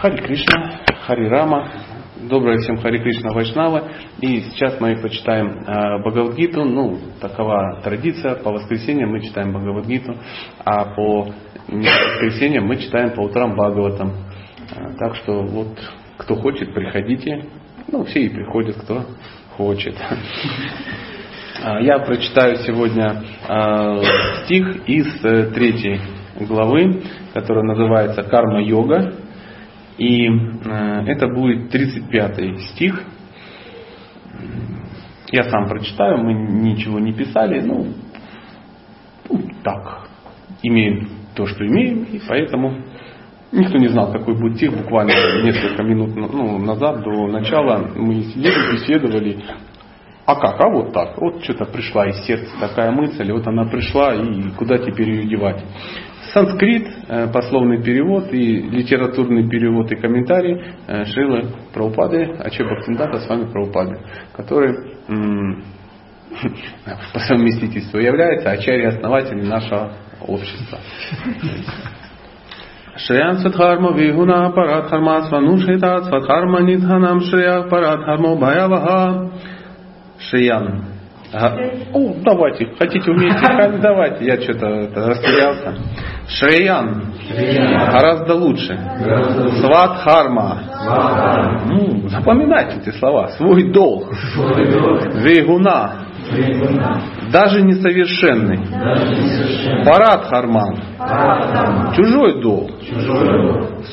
Хари Кришна, Хари Рама, доброе всем Хари Кришна Вайшнава. И сейчас мы прочитаем э, Бхагавадгиту. Ну, такова традиция. По воскресеньям мы читаем Бхагавадгиту, а по воскресеньям мы читаем по утрам Бхагаватам. Э, так что вот, кто хочет, приходите. Ну, все и приходят, кто хочет. Э, я прочитаю сегодня э, стих из э, третьей главы, которая называется «Карма-йога». И это будет 35 стих. Я сам прочитаю, мы ничего не писали, ну, ну так, имеем то, что имеем, и поэтому никто не знал, какой будет стих. Буквально несколько минут ну, назад, до начала, мы сидели, беседовали, а как? А вот так. Вот что-то пришла из сердца такая мысль, вот она пришла, и куда теперь ее девать? Санскрит, э, пословный перевод и литературный перевод и комментарий э, Шилы Праупады, Аче Бхактиндата с вами Праупады, который по совместительству является ачарьей основателем нашего общества. Шриян Садхарма Вигуна Парадхарма Сванушхита Садхарма Нидханам Шрия Парадхарма Бхаяваха Шиян. Ага. О, давайте, хотите вместе, давайте. Я что-то растерялся. Шриян. Гораздо лучше. Сватхарма. Ну, запоминайте эти слова. Свой долг. Вейгуна. Даже несовершенный. Парад харман. Чужой долг.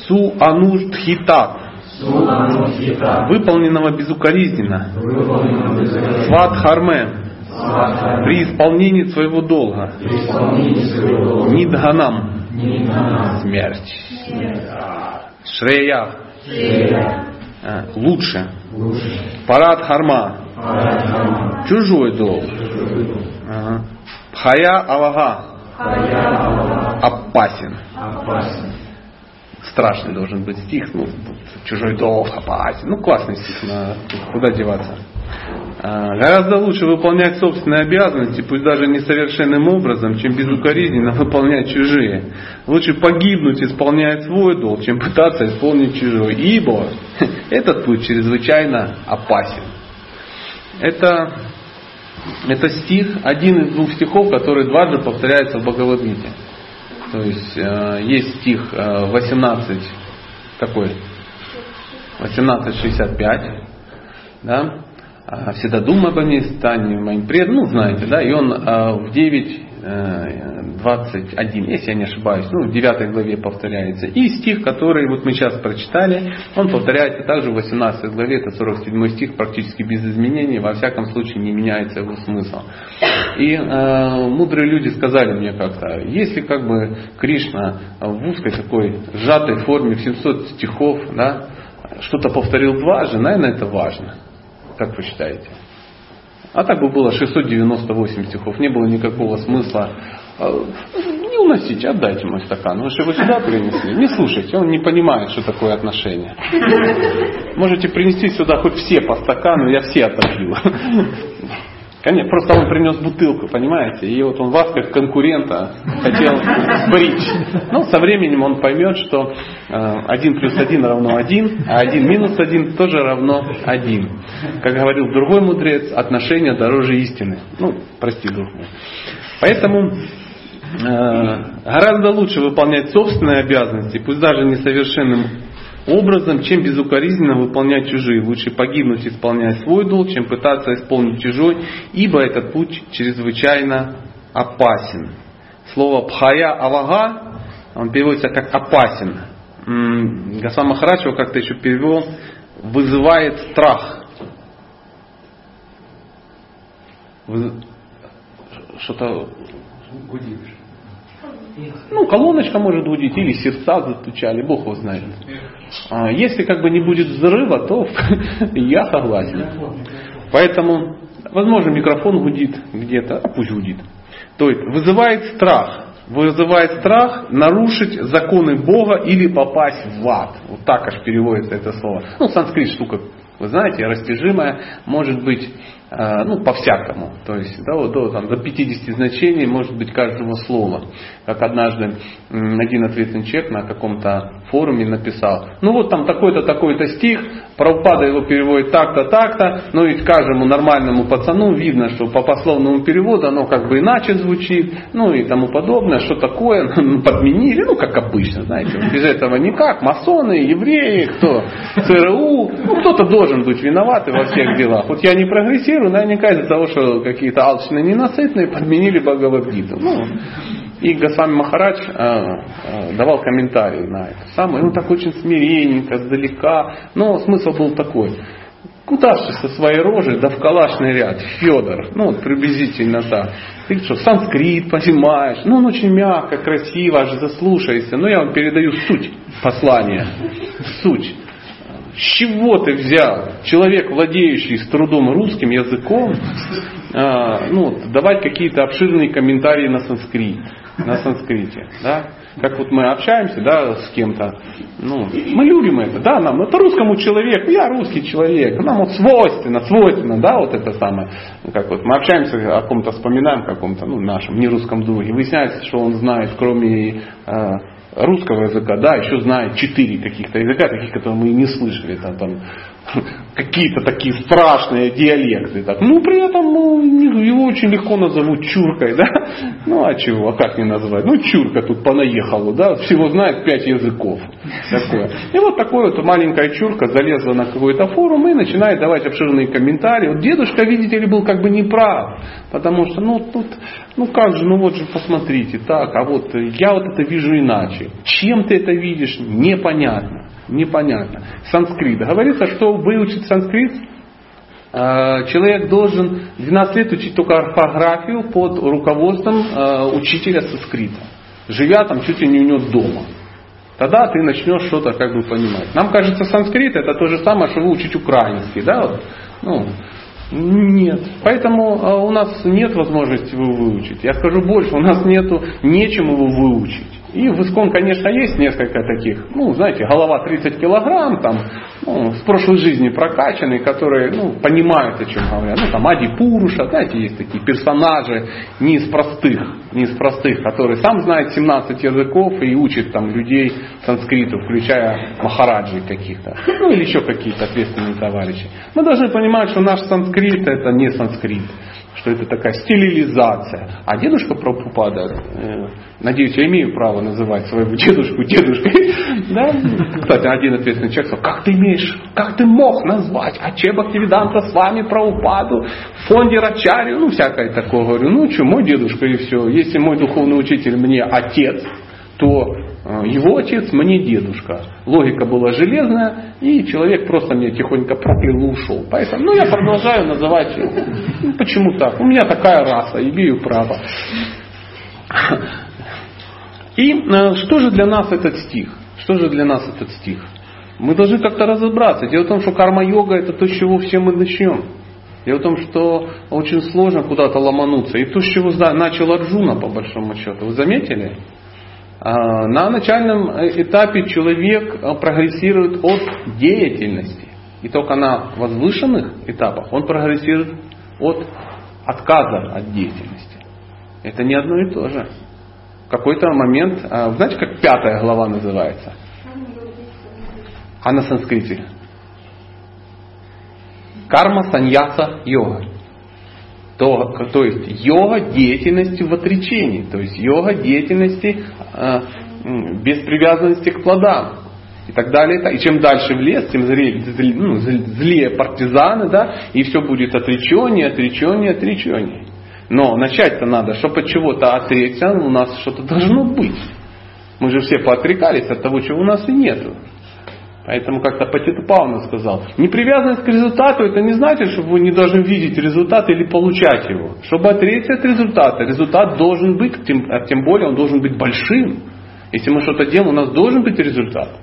Су ануштхитат выполненного безукоризненно, сват харме, при исполнении своего долга, нидганам, смерть, шрея, а, лучше, парад харма, чужой долг, пхая авага, опасен. Страшный должен быть стих, ну, чужой долг, опасен. Ну, классный стих, на, куда деваться. А, гораздо лучше выполнять собственные обязанности, пусть даже несовершенным образом, чем безукоризненно выполнять чужие. Лучше погибнуть, исполняя свой долг, чем пытаться исполнить чужой. Ибо этот путь чрезвычайно опасен. Это, это стих, один из двух стихов, который дважды повторяется в Бхагавадгите. То есть э, есть стих 18, э, такой, 1865, да, всегда думай обо мне, стань моим предом, ну знаете, да, и он э, в 9 21, если я не ошибаюсь, ну, в 9 главе повторяется. И стих, который вот мы сейчас прочитали, он повторяется также в 18 главе, это 47 стих, практически без изменений, во всяком случае не меняется его смысл. И э, мудрые люди сказали мне как-то, если как бы Кришна в узкой такой сжатой форме, в 700 стихов, да, что-то повторил дважды, наверное, это важно. Как вы считаете? А так бы было 698 стихов, не было никакого смысла. А, не уносите, отдайте мой стакан. Вы же его сюда принесли. Не слушайте, он не понимает, что такое отношение. Можете принести сюда хоть все по стакану, я все отопью. Конечно, просто он принес бутылку, понимаете, и вот он вас как конкурента хотел сбрить. Ну, со временем он поймет, что 1 э, плюс 1 равно 1, а 1 минус 1 тоже равно 1. Как говорил другой мудрец, отношения дороже истины. Ну, прости, друг мой. Поэтому э, гораздо лучше выполнять собственные обязанности, пусть даже несовершенным образом, чем безукоризненно выполнять чужие. Лучше погибнуть, исполняя свой долг, чем пытаться исполнить чужой, ибо этот путь чрезвычайно опасен. Слово пхая авага, он переводится как опасен. Гасва Махарадж его как-то еще перевел, вызывает страх. Что-то ну, колоночка может гудеть, или сердца застучали, Бог его знает. А если как бы не будет взрыва, то я согласен. Поэтому, возможно, микрофон гудит где-то, а пусть гудит. То есть вызывает страх. Вызывает страх нарушить законы Бога или попасть в ад. Вот так аж переводится это слово. Ну, санскрит штука, вы знаете, растяжимая, может быть ну, по-всякому. То есть да, до, там, до 50 значений может быть каждого слова. Как однажды один ответственный человек на каком-то форуме написал. Ну вот там такой-то, такой-то стих, Прабхупада его переводит так-то, так-то, но ведь каждому нормальному пацану видно, что по пословному переводу оно как бы иначе звучит, ну и тому подобное, что такое, ну, подменили, ну как обычно, знаете, без этого никак, масоны, евреи, кто, ЦРУ, ну кто-то должен быть виноват во всех делах. Вот я не прогрессирую, наверняка из-за того, что какие-то алчные ненасытные подменили Бхагавадгиту. Ну, и Госвами Махарадж э, э, давал комментарий на это самое. Ну так очень смиренненько, сдалека. Но смысл был такой. Куда же со своей рожей, да в калашный ряд, Федор, ну вот приблизительно так. Ты что, санскрит понимаешь, ну он очень мягко, красиво, аж заслушайся. Но я вам передаю суть послания, суть. С чего ты взял, человек, владеющий с трудом русским языком, э, ну, давать какие-то обширные комментарии на санскрит? На санскрите. Да? Как вот мы общаемся да, с кем-то, ну, мы любим это, да, нам, это русскому человеку, я русский человек, нам вот свойственно, свойственно, да, вот это самое, как вот мы общаемся о ком-то, вспоминаем каком-то, ну, нашем, не русском друге, выясняется, что он знает, кроме э, русского языка, да, еще знает четыре каких-то языка, таких, которые мы и не слышали, там, там какие-то такие страшные диалекты. Так. Ну, при этом ну, его очень легко назовут чуркой, да? Ну, а чего, а как не назвать? Ну, чурка тут понаехала, да? Всего знает пять языков. Такое. И вот такое вот маленькая чурка залезла на какой-то форум и начинает давать обширные комментарии. Вот дедушка, видите ли, был как бы неправ. Потому что, ну, тут, ну как же, ну вот же посмотрите, так, а вот я вот это вижу иначе. Чем ты это видишь, непонятно непонятно. Санскрит. Говорится, что выучить санскрит э, человек должен 12 лет учить только орфографию под руководством э, учителя санскрита, живя там чуть ли не у него дома. Тогда ты начнешь что-то как бы понимать. Нам кажется, санскрит это то же самое, что выучить украинский. Да? Ну, нет. Поэтому э, у нас нет возможности его выучить. Я скажу больше, у нас нету нечем его выучить. И в Искон, конечно, есть несколько таких, ну, знаете, голова 30 килограмм, там, ну, с прошлой жизни прокачанные, которые, ну, понимают, о чем говорят. Ну, там, Ади Пуруша, знаете, есть такие персонажи не из простых, не из простых, которые сам знает 17 языков и учит там людей санскриту, включая махараджи каких-то, ну, или еще какие-то ответственные товарищи. Мы должны понимать, что наш санскрит это не санскрит что это такая стилизация. А дедушка Прабхупада, э, надеюсь, я имею право называть своего дедушку дедушкой. Да? Кстати, один ответственный человек сказал, как ты имеешь, как ты мог назвать Ачеба Кивиданта с вами Прабхупаду, в фонде Рачарию, ну всякое такое. Говорю, ну что, мой дедушка и все. Если мой духовный учитель мне отец, то его отец мне дедушка. Логика была железная, и человек просто мне тихонько проклял и ушел. Поэтому ну, я продолжаю называть его. Ну, почему так? У меня такая раса, имею право. И э, что же для нас этот стих? Что же для нас этот стих? Мы должны как-то разобраться. Дело в том, что карма-йога это то, с чего все мы начнем. Дело в том, что очень сложно куда-то ломануться. И то, с чего начал Арджуна, по большому счету. Вы заметили? А, на начальном этапе человек а, прогрессирует от деятельности. И только на возвышенных этапах он прогрессирует от отказа от деятельности. Это не одно и то же. В какой-то момент, а, знаете, как пятая глава называется? А на санскрите? Карма саньяса йога. То, то есть йога деятельности в отречении, то есть йога деятельности э, без привязанности к плодам и так далее. И чем дальше в лес, тем злее, ну, злее партизаны, да, и все будет отречение, отречение, отречение. Но начать-то надо, чтобы от чего-то отречься, у нас что-то должно быть. Мы же все поотрекались от того, чего у нас и нету. Поэтому как-то Патита Павловна сказал, непривязанность к результату это не значит, что вы не должны видеть результат или получать его. Чтобы отречься от результата, результат должен быть, тем, а тем более он должен быть большим. Если мы что-то делаем, у нас должен быть результат.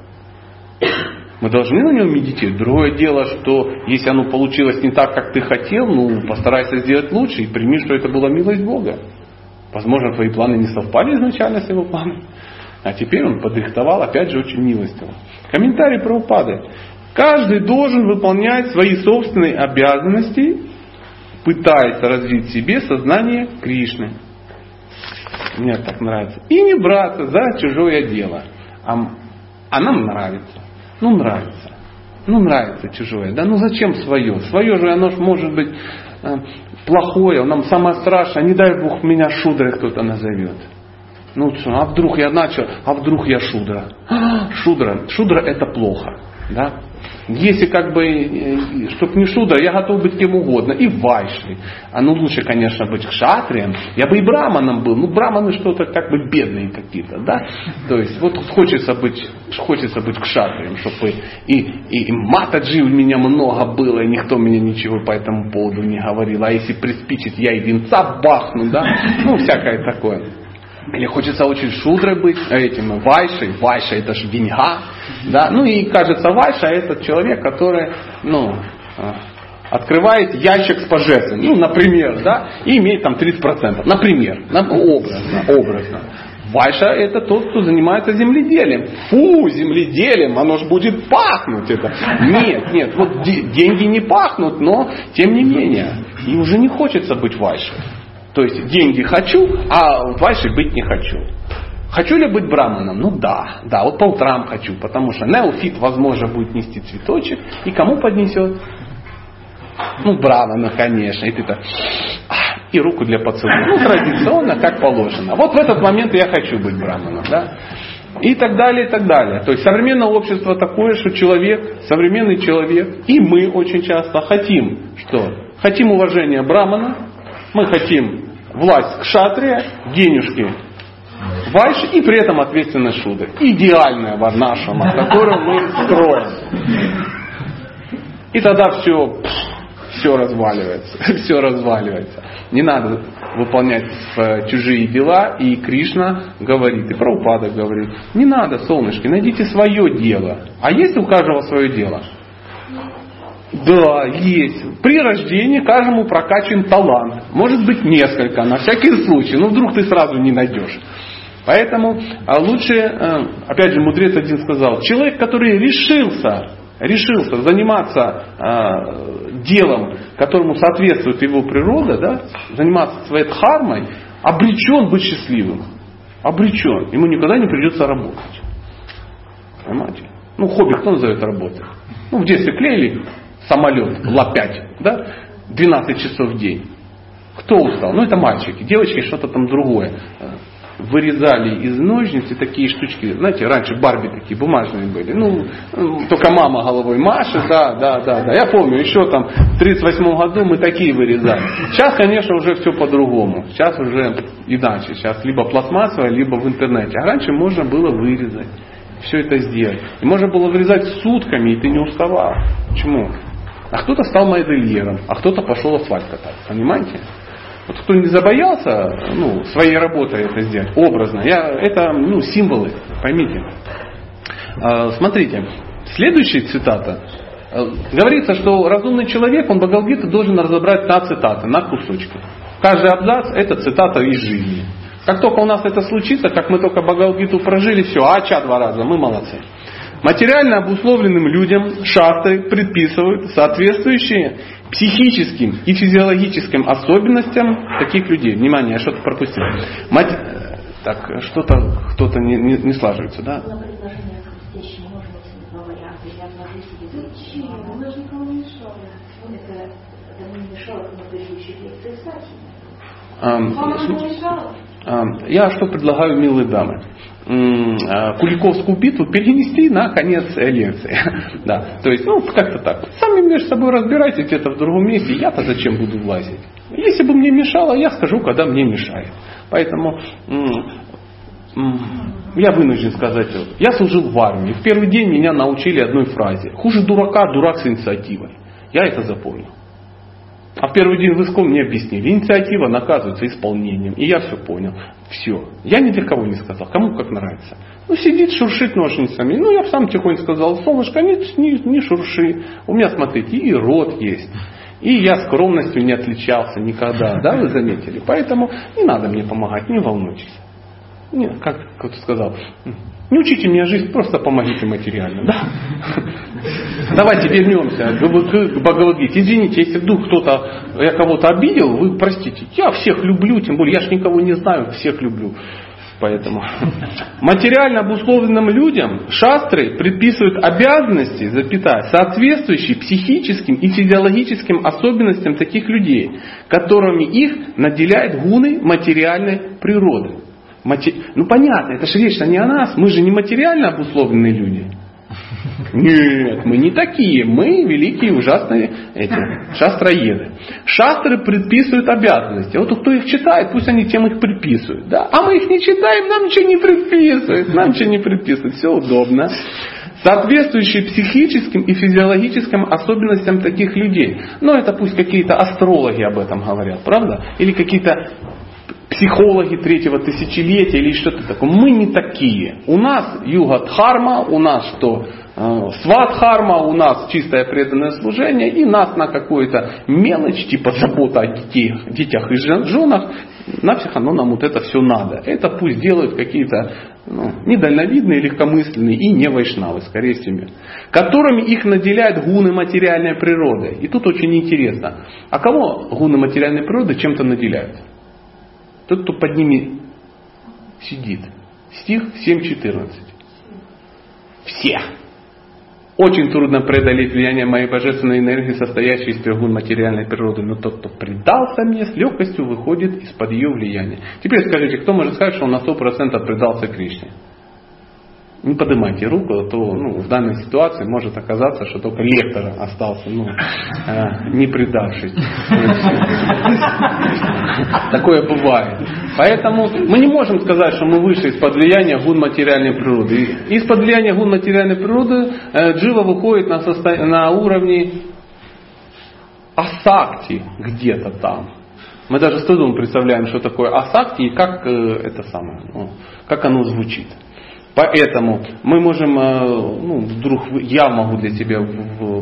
Мы должны на нем медитировать. Другое дело, что если оно получилось не так, как ты хотел, ну постарайся сделать лучше и прими, что это была милость Бога. Возможно, твои планы не совпали изначально с его планами. А теперь он подрихтовал, опять же, очень милостиво. Комментарий про упады. Каждый должен выполнять свои собственные обязанности, пытаясь развить в себе сознание Кришны. Мне так нравится. И не браться за чужое дело. А А нам нравится. Ну, нравится. Ну, нравится чужое. Да ну зачем свое? Свое же оно ж может быть э, плохое, нам самое страшное. Не дай Бог меня шудрой кто-то назовет. Ну а вдруг я начал, а вдруг я шудра? А, шудра, шудра это плохо. Да? Если как бы, э, чтобы не шудра, я готов быть кем угодно. И вайшей. А ну лучше, конечно, быть кшатрием. Я бы и браманом был. Ну, браманы что-то как бы бедные какие-то, да? То есть, вот хочется быть, хочется быть кшатрием, чтобы и, и, и матаджи у меня много было, и никто мне ничего по этому поводу не говорил. А если приспичит, я и венца бахну, да? Ну, всякое такое. Или хочется очень шудрой быть, этим вайшей. Вайша это же деньга. Да? Ну и кажется, вайша это человек, который ну, а, открывает ящик с пожертвованием, ну, например, да, и имеет там 30%. Например, образно, образно. Вайша это тот, кто занимается земледелием. Фу, земледелием, оно же будет пахнуть это. Нет, нет, вот деньги не пахнут, но тем не менее. И уже не хочется быть вайшей. То есть деньги хочу, а вайшей быть не хочу. Хочу ли быть браманом? Ну да, да, вот по утрам хочу, потому что неофит, возможно, будет нести цветочек, и кому поднесет? Ну, брамана, конечно, и ты так, и руку для поцелуя. Ну, традиционно, как положено. Вот в этот момент я хочу быть браманом, да? И так далее, и так далее. То есть современное общество такое, что человек, современный человек, и мы очень часто хотим, что? Хотим уважения брамана, мы хотим власть кшатрия, денежки вайши и при этом ответственность шуды. Идеальная варнашама, которую мы строим. И тогда все, все разваливается. Все разваливается. Не надо выполнять э, чужие дела. И Кришна говорит, и Прабхупада говорит, не надо, солнышки, найдите свое дело. А есть у каждого свое дело? Да, есть. При рождении каждому прокачан талант. Может быть несколько, на всякий случай. Но вдруг ты сразу не найдешь. Поэтому а лучше, э, опять же, мудрец один сказал, человек, который решился, решился заниматься э, делом, которому соответствует его природа, да, заниматься своей дхармой, обречен быть счастливым. Обречен. Ему никогда не придется работать. Понимаете? Ну, хобби кто назовет работой? Ну, в детстве клеили самолет Ла-5, да, 12 часов в день. Кто устал? Ну, это мальчики. Девочки что-то там другое. Вырезали из ножницы такие штучки. Знаете, раньше Барби такие бумажные были. Ну, только мама головой машет, да, да, да, да. Я помню, еще там в 38 году мы такие вырезали. Сейчас, конечно, уже все по-другому. Сейчас уже иначе. Сейчас либо пластмассовое, либо в интернете. А раньше можно было вырезать все это сделать. И можно было вырезать сутками, и ты не уставал. Почему? А кто-то стал модельером, а кто-то пошел асфальт катать. Понимаете? Вот кто не забоялся ну, своей работой это сделать, образно, я, это ну, символы, поймите. А, смотрите, следующая цитата. А, говорится, что разумный человек, он Бхагавдгиту должен разобрать на цитаты, на кусочки. Каждый абзац это цитата из жизни. Как только у нас это случится, как мы только Бхагавдгиту прожили, все, ача два раза, мы молодцы. Материально обусловленным людям шастры предписывают соответствующие психическим и физиологическим особенностям таких людей. Внимание, я что-то пропустил. Мать... Так, что-то кто-то не, не, не слаживается, да? Я что предлагаю, милые дамы? А, Куликовскую битву перенести на конец лекции. да, то есть, ну, как-то так. Сами между собой разбирайтесь где-то в другом месте, я-то зачем буду влазить? Если бы мне мешало, я скажу, когда мне мешает. Поэтому я вынужден сказать, я служил в армии. В первый день меня научили одной фразе. Хуже дурака, дурак с инициативой. Я это запомнил. А в первый день в мне объяснили, инициатива наказывается исполнением. И я все понял. Все. Я ни для кого не сказал, кому как нравится. Ну, сидит, шуршит ножницами. Ну, я сам тихонько сказал, солнышко, не, не, не шурши. У меня, смотрите, и рот есть. И я скромностью не отличался никогда, да, вы заметили. Поэтому не надо мне помогать, не волнуйтесь. Нет, как кто-то сказал, не учите меня жизнь, просто помогите материально. Да? Давайте вернемся к Бхагавадгите. Извините, если вдруг кто-то, я кого-то обидел, вы простите. Я всех люблю, тем более я ж никого не знаю, всех люблю. Поэтому материально обусловленным людям шастры предписывают обязанности, запятая, соответствующие психическим и физиологическим особенностям таких людей, которыми их наделяет гуны материальной природы. Мати... Ну понятно, это же речь не о нас, мы же не материально обусловленные люди. Нет, мы не такие, мы великие ужасные эти, шастроеды. Шастры предписывают обязанности. Вот кто их читает, пусть они тем их предписывают. Да? А мы их не читаем, нам ничего не предписывают. Нам ничего не предписывают, все удобно соответствующие психическим и физиологическим особенностям таких людей. Но это пусть какие-то астрологи об этом говорят, правда? Или какие-то психологи третьего тысячелетия или что-то такое. Мы не такие. У нас юга дхарма, у нас что? Э, Сватхарма, у нас чистое преданное служение, и нас на какую-то мелочь, типа забота о детях, детях и женах, нафиг оно нам вот это все надо. Это пусть делают какие-то ну, недальновидные, легкомысленные и не вайшнавы, скорее всего, которыми их наделяют гуны материальной природы. И тут очень интересно, а кого гуны материальной природы чем-то наделяют? Тот, кто под ними сидит. Стих 7.14. Всех. Очень трудно преодолеть влияние моей божественной энергии, состоящей из трех гун материальной природы. Но тот, кто предался мне, с легкостью выходит из-под ее влияния. Теперь скажите, кто может сказать, что он на 100% предался Кришне? Не поднимайте руку, а то ну, в данной ситуации может оказаться, что только лектор остался, ну, э, не предавшись. Такое бывает. Поэтому мы не можем сказать, что мы вышли из-под влияния гун материальной природы. Из-под влияния гун материальной природы э, джива выходит на, состо... на уровне асакти где-то там. Мы даже с трудом представляем, что такое асакти и как э, это самое, ну, как оно звучит. Поэтому мы можем, э, ну, вдруг я могу для себя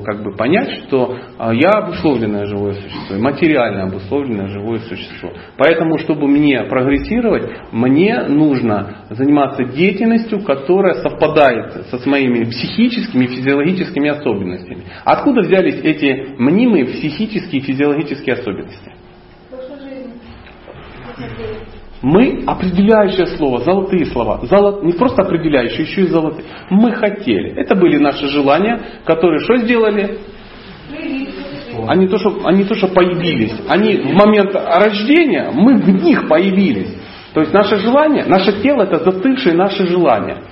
как бы понять, что э, я обусловленное живое существо, материально обусловленное живое существо. Поэтому, чтобы мне прогрессировать, мне нужно заниматься деятельностью, которая совпадает со моими психическими и физиологическими особенностями. Откуда взялись эти мнимые психические и физиологические особенности? Мы определяющее слово, золотые слова. Золот, не просто определяющие, еще и золотые. Мы хотели. Это были наши желания, которые что сделали? Они то, что, они то, что появились. Они в момент рождения, мы в них появились. То есть наше желание, наше тело это застывшие наши желания.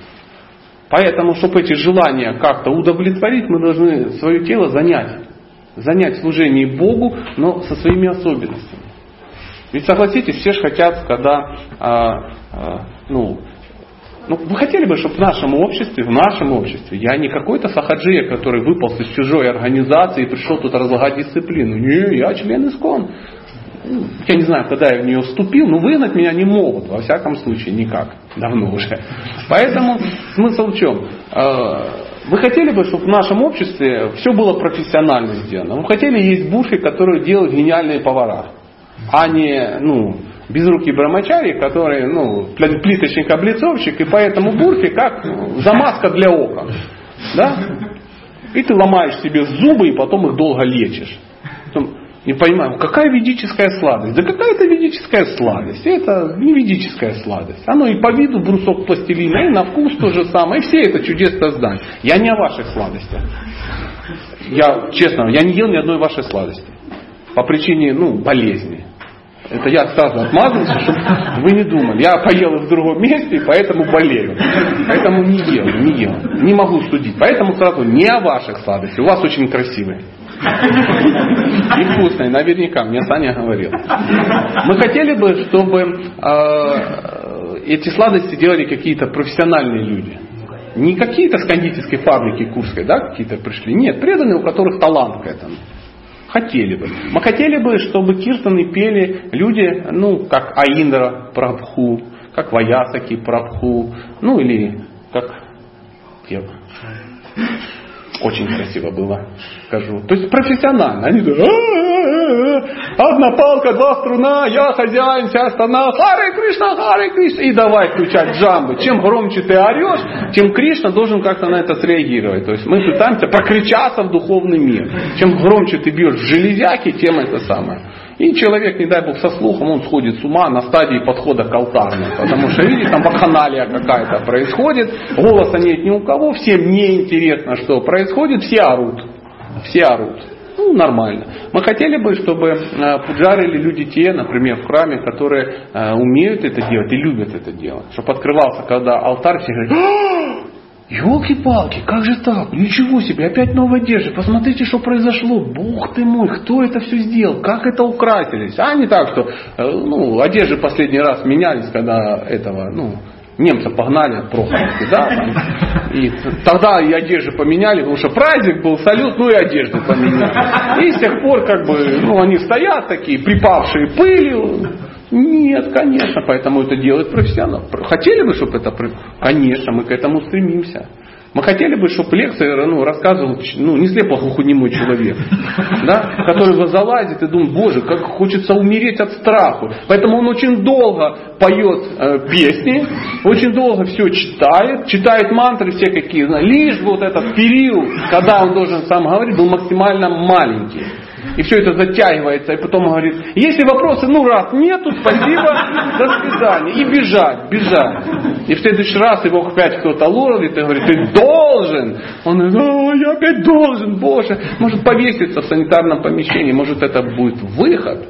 Поэтому, чтобы эти желания как-то удовлетворить, мы должны свое тело занять. Занять служение Богу, но со своими особенностями. Ведь согласитесь, все же хотят, когда, а, а, ну, ну, вы хотели бы, чтобы в нашем обществе, в нашем обществе, я не какой-то сахаджия, который выпал из чужой организации и пришел тут разлагать дисциплину. Не, я член ИСКОН. Я не знаю, когда я в нее вступил, но выгнать меня не могут, во всяком случае, никак. Давно уже. Поэтому смысл в чем? А, вы хотели бы, чтобы в нашем обществе все было профессионально сделано. Вы хотели есть бурфи, которые делают гениальные повара а не ну, безрукий брамачари, который ну, плиточник-облицовщик, и поэтому бурфи как замазка для окон. Да? И ты ломаешь себе зубы, и потом их долго лечишь. Не понимаю, какая ведическая сладость? Да какая это ведическая сладость? Это не ведическая сладость. Оно и по виду брусок пластилина, и на вкус то же самое. И все это чудесно знают. Я не о ваших сладостях. Я, честно, я не ел ни одной вашей сладости. По причине, ну, болезни. Это я сразу отмазался, чтобы вы не думали. Я поел в другом месте, поэтому болею. Поэтому не ел, не ел. Не могу судить. Поэтому сразу не о ваших сладостях. У вас очень красивые. И вкусные, наверняка, мне Саня говорил. Мы хотели бы, чтобы э, эти сладости делали какие-то профессиональные люди. Не какие-то с кондитерской фабрики Курской, да, какие-то пришли. Нет, преданные, у которых талант к этому. Хотели бы. Мы хотели бы, чтобы киртаны пели люди, ну, как Аиндра Прабху, как Ваясаки Прабху, ну или как Дева. Очень красиво было, скажу. То есть профессионально. Они говорят, одна палка, два струна, я хозяин, вся страна, Харе Кришна, Харе Кришна. И давай включать джамбы. Чем громче ты орешь, тем Кришна должен как-то на это среагировать. То есть мы пытаемся прокричаться в духовный мир. Чем громче ты бьешь в железяки, тем это самое. И человек, не дай бог, со слухом, он сходит с ума на стадии подхода к алтарной. Потому что, видите, там вакханалия какая-то происходит, голоса нет ни у кого, всем неинтересно, что происходит, все орут. Все орут. Ну, нормально. Мы хотели бы, чтобы э, пуджарили люди те, например, в храме, которые э, умеют это делать и любят это делать. Чтобы открывался, когда алтарь, все говорят, «А, Елки-палки, как же так? Ничего себе, опять новая одежда. Посмотрите, что произошло. Бог ты мой, кто это все сделал? Как это украсились? А не так, что э, ну, одежды последний раз менялись, когда этого, ну, немца погнали Прохоровки, да, и тогда и одежды поменяли, потому что праздник был, салют, ну и одежды поменяли. И с тех пор, как бы, ну, они стоят такие, припавшие пылью, нет, конечно, поэтому это делает профессионал. Хотели бы, чтобы это... Конечно, мы к этому стремимся. Мы хотели бы, чтобы лекции ну, рассказывал ну, не слепо-глухонемой человек, да, который залазит и думает, боже, как хочется умереть от страха. Поэтому он очень долго поет э, песни, очень долго все читает, читает мантры все какие, лишь вот этот период, когда он должен сам говорить, был максимально маленький. И все это затягивается, и потом говорит, если вопросы, ну раз нету, спасибо, до свидания. И бежать, бежать. И в следующий раз его опять кто-то ловит и говорит, ты должен. Он говорит, о, я опять должен, боже. Может повеситься в санитарном помещении, может это будет выход.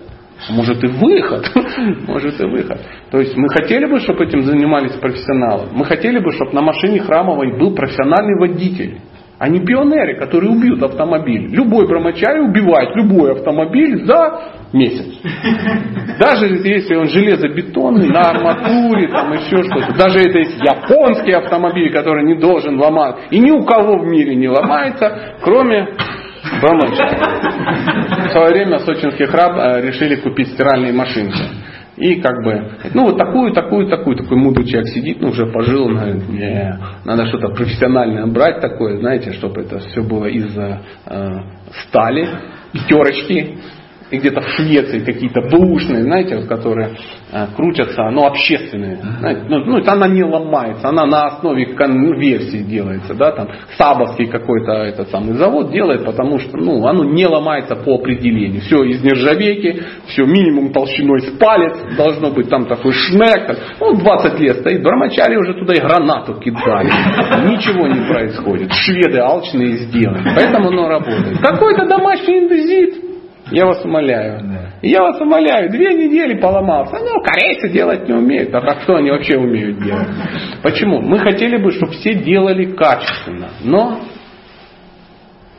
Может и выход. Может и выход. То есть мы хотели бы, чтобы этим занимались профессионалы. Мы хотели бы, чтобы на машине храмовой был профессиональный водитель. А не пионеры, которые убьют автомобиль. Любой брамачари убивает любой автомобиль за месяц. Даже если он железобетонный, на арматуре, там еще что-то. Даже это есть японский автомобиль, который не должен ломать. И ни у кого в мире не ломается, кроме брамачари. В свое время сочинский храб э, решили купить стиральные машинки. И как бы, ну вот такую, такую, такую, такой мудрый человек сидит, ну уже пожил, не, надо что-то профессиональное брать такое, знаете, чтобы это все было из э, стали, пятерочки, и где-то в Швеции какие-то бэушные, знаете, вот, которые э, крутятся, ну, общественные. Знаете, ну, ну, она не ломается, она на основе конверсии делается, да, там, Сабовский какой-то этот самый завод делает, потому что, ну, оно не ломается по определению. Все из нержавейки, все минимум толщиной с палец, должно быть там такой шнек, ну, 20 лет стоит, брамачари уже туда и гранату кидали. Ничего не происходит. Шведы алчные сделали. Поэтому оно работает. Какой-то домашний индезит, я вас умоляю. Да. Я вас умоляю, две недели поломался. Ну, корейцы делать не умеют. А как что они вообще умеют делать? Почему? Мы хотели бы, чтобы все делали качественно. Но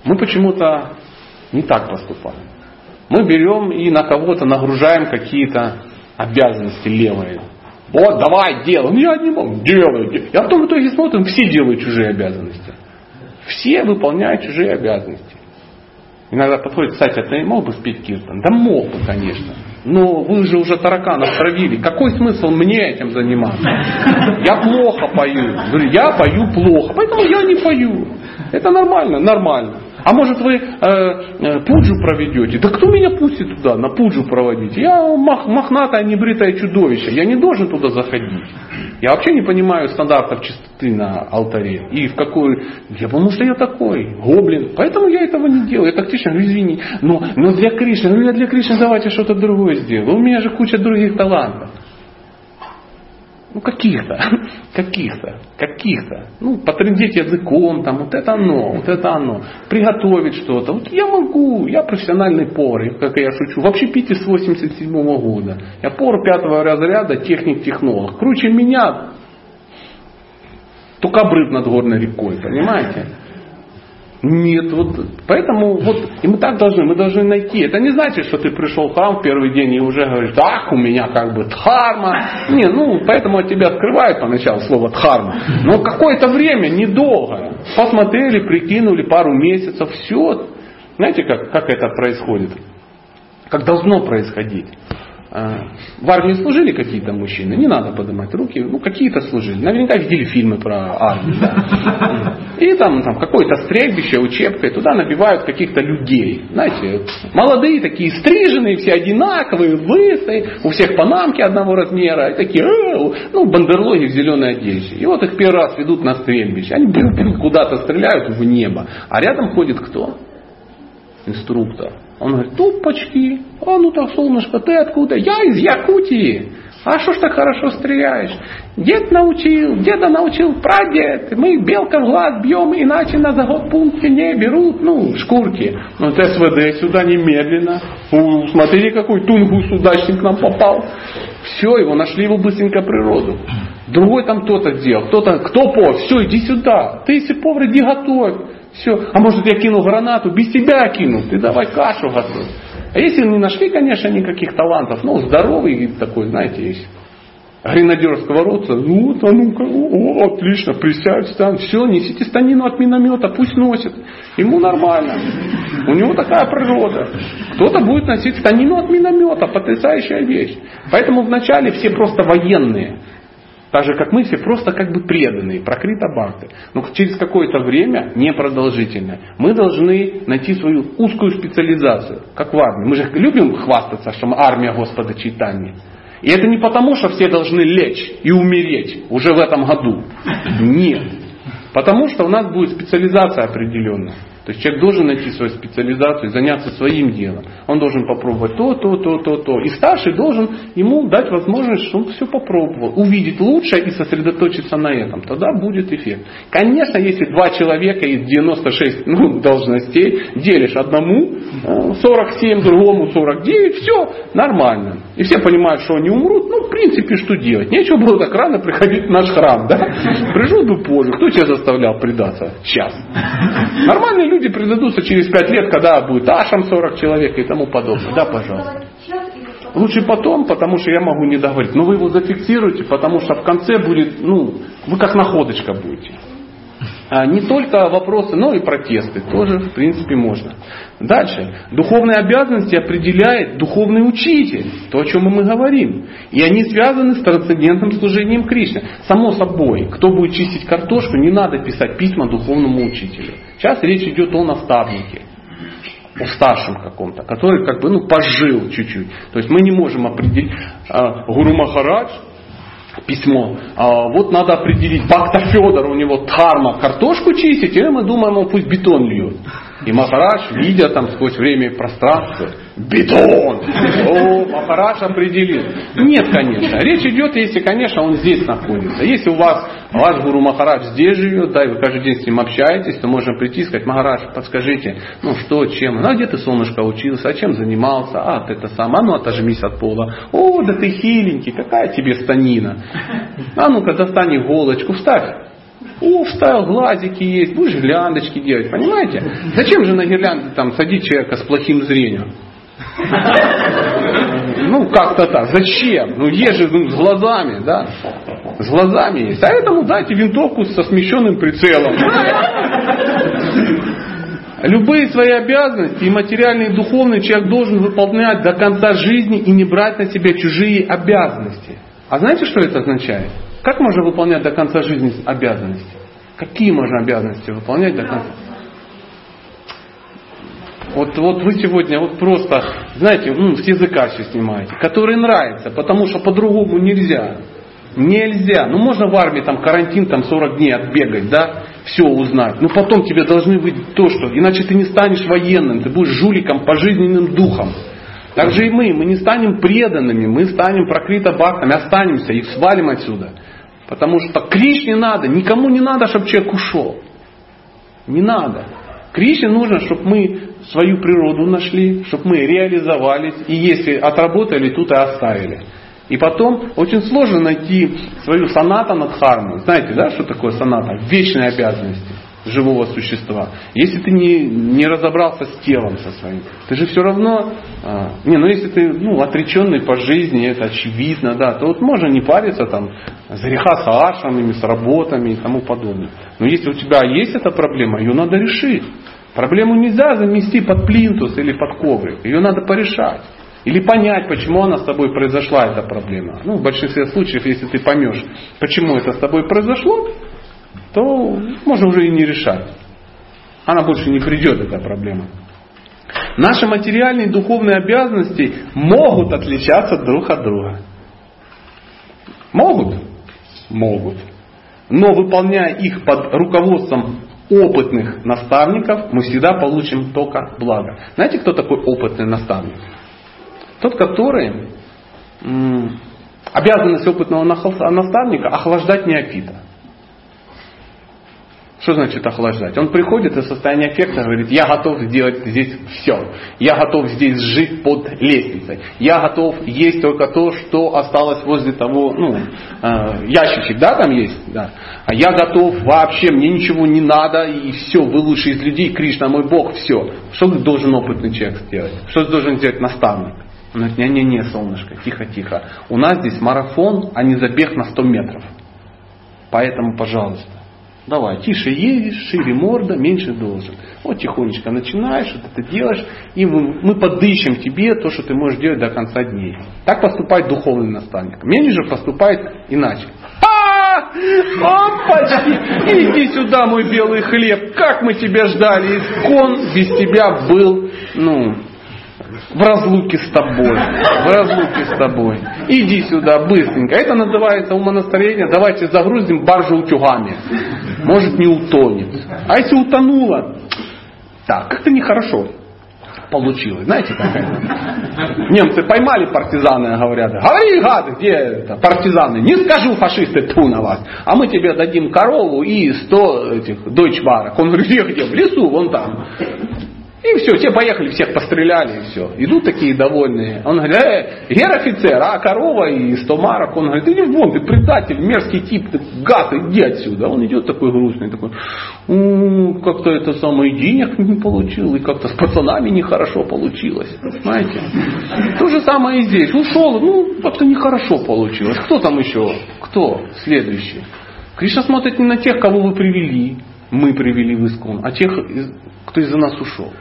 мы почему-то не так поступаем. Мы берем и на кого-то нагружаем какие-то обязанности левые. Вот, давай, делай. Ну, я не могу. Делай. Я потом в итоге смотрим, все делают чужие обязанности. Все выполняют чужие обязанности. Иногда подходит, кстати, а ты мог бы спеть киртан? Да мог бы, конечно. Но вы же уже тараканов травили. Какой смысл мне этим заниматься? Я плохо пою. Я пою плохо, поэтому я не пою. Это нормально, нормально. А может вы э, э, пуджу проведете? Да кто меня пустит туда, на пуджу проводить? Я мах, мохнатое небритое чудовище. Я не должен туда заходить. Я вообще не понимаю стандартов чистоты на алтаре. И в какой... Я потому что я такой, гоблин. Поэтому я этого не делаю. Я тактично говорю, извини. Но, но для Кришны, ну я для Кришны давайте что-то другое сделаю. У меня же куча других талантов. Ну, каких-то, каких-то, каких-то. Ну, потрындеть языком, там, вот это оно, вот это оно. Приготовить что-то. Вот я могу, я профессиональный повар, как я шучу. Вообще пить с 87 -го года. Я повар пятого разряда, техник-технолог. Круче меня только обрыв над горной рекой, понимаете? Нет, вот поэтому вот и мы так должны, мы должны найти. Это не значит, что ты пришел в храм в первый день и уже говоришь, ах, у меня как бы дхарма. Не, ну, поэтому от тебя скрывают поначалу слово дхарма. Но какое-то время, недолго. Посмотрели, прикинули пару месяцев, все. Знаете, как, как это происходит? Как должно происходить. А, в армии служили какие-то мужчины, не надо поднимать руки, ну какие-то служили. Наверняка видели фильмы про армию. Да. И там, там какое-то стрельбище, учебка, и туда набивают каких-то людей. Знаете, молодые такие, стриженные, все одинаковые, лысые, у всех панамки одного размера, и такие, ну, бандерлоги в зеленой одежде. И вот их первый раз ведут на стрельбище. Они куда-то стреляют в небо. А рядом ходит кто? инструктор. Он говорит, тупочки, а ну так, солнышко, ты откуда? Я из Якутии. А что ж так хорошо стреляешь? Дед научил, деда научил прадед. Мы белка в глаз бьем, иначе на заготпункте не берут, ну, шкурки. Вот СВД сюда немедленно. У, смотрите, какой тунгус удачник нам попал. Все, его нашли его быстренько природу. Другой там кто-то делал, кто-то, кто повар, все, иди сюда. Ты если повар, иди готовь. Все. А может я кинул гранату, без тебя кинул, ты давай кашу готовь. А если не нашли, конечно, никаких талантов, ну, здоровый такой, знаете, есть гренадерского рода, ну вот, а ну-ка, о, отлично, присядь там, все, несите станину от миномета, пусть носит. Ему нормально. У него такая природа. Кто-то будет носить станину от миномета, потрясающая вещь. Поэтому вначале все просто военные. Так же, как мы все просто как бы преданные, прокрыто бхакты. Но через какое-то время, непродолжительное, мы должны найти свою узкую специализацию, как в армии. Мы же любим хвастаться, что мы армия Господа Чайтани. И это не потому, что все должны лечь и умереть уже в этом году. Нет. Потому что у нас будет специализация определенная. То есть человек должен найти свою специализацию, заняться своим делом. Он должен попробовать то, то, то, то, то. И старший должен ему дать возможность, чтобы он все попробовал. Увидеть лучшее и сосредоточиться на этом. Тогда будет эффект. Конечно, если два человека из 96 ну, должностей делишь одному 47, э, другому 49, все нормально. И все понимают, что они умрут. Ну, в принципе, что делать? Нечего было так рано приходить в наш храм. Да? Пришел бы позже. Кто тебя заставлял предаться? Сейчас. Нормальные люди люди предадутся через пять лет, когда будет ашам 40 человек и тому подобное. Да, пожалуйста. Лучше потом, потому что я могу не договорить. Но вы его зафиксируете, потому что в конце будет, ну, вы как находочка будете. А не только вопросы, но и протесты тоже, в принципе, можно. Дальше. Духовные обязанности определяет духовный учитель. То, о чем мы говорим. И они связаны с трансцендентным служением Кришне. Само собой, кто будет чистить картошку, не надо писать письма духовному учителю. Сейчас речь идет о наставнике о старшем каком-то, который как бы ну, пожил чуть-чуть. То есть мы не можем определить, а, Гуру Махарадж письмо. А, вот надо определить, Бакта Федор, у него дхарма, картошку чистить, и мы думаем, он пусть бетон льет. И Махарадж, видя там сквозь время и пространство, бетон! О, Махарадж определил. Нет, конечно. Речь идет, если, конечно, он здесь находится. Если у вас, ваш гуру Махарадж здесь живет, да, и вы каждый день с ним общаетесь, то можно прийти и сказать, Махарадж, подскажите, ну что, чем? Ну, а где ты, солнышко, учился? А чем занимался? А, ты это сам, а ну отожмись от пола. О, да ты хиленький, какая тебе станина? А ну-ка, достань иголочку, вставь о, вставил глазики есть, будешь гирляндочки делать, понимаете? Зачем же на гирлянды там садить человека с плохим зрением? Ну, как-то так. Зачем? Ну, есть же ну, с глазами, да? С глазами есть. А этому дайте винтовку со смещенным прицелом. Любые свои обязанности, и материальные, и духовные, человек должен выполнять до конца жизни и не брать на себя чужие обязанности. А знаете, что это означает? Как можно выполнять до конца жизни обязанности? Какие можно обязанности выполнять до конца? Вот, вот вы сегодня вот просто, знаете, ну, с языка все снимаете, который нравится, потому что по-другому нельзя. Нельзя. Ну можно в армии там карантин там 40 дней отбегать, да, все узнать. Но потом тебе должны быть то, что, иначе ты не станешь военным, ты будешь жуликом по жизненным духам. Так же и мы, мы не станем преданными, мы станем прокрыто бхактами, останемся и свалим отсюда. Потому что Кришне надо, никому не надо, чтобы человек ушел. Не надо. Кришне нужно, чтобы мы свою природу нашли, чтобы мы реализовались, и если отработали, тут и оставили. И потом очень сложно найти свою соната над. Знаете, да, что такое соната? Вечные обязанности живого существа. Если ты не, не разобрался с телом со своим, ты же все равно, а, не, ну если ты ну, отреченный по жизни, это очевидно, да, то вот можно не париться там с греха с ашамами, с работами и тому подобное. Но если у тебя есть эта проблема, ее надо решить. Проблему нельзя замести под плинтус или под коврик, ее надо порешать. Или понять, почему она с тобой произошла, эта проблема. Ну, в большинстве случаев, если ты поймешь, почему это с тобой произошло, то можно уже и не решать. Она больше не придет, эта проблема. Наши материальные и духовные обязанности могут отличаться друг от друга. Могут? Могут. Но выполняя их под руководством опытных наставников мы всегда получим только благо. Знаете, кто такой опытный наставник? Тот, который обязанность опытного наставника охлаждать неофита. Что значит охлаждать? Он приходит из состояния эффекта, говорит, я готов сделать здесь все. Я готов здесь жить под лестницей. Я готов есть только то, что осталось возле того, ну, э, ящичек, да, там есть? Да. А я готов вообще, мне ничего не надо, и все, вы лучшие из людей, Кришна мой Бог, все. Что должен опытный человек сделать? Что должен сделать наставник? Он говорит, не-не-не, солнышко, тихо-тихо. У нас здесь марафон, а не забег на 100 метров. Поэтому, пожалуйста, Давай, тише едешь, шире морда, меньше должен. Вот тихонечко начинаешь, вот это делаешь, и мы, подыщем тебе то, что ты можешь делать до конца дней. Так поступает духовный наставник. Менеджер поступает иначе. Опачки, иди сюда, мой белый хлеб, как мы тебя ждали, искон без тебя был, ну, в разлуке с тобой. В разлуке с тобой. Иди сюда быстренько. Это называется умонастроение. Давайте загрузим баржу утюгами. Может не утонет. А если утонула, так, как-то нехорошо получилось. Знаете, какая Немцы поймали партизаны, говорят, говори, гады, где это, партизаны? Не скажу, фашисты, ту на вас. А мы тебе дадим корову и сто этих дойчбарок. Он говорит, где, где? В лесу, вон там. И все, все поехали, всех постреляли, и все. Идут такие довольные. Он говорит, э, гер-офицер, а корова и сто марок. Он говорит, иди вон, ты предатель, мерзкий тип, ты гад, иди отсюда. Он идет такой грустный, такой, как-то это самое денег не получил, и как-то с пацанами нехорошо получилось. Знаете? То же самое и здесь. Ушел, ну, как-то нехорошо получилось. Кто там еще? Кто следующий? Кришна смотрит не на тех, кого вы привели, мы привели в Искон, а тех, кто из-за нас ушел.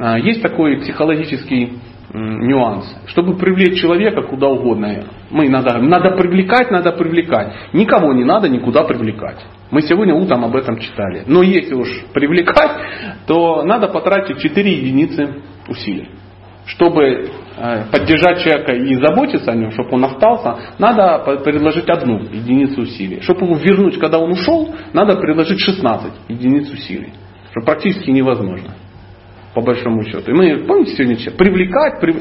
А, есть такой психологический нюанс. Чтобы привлечь человека куда угодно, мы надо, надо привлекать, надо привлекать. Никого не надо никуда привлекать. Мы сегодня утром об этом читали. Но если уж привлекать, то надо потратить 4 единицы усилий. Чтобы э, поддержать человека и заботиться о нем, чтобы он остался, надо предложить одну единицу усилий. Чтобы его вернуть, когда он ушел, надо предложить 16 единиц усилий. Что практически невозможно по большому счету. И мы, помните, сегодня привлекать, прив...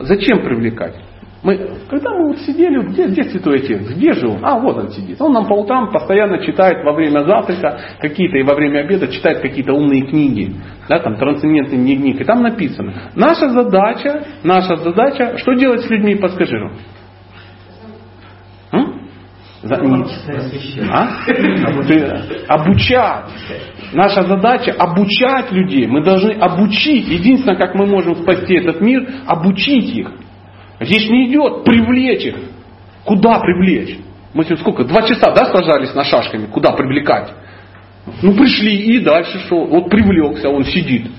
зачем привлекать? Мы, когда мы вот сидели, где, где Святой Отец? Где же он? А, вот он сидит. Он нам по утрам постоянно читает во время завтрака какие-то и во время обеда читает какие-то умные книги. Да, там трансцендентные книги. И там написано. Наша задача, наша задача, что делать с людьми, подскажи. За, а? Обучать. Наша задача обучать людей. Мы должны обучить. Единственное, как мы можем спасти этот мир, обучить их. Здесь не идет привлечь их. Куда привлечь? Мы сегодня сколько? Два часа, да, сажались на шашками? Куда привлекать? Ну, пришли и дальше что? Вот привлекся, он сидит.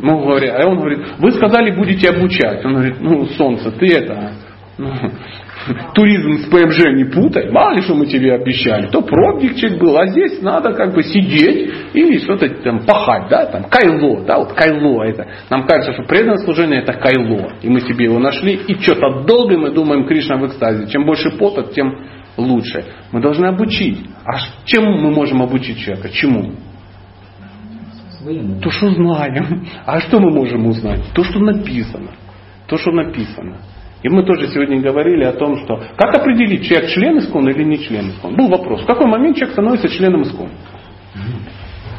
Ну, говоря, а он говорит, вы сказали, будете обучать. Он говорит, ну, солнце, ты это, ну, туризм с ПМЖ не путай, мало ли что мы тебе обещали, то пробничек был, а здесь надо как бы сидеть или что-то там пахать, да, там кайло, да, вот кайло это. Нам кажется, что преданное служение это кайло, и мы себе его нашли, и что-то долго мы думаем Кришна в экстазе. Чем больше пота, тем лучше. Мы должны обучить. А чем мы можем обучить человека? Чему? То, что знаем. А что мы можем узнать? То, что написано. То, что написано. И мы тоже сегодня говорили о том, что как определить, человек член искон или не член искон. Был вопрос, в какой момент человек становится членом искон.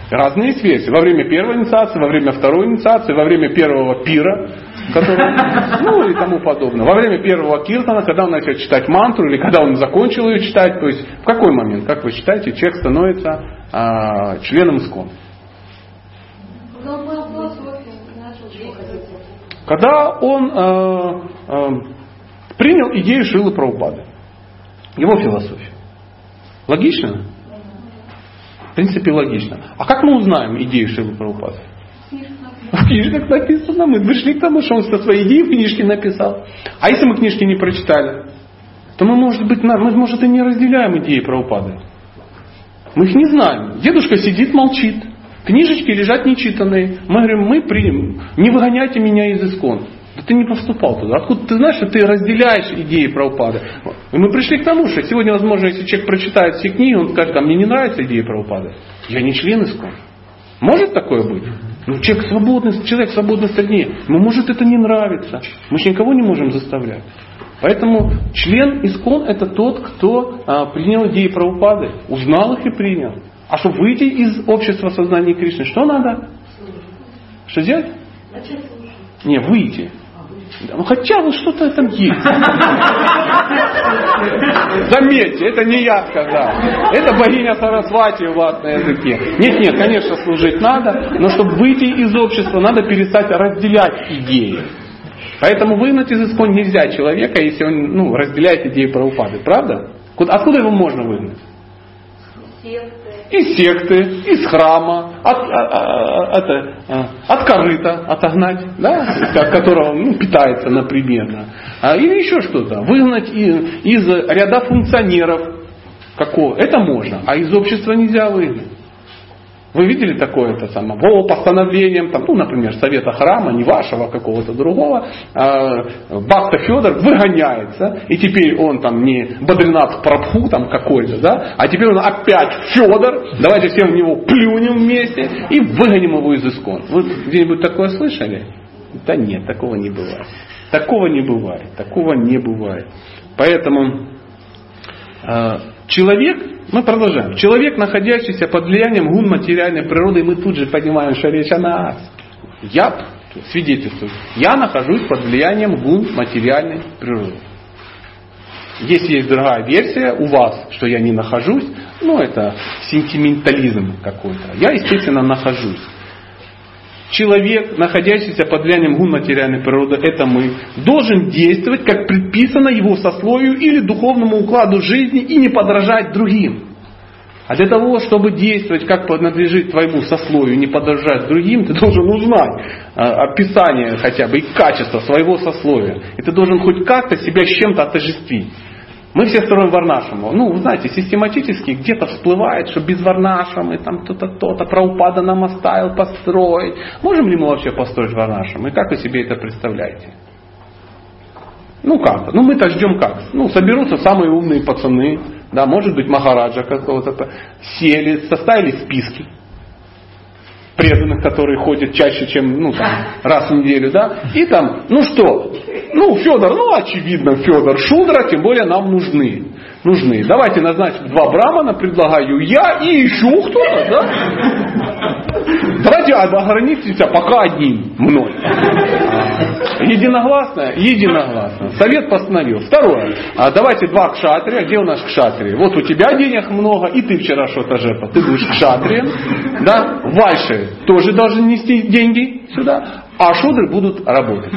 Разные есть. Во время первой инициации, во время второй инициации, во время первого пира, который, ну и тому подобное. Во время первого киртана, когда он начал читать мантру, или когда он закончил ее читать, то есть в какой момент, как вы считаете, человек становится а, членом искон? Когда он э, э, принял идею Шилы Праупады. Его философию. Логично? В принципе, логично. А как мы узнаем идею Шилы Праупады? В книжках написано. Мы пришли к тому, что он со своей идеей в книжке написал. А если мы книжки не прочитали, то мы, может быть, мы, может, и не разделяем идеи Праупады. Мы их не знаем. Дедушка сидит, молчит. Книжечки лежат нечитанные. Мы говорим, мы примем. Не выгоняйте меня из искон. Да ты не поступал туда. Откуда ты знаешь, что ты разделяешь идеи Прабхупады? И мы пришли к тому, что сегодня, возможно, если человек прочитает все книги, он скажет, а мне не нравятся идеи Прабхупады. Я не член искон. Может такое быть? Ну, человек свободный, человек свободный среде. Ему может это не нравится. Мы же никого не можем заставлять. Поэтому член искон это тот, кто а, принял идеи Прабхупады, узнал их и принял. А чтобы выйти из общества сознания Кришны, что надо? Что делать? Не, выйти. Ну хотя бы что-то там есть. Заметьте, это не я сказал. Это богиня Сарасвати у вас на языке. Нет, нет, конечно, служить надо, но чтобы выйти из общества, надо перестать разделять идеи. Поэтому выгнать из искон нельзя человека, если он ну, разделяет идеи правопады. Правда? Откуда его можно выгнать? Из секты, из храма, от, от, а, а, от, а, от корыта отогнать, да, от которого ну, питается, например, да, или еще что-то, выгнать из, из ряда функционеров. Какого, это можно, а из общества нельзя выгнать. Вы видели такое это самое, по постановлениям, там, ну, например, совета храма, не вашего, какого-то другого, э, Бхакта Федор выгоняется, и теперь он там не Бадринат Прабху там какой-то, да, а теперь он опять Федор, давайте всем в него плюнем вместе и выгоним его из искон. Вы где-нибудь такое слышали? Да нет, такого не бывает. Такого не бывает, такого не бывает. Поэтому э, человек, мы продолжаем, человек, находящийся под влиянием гун материальной природы, мы тут же понимаем, что речь о нас. Я свидетельствую, я нахожусь под влиянием гун материальной природы. Если есть другая версия у вас, что я не нахожусь, ну это сентиментализм какой-то. Я, естественно, нахожусь человек, находящийся под влиянием гун материальной природы, это мы, должен действовать, как предписано его сословию или духовному укладу жизни и не подражать другим. А для того, чтобы действовать, как надлежит твоему сословию, не подражать другим, ты должен узнать а, описание хотя бы и качество своего сословия. И ты должен хоть как-то себя с чем-то отождествить. Мы все строим варнашему. Ну, вы знаете, систематически где-то всплывает, что без варнашамы, там кто-то, кто-то, Праупада нам оставил построить. Можем ли мы вообще построить варнашам? И как вы себе это представляете? Ну как? Ну мы-то ждем как? Ну соберутся самые умные пацаны, да, может быть Махараджа какого-то, сели, составили списки преданных, которые ходят чаще, чем ну, там, раз в неделю, да, и там, ну что, ну, Федор, ну, очевидно, Федор, Шудра, тем более нам нужны. Нужны. Давайте назначим два брамана, предлагаю я и еще кто-то, да? Давайте ограничимся пока одним, мной. Единогласно? Единогласно. Совет постановил. Второе. А давайте два кшатрия. Где у нас кшатрии? Вот у тебя денег много, и ты вчера что-то жертвовал. Ты будешь кшатрием. Да? Вайши тоже должны нести деньги сюда. А шудры будут работать.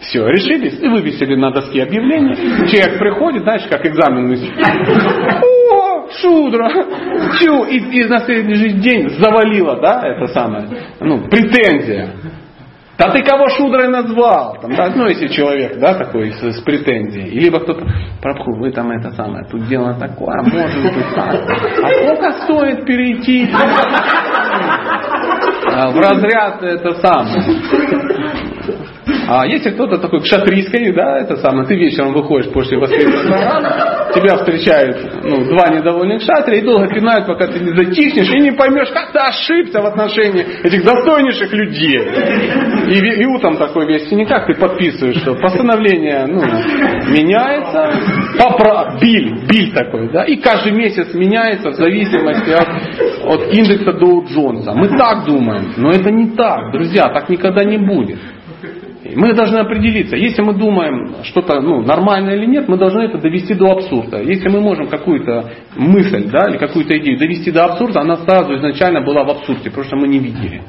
Все, решились и вывесили на доске объявления. Человек приходит, знаешь, как экзамен. О, шудра! Чу! И, и на следующий день завалило, да, это самое, ну, претензия. Да ты кого шудрой назвал? Там, да, ну, если человек, да, такой с, с претензией. Либо кто-то, Прабху, вы там это самое, тут дело такое, а может быть так. А сколько стоит перейти в разряд это самое? А если кто-то такой кшатрийской, да, это самое, ты вечером выходишь после воскресного тебя встречают ну, два недовольных шатри и долго пинают, пока ты не затихнешь и не поймешь, как ты ошибся в отношении этих достойнейших людей. И, и утром такой весь синяках ты подписываешь, что постановление ну, меняется, попра... биль, биль такой, да, и каждый месяц меняется в зависимости от, от индекса Доу Джонса. Мы так думаем, но это не так, друзья, так никогда не будет. Мы должны определиться, если мы думаем что-то ну, нормально или нет, мы должны это довести до абсурда. Если мы можем какую-то мысль да, или какую-то идею довести до абсурда, она сразу изначально была в абсурде, потому что мы не видели.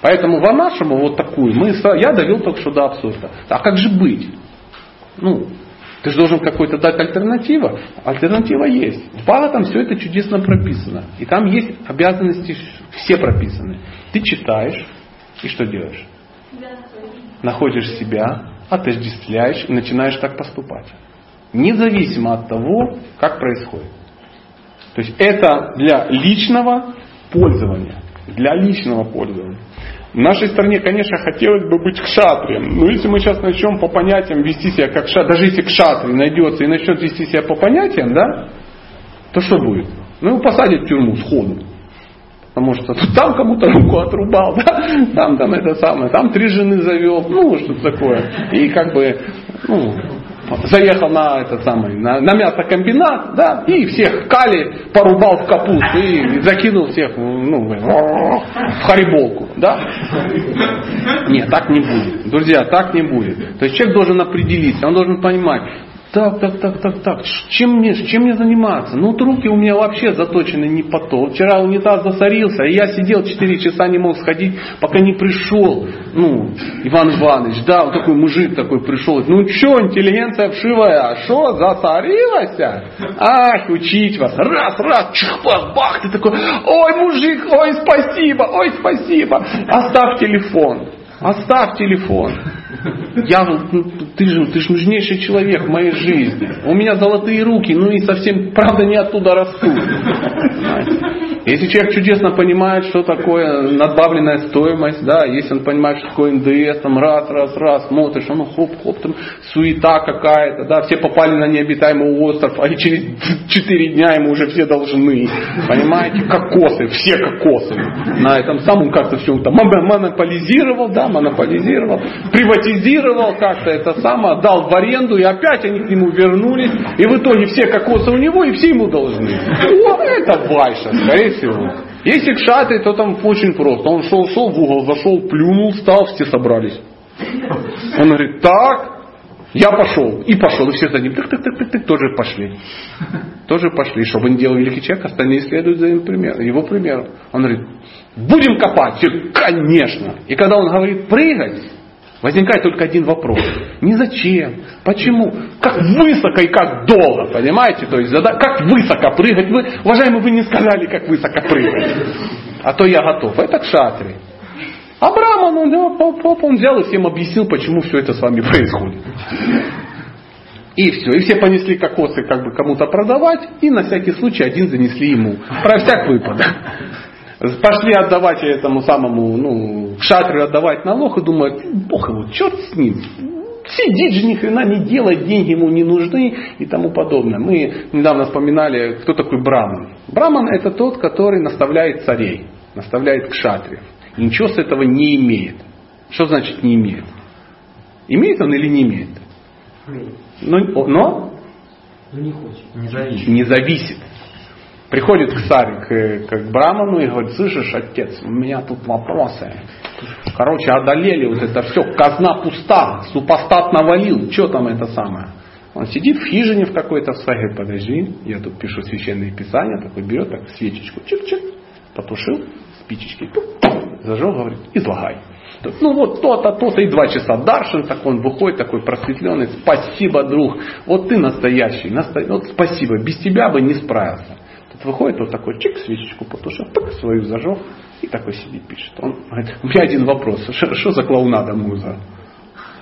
Поэтому в нашему вот такую мы, я довел только что до абсурда. А как же быть? Ну, ты же должен какой-то дать альтернативу. Альтернатива есть. В там все это чудесно прописано. И там есть обязанности все прописаны. Ты читаешь и что делаешь? находишь себя, отождествляешь и начинаешь так поступать. Независимо от того, как происходит. То есть это для личного пользования. Для личного пользования. В нашей стране, конечно, хотелось бы быть кшатрием. Но если мы сейчас начнем по понятиям вести себя как кшатри, даже если кшатри найдется и начнет вести себя по понятиям, да, то что будет? Ну, его посадят в тюрьму сходу. Потому что там кому-то руку отрубал, да? там, там это самое, там три жены завел, ну, что-то такое. И как бы, ну, заехал на этот самый, на, на мясокомбинат, да, и всех кали порубал в капусту и закинул всех ну, в хариболку, да? Нет, так не будет. Друзья, так не будет. То есть человек должен определиться, он должен понимать, так, так, так, так, так, чем мне, чем мне заниматься? Ну, вот руки у меня вообще заточены не по то. Вчера унитаз засорился, и я сидел 4 часа, не мог сходить, пока не пришел, ну, Иван Иванович, да, вот такой мужик такой пришел, ну, что, интеллигенция вшивая, а что, засорилась? Ах, учить вас, раз, раз, чих, бах, бах, ты такой, ой, мужик, ой, спасибо, ой, спасибо, оставь телефон, оставь телефон. Я, ну, ты же, ты же нужнейший человек в моей жизни. У меня золотые руки, ну и совсем, правда, не оттуда растут. Если человек чудесно понимает, что такое надбавленная стоимость, да, если он понимает, что такое НДС, там раз, раз, раз, смотришь, ну хоп, хоп, там суета какая-то, да, все попали на необитаемый остров, а через 4 дня ему уже все должны. Понимаете, кокосы, все кокосы. На этом самом как-то все там монополизировал, да, монополизировал, приватизировал как-то это самое, дал в аренду, и опять они к нему вернулись, и в итоге все кокосы у него, и все ему должны. О, это вайша, скорее всего. Если кшаты, то там очень просто. Он шел, шел в угол, зашел, плюнул, встал, все собрались. Он говорит, так, я пошел. И пошел. И все за ним. Так, так, так, так, так, тоже пошли. Тоже пошли. Чтобы не делал великий человек, остальные следуют за его примером. Его примером. Он говорит, будем копать. Все, конечно. И когда он говорит прыгать, Возникает только один вопрос. Не зачем, почему, как высоко и как долго, понимаете? То есть, как высоко прыгать. Вы, уважаемые, вы не сказали, как высоко прыгать. А то я готов. Это кшатри. А Браман, он, он взял и всем объяснил, почему все это с вами происходит. И все. И все понесли кокосы как бы кому-то продавать, и на всякий случай один занесли ему. Про всяк выпадок. Пошли отдавать этому самому, ну, шатру отдавать налог и думают, бог его, черт с ним. Сидит же ни хрена не делает, деньги ему не нужны и тому подобное. Мы недавно вспоминали, кто такой Браман. Браман это тот, который наставляет царей, наставляет кшатриев. И ничего с этого не имеет. Что значит не имеет? Имеет он или не имеет? Но? но не хочет. Не зависит. Не зависит. Приходит к царю, к, к Браману и говорит, слышишь, отец, у меня тут вопросы. Короче, одолели вот это все, казна пуста, супостат навалил, что там это самое. Он сидит в хижине в какой-то в своей, подожди, я тут пишу священные писания, такой берет так свечечку, чик-чик, потушил, спичечки, зажег, говорит, излагай. Ну вот то-то, то-то, и два часа Даршин, так он выходит такой просветленный, спасибо, друг, вот ты настоящий, настоящий, вот спасибо, без тебя бы не справился. Выходит вот такой чик, свечечку потушил, пык, свою зажег и такой сидит, пишет. Он говорит, у меня один вопрос, что за клоунада муза?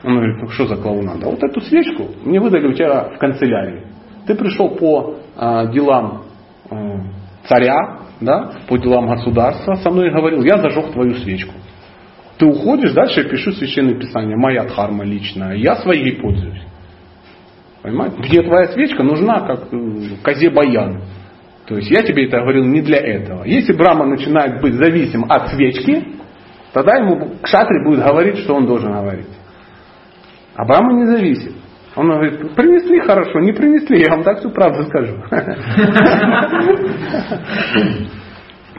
Он говорит, ну что за клоунада? Вот эту свечку мне выдали у тебя в канцелярии. Ты пришел по а, делам а, царя, да, по делам государства, со мной говорил, я зажег твою свечку. Ты уходишь, дальше я пишу священное писание, моя дхарма личная, я своей пользуюсь. Понимаете? Где твоя свечка нужна, как э, козе баян. То есть я тебе это говорил не для этого. Если Брахма начинает быть зависим от свечки, тогда ему кшатри будет говорить, что он должен говорить. А Брахма не зависит. Он говорит, принесли хорошо, не принесли, я вам так всю правду скажу.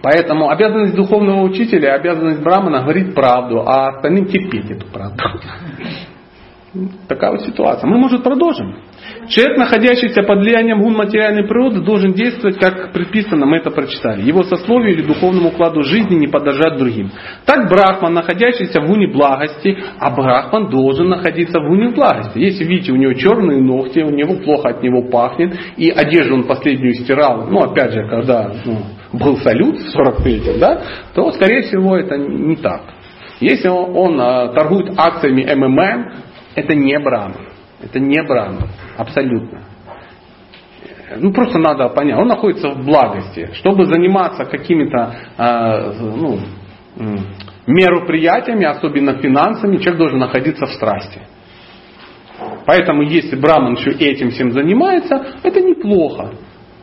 Поэтому обязанность духовного учителя, обязанность Брамана говорить правду, а остальным терпеть эту правду. Такая вот ситуация. Мы, может, продолжим? Человек, находящийся под влиянием гун материальной природы, должен действовать, как предписано, мы это прочитали. Его сословию или духовному укладу жизни не подражать другим. Так Брахман, находящийся в гуне благости, а Брахман должен находиться в гуне благости. Если видите, у него черные ногти, у него плохо от него пахнет, и одежду он последнюю стирал, ну опять же, когда ну, был салют в 43-м, да, то, скорее всего, это не так. Если он, он а, торгует акциями МММ, это не Брахман. Это не Брахман. Абсолютно. Ну, просто надо понять. Он находится в благости. Чтобы заниматься какими-то, э, ну, мероприятиями, особенно финансами, человек должен находиться в страсти. Поэтому если браман еще этим всем занимается, это неплохо.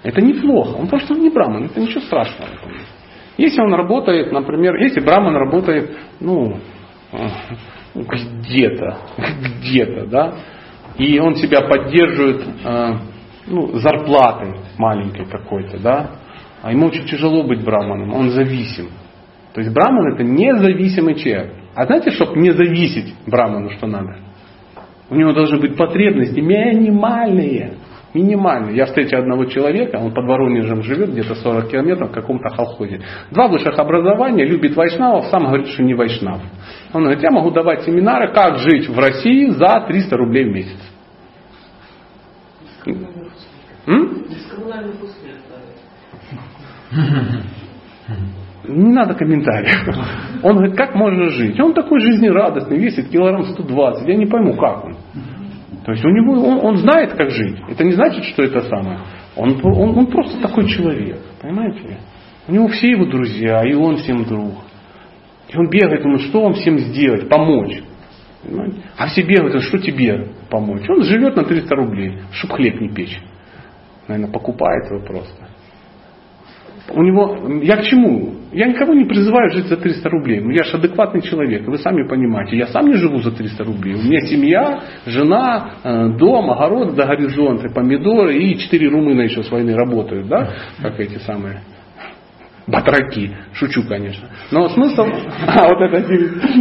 Это неплохо. Он просто не браман, это ничего страшного. Если он работает, например, если браман работает, ну, где-то, где-то, да, и он себя поддерживает э, ну, зарплатой маленькой какой-то, да, а ему очень тяжело быть браманом, он зависим. То есть браман это независимый человек. А знаете, чтобы не зависеть браману, что надо? У него должны быть потребности минимальные. Минимальные. Я встретил одного человека, он под Воронежем живет, где-то 40 километров в каком-то холхозе. Два высших образования, любит вайшнавов, сам говорит, что не вайшнав. Он говорит, я могу давать семинары, как жить в России за 300 рублей в месяц. Не надо комментариев. Он говорит, как можно жить? Он такой жизнерадостный, весит килограмм 120. Я не пойму, как он. То есть у него, он, он знает, как жить. Это не значит, что это самое. Он, он, он просто такой человек. Понимаете? У него все его друзья, и он всем друг. И он бегает, думает, что вам всем сделать, помочь. Понимаете? А все бегают, что тебе помочь? Он живет на 300 рублей, чтобы хлеб не печь. Наверное, покупает его просто у него, я к чему? Я никого не призываю жить за 300 рублей. Ну, я же адекватный человек, вы сами понимаете. Я сам не живу за 300 рублей. У меня семья, жена, э, дом, огород до горизонта, помидоры и четыре румына еще с войны работают, да, как эти самые батраки. Шучу, конечно. Но смысл... А, вот это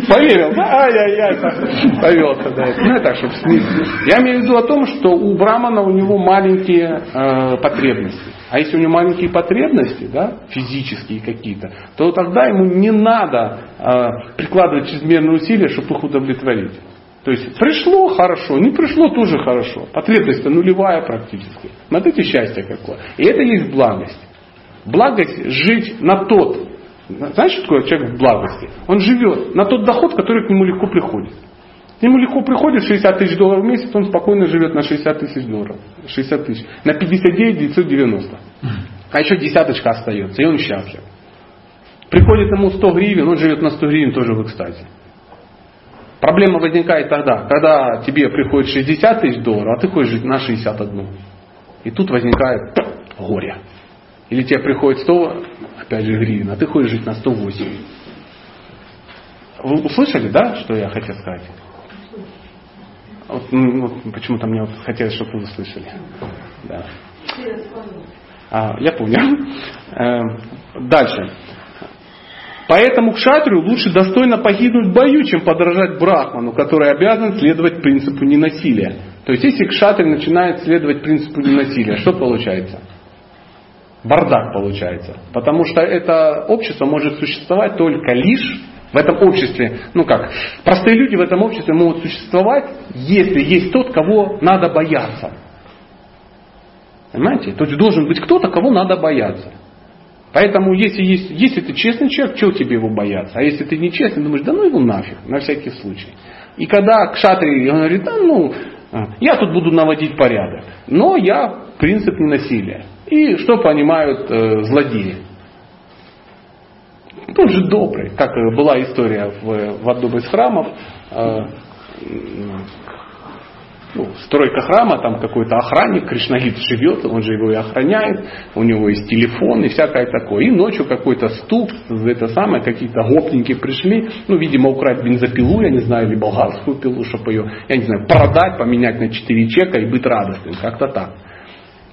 поверил, да? Ай-яй-яй, повелся, да. Ну, это так, чтобы снизить. Я имею в виду о том, что у Брамана у него маленькие э, потребности. А если у него маленькие потребности, да, физические какие-то, то тогда ему не надо э, прикладывать чрезмерные усилия, чтобы их удовлетворить. То есть пришло хорошо, не пришло тоже хорошо. Потребность-то нулевая практически. Смотрите счастье какое. И это есть благость. Благость жить на тот, знаешь, что такое человек в благости? Он живет на тот доход, который к нему легко приходит. К нему легко приходит 60 тысяч долларов в месяц, он спокойно живет на 60 тысяч долларов. 60 тысяч. На 59 990. А еще десяточка остается, и он счастлив. Приходит ему 100 гривен, он живет на 100 гривен тоже в экстазе. Проблема возникает тогда, когда тебе приходит 60 тысяч долларов, а ты хочешь жить на 61. И тут возникает горе. Или тебе приходит 100, опять же, гривен, а ты хочешь жить на 108. Вы услышали, да, что я хотел сказать? Вот, ну, вот, почему-то мне вот хотелось, чтобы вы услышали. Да. А, я понял. Э, дальше. Поэтому к шатрию лучше достойно погибнуть в бою, чем подражать брахману, который обязан следовать принципу ненасилия. То есть, если к начинает следовать принципу ненасилия, что получается? бардак получается. Потому что это общество может существовать только лишь в этом обществе, ну как, простые люди в этом обществе могут существовать, если есть тот, кого надо бояться. Понимаете? То есть должен быть кто-то, кого надо бояться. Поэтому если, есть, если ты честный человек, чего тебе его бояться? А если ты нечестный, думаешь, да ну его нафиг, на всякий случай. И когда к шатре он говорит, да ну, я тут буду наводить порядок, но я принцип ненасилия. И что понимают э, злодеи? Он же добрый. Как была история в, в одном из храмов. Э, ну, стройка храма, там какой-то охранник, Кришнаит живет, он же его и охраняет, у него есть телефон и всякое такое. И ночью какой-то стук, это самое, какие-то гопники пришли, ну, видимо, украть бензопилу, я не знаю, или болгарскую пилу, чтобы ее, я не знаю, продать, поменять на 4 чека и быть радостным, как-то так.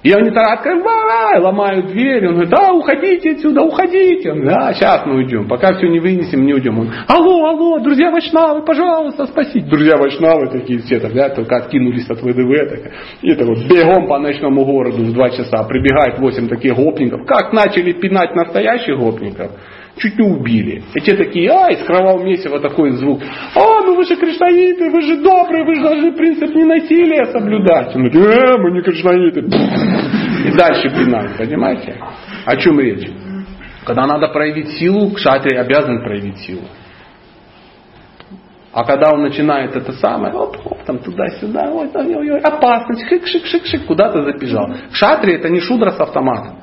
И они так открывают, ломают дверь. Он говорит, да, уходите отсюда, уходите. Он, да, сейчас мы уйдем. Пока все не вынесем, не уйдем. Он, алло, алло, друзья Вайшнавы, пожалуйста, спасите. Друзья Вайшнавы такие все, так, только откинулись от ВДВ. Так, и так вот бегом по ночному городу в два часа. Прибегает восемь таких гопников. Как начали пинать настоящих гопников чуть не убили. И те такие, а, из кровавого месива такой звук. А, ну вы же кришнаиты, вы же добрые, вы же должны принцип ненасилия соблюдать. Он говорит, э, мы не кришнаиты. И дальше пинают, понимаете? О чем речь? Когда надо проявить силу, кшатри обязан проявить силу. А когда он начинает это самое, оп, оп, там туда-сюда, ой, ой, ой, опасность, шик, шик, шик, шик, куда-то забежал. Шатри это не шудра с автоматом.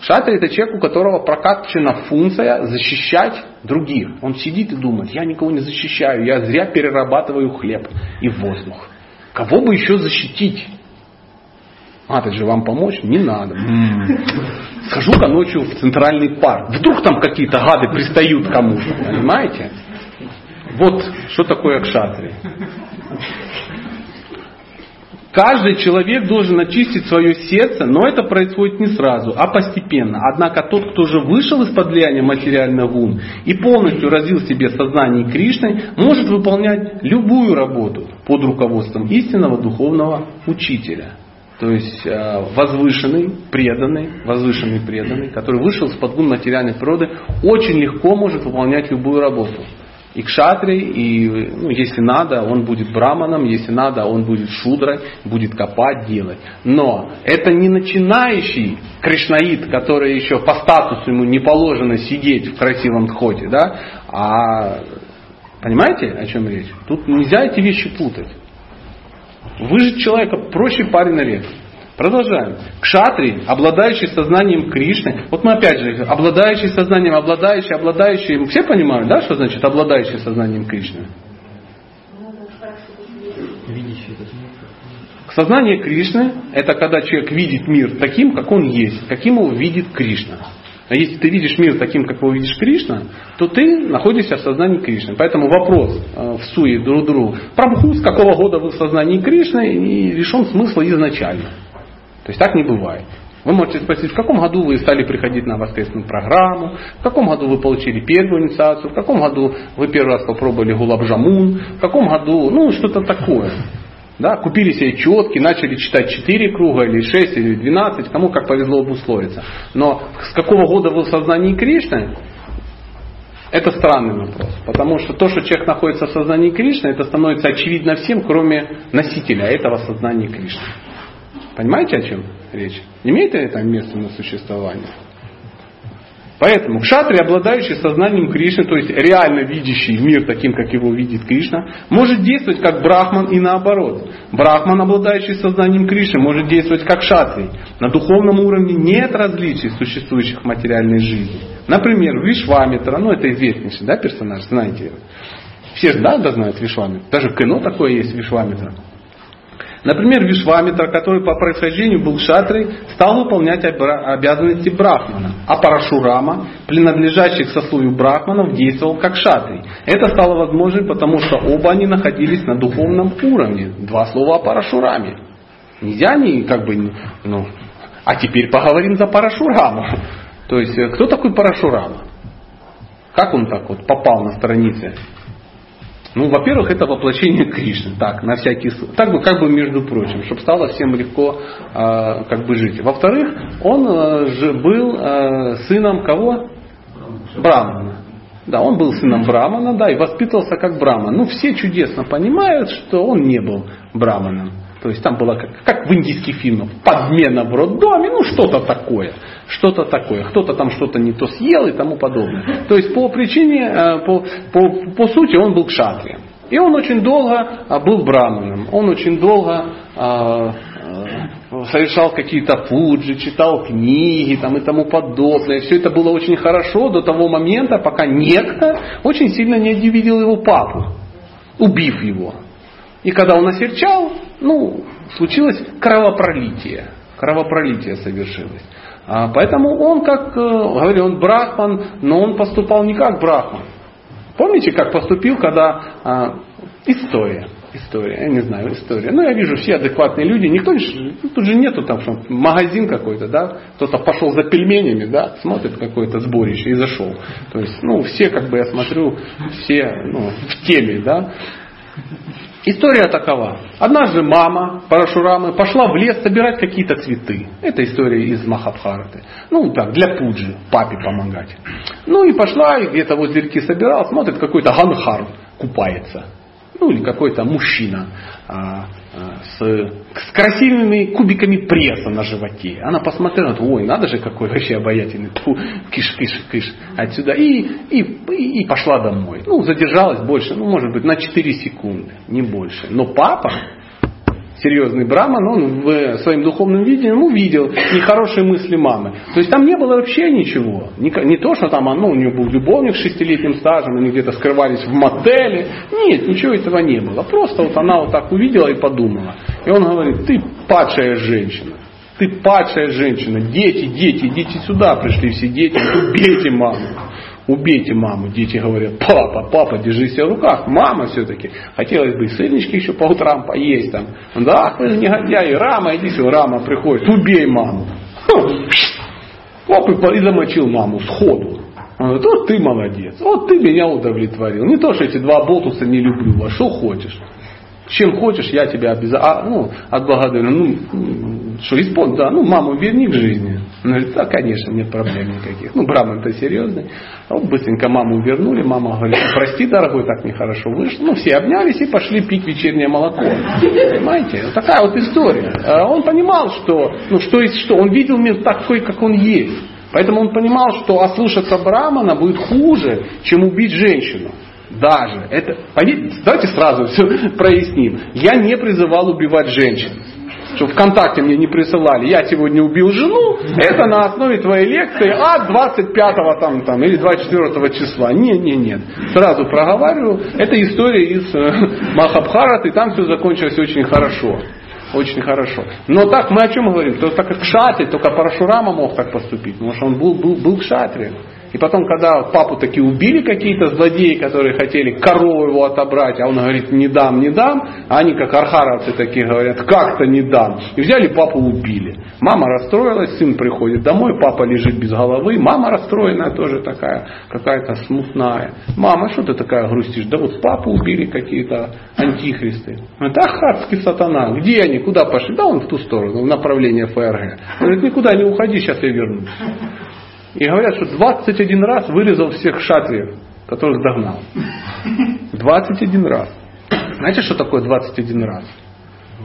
Шатри это человек, у которого прокачана функция защищать других. Он сидит и думает, я никого не защищаю, я зря перерабатываю хлеб и воздух. Кого бы еще защитить? А, ты же вам помочь? Не надо. Схожу-ка ночью в центральный парк. Вдруг там какие-то гады пристают кому-то. Понимаете? Вот что такое кшатри. Каждый человек должен очистить свое сердце, но это происходит не сразу, а постепенно. Однако тот, кто же вышел из-под влияния материальных ум и полностью развил в себе сознание Кришны, может выполнять любую работу под руководством истинного духовного учителя. То есть э, возвышенный, преданный, возвышенный, преданный, который вышел из-под гун материальной природы, очень легко может выполнять любую работу и кшатри, и ну, если надо, он будет браманом, если надо, он будет шудрой, будет копать, делать. Но это не начинающий кришнаид, который еще по статусу ему не положено сидеть в красивом тхоте, да, а понимаете, о чем речь? Тут нельзя эти вещи путать. Выжить человека проще парень на век. Продолжаем. Кшатри, обладающий сознанием Кришны. Вот мы опять же, обладающий сознанием, обладающий, обладающий. Все понимают, да, что значит обладающий сознанием Кришны? Сознание Кришны – это когда человек видит мир таким, как он есть, каким его видит Кришна. А если ты видишь мир таким, как его видишь Кришна, то ты находишься в сознании Кришны. Поэтому вопрос э, в суе друг другу, Прабху, с какого года вы в сознании Кришны, и решен смысл изначально. То есть так не бывает. Вы можете спросить, в каком году вы стали приходить на воскресную программу, в каком году вы получили первую инициацию, в каком году вы первый раз попробовали гулабжамун, в каком году, ну, что-то такое. Да, купили себе четки, начали читать 4 круга, или 6, или 12, кому как повезло обусловиться. Но с какого года вы в сознании Кришны, это странный вопрос. Потому что то, что человек находится в сознании Кришны, это становится очевидно всем, кроме носителя этого сознания Кришны. Понимаете, о чем речь? Имеет ли это место на существование? Поэтому кшатри, обладающий сознанием Кришны, то есть реально видящий мир таким, как его видит Кришна, может действовать как брахман и наоборот. Брахман, обладающий сознанием Кришны, может действовать как шатри. На духовном уровне нет различий существующих в материальной жизни. Например, Вишвамитра, ну это известнейший да, персонаж, знаете. Все же да, да знают Вишвамитра. Даже кино такое есть Вишвамитра. Например, Вишвамитра, который по происхождению был шатрой, стал выполнять обязанности брахмана, а Парашурама, принадлежащий к сословию брахманов, действовал как шатрий. Это стало возможным, потому что оба они находились на духовном уровне. Два слова о Парашураме. Нельзя они как бы, ну, а теперь поговорим за Парашураму. То есть, э, кто такой Парашурама? Как он так вот попал на страницы ну, во-первых, это воплощение Кришны, так, на всякий. Так бы, как бы, между прочим, чтобы стало всем легко э, как бы жить. Во-вторых, он э, же был э, сыном кого? Брамана. Да, он был сыном Брамана, да, и воспитывался как Браман. Ну, все чудесно понимают, что он не был Браманом. То есть там было как, как в индийских фильмах, подмена в роддоме, ну что-то такое, что-то такое. Кто-то там что-то не то съел и тому подобное. То есть по причине, э, по, по, по сути он был кшатрием. И он очень долго э, был браманом, он очень долго э, совершал какие-то пуджи, читал книги там, и тому подобное. Все это было очень хорошо до того момента, пока некто очень сильно не обидел его папу, убив его. И когда он осерчал, ну, случилось кровопролитие. Кровопролитие совершилось. А, поэтому он, как э, говорю, он брахман, но он поступал не как брахман. Помните, как поступил, когда а, история, история, я не знаю, история. Ну, я вижу, все адекватные люди, никто не, ну, тут же нету там, что магазин какой-то, да, кто-то пошел за пельменями, да, смотрит какое-то сборище и зашел. То есть, ну, все, как бы я смотрю, все ну, в теме, да. История такова. Однажды мама Парашурамы пошла в лес собирать какие-то цветы. Это история из Махабхараты. Ну, так, для пуджи, папе помогать. Ну и пошла, и где-то возле реки собирала, смотрит, какой-то ганхар купается ну или какой-то мужчина а, а, с, с красивыми кубиками пресса на животе. Она посмотрела, ой, надо же какой вообще обаятельный, Фу, киш, киш, киш, отсюда. И, и, и пошла домой. Ну, задержалась больше, ну, может быть, на 4 секунды, не больше. Но папа серьезный браман, он в своем духовном видении увидел нехорошие мысли мамы. То есть там не было вообще ничего. Не, то, что там ну, у нее был любовник с шестилетним стажем, они где-то скрывались в мотеле. Нет, ничего этого не было. Просто вот она вот так увидела и подумала. И он говорит, ты падшая женщина. Ты падшая женщина. Дети, дети, идите сюда пришли все дети. Убейте маму. Убейте маму. Дети говорят, папа, папа, держи себя в руках. Мама все-таки. Хотелось бы сырнички еще по утрам поесть там. Да, вы же негодяи. Рама, иди сюда. Рама приходит. Убей маму. Оп, и замочил маму сходу. Он говорит, вот ты молодец, вот ты меня удовлетворил. Не то, что эти два болтуса не люблю, а что хочешь. Чем хочешь, я тебя обязательно а, ну, отблагодарю. Ну, что исполнить, да, ну маму верни к жизни. Он говорит, да, конечно, нет проблем никаких. Ну, Браман-то серьезный. А вот быстренько маму вернули, мама говорит, прости, дорогой, так нехорошо вышло. Ну, все обнялись и пошли пить вечернее молоко. Понимаете? Вот такая вот история. А он понимал, что, ну, что есть что. Он видел мир такой, как он есть. Поэтому он понимал, что ослушаться Брамана будет хуже, чем убить женщину. Даже. Это, давайте сразу все проясним. Я не призывал убивать женщин. Что ВКонтакте мне не присылали, я сегодня убил жену, это на основе твоей лекции от 25 там, там, или 24 числа. Нет, нет, нет. Сразу проговариваю. Это история из э, Махабхарат, и там все закончилось очень хорошо. Очень хорошо. Но так мы о чем говорим? То так как Кшатри, только Парашурама мог так поступить, потому что он был, был, был Кшатри. И потом, когда папу таки убили какие-то злодеи, которые хотели корову его отобрать, а он говорит, не дам, не дам, а они как архаровцы такие говорят, как-то не дам. И взяли папу убили. Мама расстроилась, сын приходит домой, папа лежит без головы, мама расстроенная тоже такая, какая-то смутная. Мама, что ты такая грустишь? Да вот папу убили какие-то антихристы. Говорит, ахатский сатана, где они, куда пошли? Да он в ту сторону, в направлении ФРГ. Он говорит, никуда не уходи, сейчас я вернусь. И говорят, что 21 раз вырезал всех шатриев, которых догнал. 21 раз. Знаете, что такое 21 раз?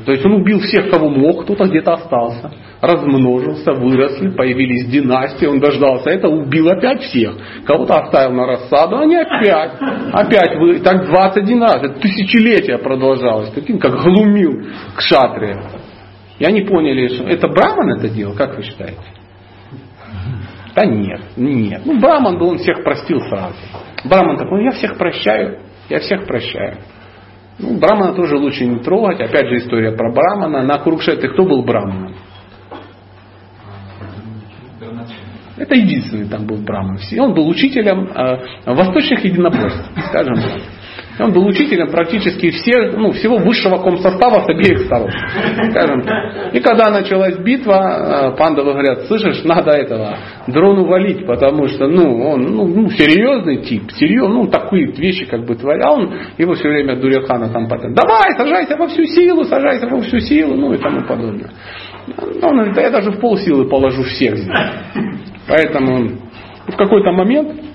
То есть он убил всех, кого мог, кто-то где-то остался, размножился, выросли, появились династии, он дождался это, убил опять всех. Кого-то оставил на рассаду, они опять, опять, вы, так 21 раз, это тысячелетия продолжалось, таким как глумил к шатре. И они поняли, что это Браман это делал, как вы считаете? Да нет, нет. Ну, Браман был, он всех простил сразу. Браман такой, ну я всех прощаю, я всех прощаю. Ну, Брамана тоже лучше не трогать. Опять же история про Брамана. На Курукшете кто был Браманом? Это единственный там был Браман. Он был учителем э, восточных единоборств, скажем так. Он был учителем практически всех, ну, всего высшего комсостава с обеих сторон. Скажем так. И когда началась битва, э, пандавы говорят, слышишь, надо этого дрону валить, потому что ну, он ну, ну, серьезный тип, серьезный, ну, такие вещи как бы творил. А он его все время Дуряхана там потом, давай, сажайся во всю силу, сажайся во всю силу, ну и тому подобное. Он говорит, да я даже в полсилы положу всех. Поэтому в какой-то момент а,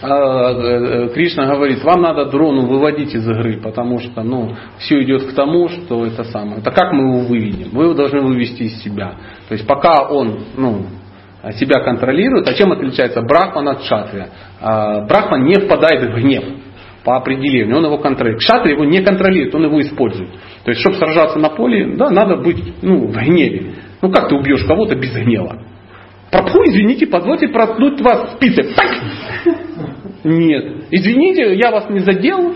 Кришна говорит, вам надо дрону выводить из игры, потому что ну, все идет к тому, что это самое. Это как мы его выведем? Вы его должны вывести из себя. То есть пока он ну, себя контролирует, а чем отличается Брахман от Шатрия? А, Брахман не впадает в гнев по определению, он его контролирует. Кшатри его не контролирует, он его использует. То есть, чтобы сражаться на поле, да, надо быть ну, в гневе. Ну как ты убьешь кого-то без гнева? Пропу, извините, позвольте проткнуть вас спицей. Так! Нет. Извините, я вас не задел,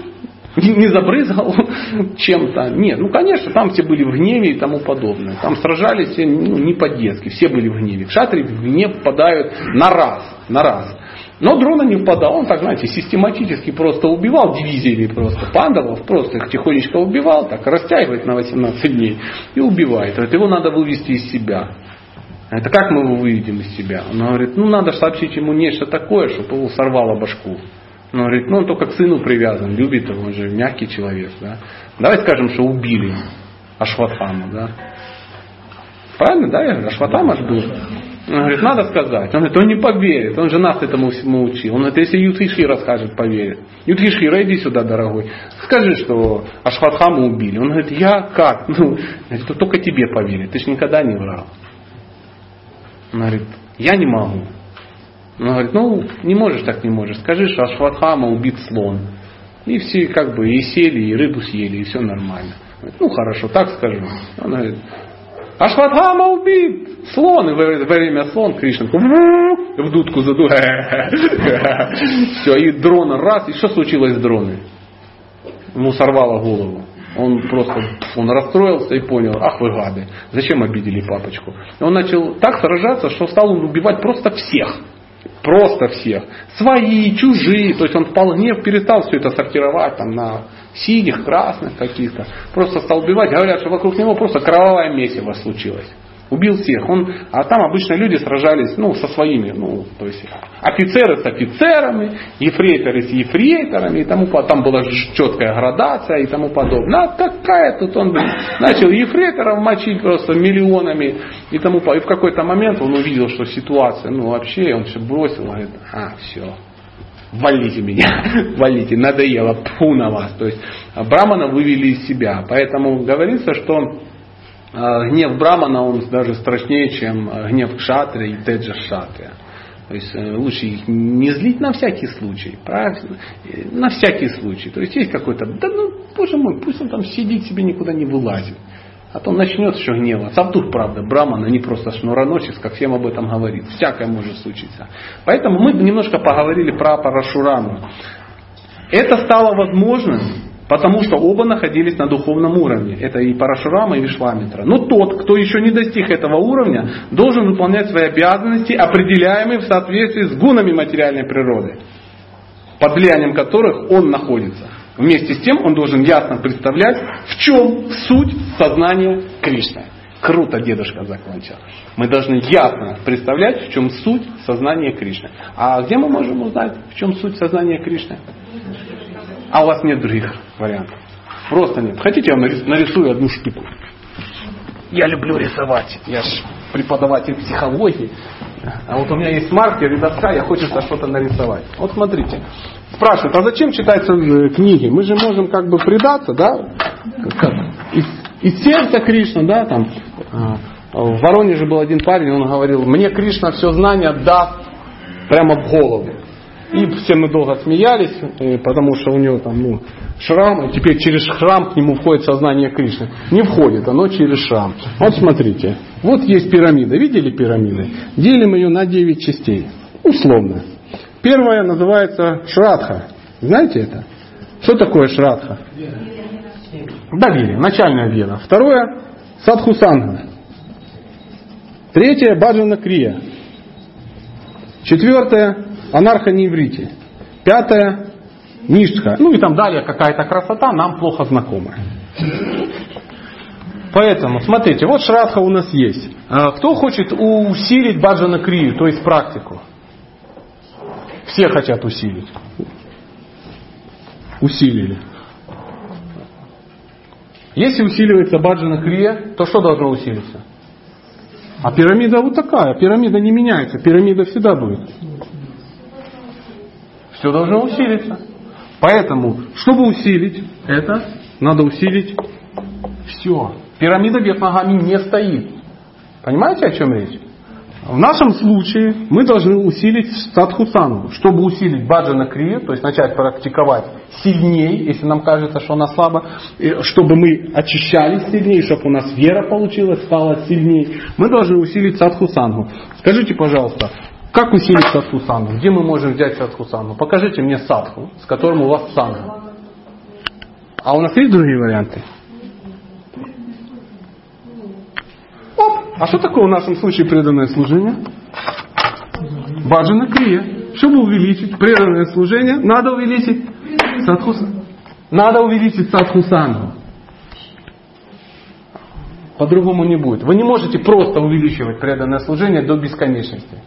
не забрызгал чем-то. Нет, ну конечно, там все были в гневе и тому подобное. Там сражались все ну, не по-детски, все были в гневе. В шатре в гнев впадают на раз, на раз. Но дрона не впадал, он так, знаете, систематически просто убивал дивизии просто пандавов, просто их тихонечко убивал, так растягивает на 18 дней и убивает. Вот его надо вывести из себя. Это как мы его выведем из себя? Он говорит, ну надо сообщить ему нечто такое, чтобы его сорвало башку. Он говорит, ну он только к сыну привязан, любит его, он же мягкий человек. Да? Давай скажем, что убили Ашватхану. Да? Правильно, да? Я говорю, Ашватама же был. Он говорит, надо сказать. Он говорит, он не поверит, он же нас этому всему учил. Он говорит, если Юдхишхира скажет, поверит. Юдхишхира, иди сюда, дорогой. Скажи, что Ашватхаму убили. Он говорит, я как? Ну, говорит, только тебе поверит, ты же никогда не врал. Он говорит, я не могу. Он говорит, ну, не можешь так, не можешь. Скажи, что Ашватхама убит слон. И все как бы и сели, и рыбу съели, и все нормально. Ну хорошо, так скажу. Он говорит, Ашватхама убит! Слон, и во время слон Кришна в дудку заду. Все, и дрон раз, и что случилось с дроной? Ему сорвало голову. Он просто он расстроился и понял, ах вы гады, зачем обидели папочку. И он начал так сражаться, что стал убивать просто всех. Просто всех. Свои, чужие. То есть он вполне перестал все это сортировать там, на синих, красных каких-то. Просто стал убивать. Говорят, что вокруг него просто кровавое месиво случилось. Убил всех. Он, а там обычно люди сражались ну, со своими, ну, то есть офицеры с офицерами, ефрейторы с ефрейторами и тому подобное. Там была четкая градация и тому подобное. А какая тут он начал ефрейторов мочить просто миллионами и тому подобное. И в какой-то момент он увидел, что ситуация, ну вообще, он все бросил, говорит, а, все, валите меня, валите, надоело, пфу на вас. То есть Брамана вывели из себя. Поэтому говорится, что гнев Брамана, он даже страшнее, чем а, гнев Кшатри и Теджа Шатрия. То есть э, лучше их не злить на всякий случай, правильно? На всякий случай. То есть есть какой-то, да ну, боже мой, пусть он там сидит себе, никуда не вылазит. А то начнет еще гневаться. А вдруг, правда, Брамана не просто шнуроносец, как всем об этом говорит. Всякое может случиться. Поэтому мы немножко поговорили про Парашураму. Это стало возможным Потому что оба находились на духовном уровне. Это и Парашурама, и Вишвамитра. Но тот, кто еще не достиг этого уровня, должен выполнять свои обязанности, определяемые в соответствии с гунами материальной природы, под влиянием которых он находится. Вместе с тем он должен ясно представлять, в чем суть сознания Кришны. Круто дедушка закончил. Мы должны ясно представлять, в чем суть сознания Кришны. А где мы можем узнать, в чем суть сознания Кришны? А у вас нет других вариантов. Просто нет. Хотите, я вам нарисую одну штуку. Я люблю рисовать. Я же преподаватель психологии. А вот у меня есть маркер и доска, я хочется что-то нарисовать. Вот смотрите. Спрашивают, а зачем читаются э, книги? Мы же можем как бы предаться, да? Как? Из, из сердца Кришна, да, там. А, в Воронеже был один парень, он говорил, мне Кришна все знание даст прямо в голову. И все мы долго смеялись, э, потому что у него там ну, шрам, и теперь через шрам к нему входит сознание Кришны. Не входит, оно через шрам. Вот смотрите, вот есть пирамида. Видели пирамиды? Делим ее на 9 частей. Условно. Первая называется Шрадха. Знаете это? Что такое Шрадха? Доверие, начальная вера. Второе Садхусанга. Третье Баджана Крия. Четвертое анархоневрите. Пятое – ништха. Ну и там далее какая-то красота, нам плохо знакомая. Поэтому, смотрите, вот шрадха у нас есть. А кто хочет усилить баджана крию, то есть практику? Все хотят усилить. Усилили. Если усиливается баджана крия, то что должно усилиться? А пирамида вот такая. Пирамида не меняется. Пирамида всегда будет все должно усилиться. Поэтому, чтобы усилить это, надо усилить все. Пирамида вверх ногами не стоит. Понимаете, о чем речь? В нашем случае мы должны усилить статхусану. Чтобы усилить баджана крию, то есть начать практиковать сильнее, если нам кажется, что она слаба, чтобы мы очищались сильнее, чтобы у нас вера получилась, стала сильнее, мы должны усилить садхусангу. Скажите, пожалуйста, как усилить садху сангу? Где мы можем взять садху сангу? Покажите мне садху, с которым у вас санга. А у нас есть другие варианты? Оп! А что такое в нашем случае преданное служение? Баджана крия. Чтобы увеличить преданное служение, надо увеличить садху Надо увеличить садху сангу. По-другому не будет. Вы не можете просто увеличивать преданное служение до бесконечности.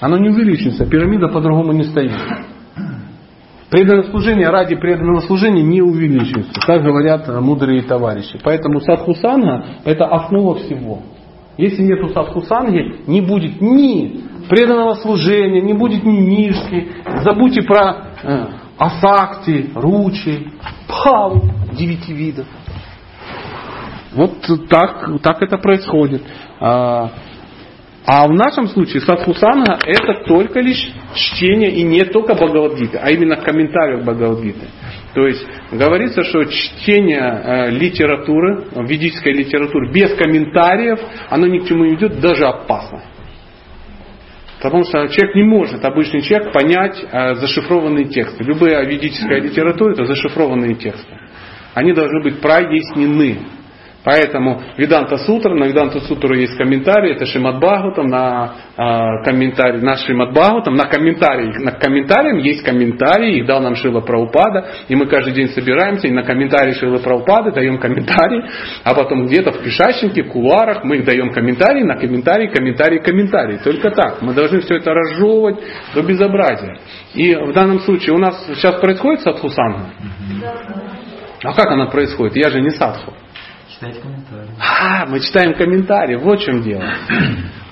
Оно не увеличится, пирамида по-другому не стоит. Преданное служение ради преданного служения не увеличивается, так говорят мудрые товарищи. Поэтому садхусанга – это основа всего. Если нет садхусанги, не будет ни преданного служения, не будет ни нишки. Забудьте про э, асакти, ручи, пхаву девяти видов. Вот так, так это происходит. А, в нашем случае садхусанга это только лишь чтение и не только Бхагавадгиты, а именно комментариев Бхагавадгиты. То есть говорится, что чтение э, литературы, ведической литературы без комментариев, оно ни к чему не идет, даже опасно. Потому что человек не может, обычный человек, понять э, зашифрованные тексты. Любая ведическая литература это зашифрованные тексты. Они должны быть прояснены. Поэтому Виданта Сутра, на Виданта Сутру есть комментарий, это Шимат Бхагаватам, на э, комментарий, на Шимат Бхагаватам, на комментарии, на комментариям есть комментарии, их дал нам Шила Праупада, и мы каждый день собираемся и на комментарии Шила Праупады даем комментарии, а потом где-то в пешащенке, в кулуарах мы их даем комментарии, на комментарии, комментарии, комментарии. Только так. Мы должны все это разжевывать до безобразия. И в данном случае у нас сейчас происходит садхусанга? А как она происходит? Я же не садху. Читать комментарии. А, мы читаем комментарии, вот в чем дело.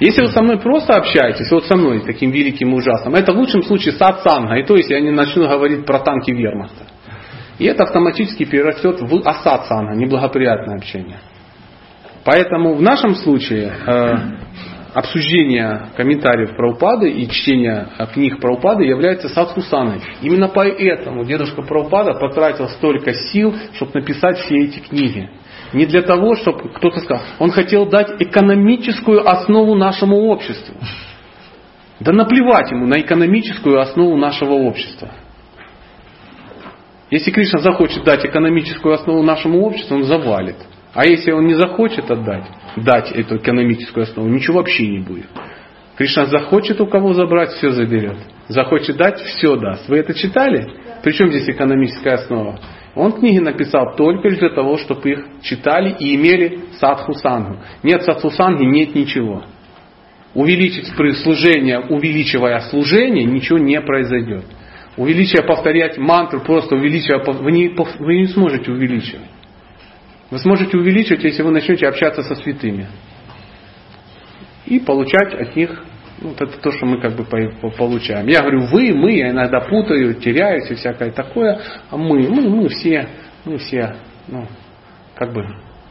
Если вы со мной просто общаетесь, вот со мной, таким великим и ужасным, это в лучшем случае сатсанга, и то есть я не начну говорить про танки вермахта. И это автоматически перерастет в асатсанга, неблагоприятное общение. Поэтому в нашем случае э, обсуждение комментариев про упады и чтение книг про упады является садхусаной. Именно поэтому дедушка Праупада потратил столько сил, чтобы написать все эти книги. Не для того, чтобы кто-то сказал, он хотел дать экономическую основу нашему обществу. Да наплевать ему на экономическую основу нашего общества. Если Кришна захочет дать экономическую основу нашему обществу, он завалит. А если он не захочет отдать, дать эту экономическую основу, ничего вообще не будет. Кришна захочет у кого забрать, все заберет. Захочет дать, все даст. Вы это читали? Причем здесь экономическая основа? Он книги написал только для того, чтобы их читали и имели садху сангу. Нет садху санги, нет ничего. Увеличить служение, увеличивая служение, ничего не произойдет. Увеличивая повторять мантру, просто увеличивая, вы не, вы не сможете увеличивать. Вы сможете увеличивать, если вы начнете общаться со святыми. И получать от них ну, вот это то, что мы как бы получаем. Я говорю вы, мы, я иногда путаю, теряюсь и всякое такое. А мы, мы, мы все, мы все, ну, как бы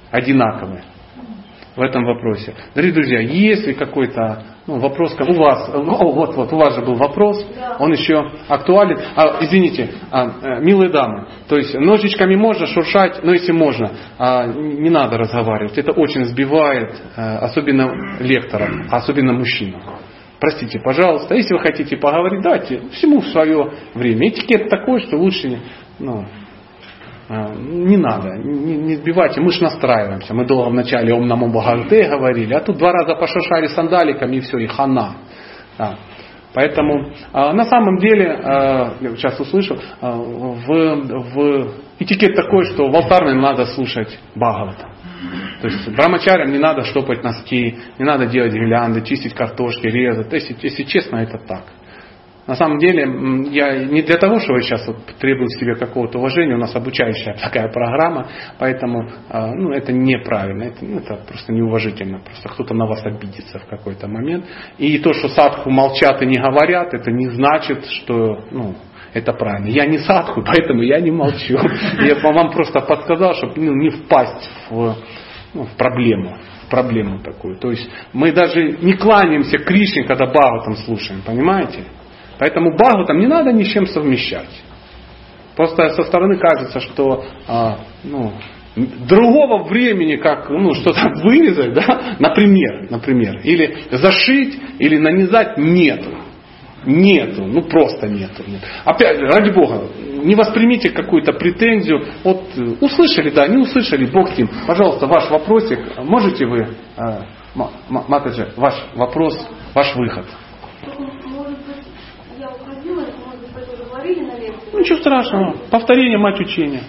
одинаковые в этом вопросе. Дорогие друзья, если какой-то ну, вопрос, у вас, о, вот, вот, у вас же был вопрос, он еще актуален. А, извините, а, э, милые дамы, то есть ножичками можно шуршать, но если можно, а, не надо разговаривать. Это очень сбивает, а, особенно лектора, особенно мужчину. Простите, пожалуйста, если вы хотите поговорить, давайте всему в свое время. Этикет такой, что лучше ну, а, не надо, не, не сбивайте, мы же настраиваемся. Мы долго вначале Ом Намо Бхагавте говорили, а тут два раза пошашали сандаликами и все, и хана. Да. Поэтому а, на самом деле, я сейчас услышал, в, в этикет такой, что в алтарной надо слушать Бхагавата. То есть брамачарям не надо штопать носки, не надо делать гирлянды, чистить картошки, резать. То есть, если честно, это так. На самом деле, я не для того, чтобы сейчас вот требую себе какого-то уважения, у нас обучающая такая программа, поэтому а, ну, это неправильно, это, ну, это просто неуважительно, просто кто-то на вас обидится в какой-то момент. И то, что садху молчат и не говорят, это не значит, что ну, это правильно. Я не садху, поэтому я не молчу. Я вам просто подсказал, чтобы ну, не впасть в ну, в проблему, проблему такую. То есть мы даже не кланяемся Кришне, когда Бхагаватам слушаем, понимаете? Поэтому Бхагаватам не надо ни с чем совмещать. Просто со стороны кажется, что а, ну, другого времени, как ну, что-то вырезать, да, например, например, или зашить, или нанизать, нет. Нету, ну просто нету. Нет. Опять, ради Бога, не воспримите какую-то претензию. Вот э, услышали, да, не услышали, Бог с ним. Пожалуйста, ваш вопросик, можете вы, э, Матаджи, ваш вопрос, ваш выход. Ну, ничего страшного. Повторение мать учения.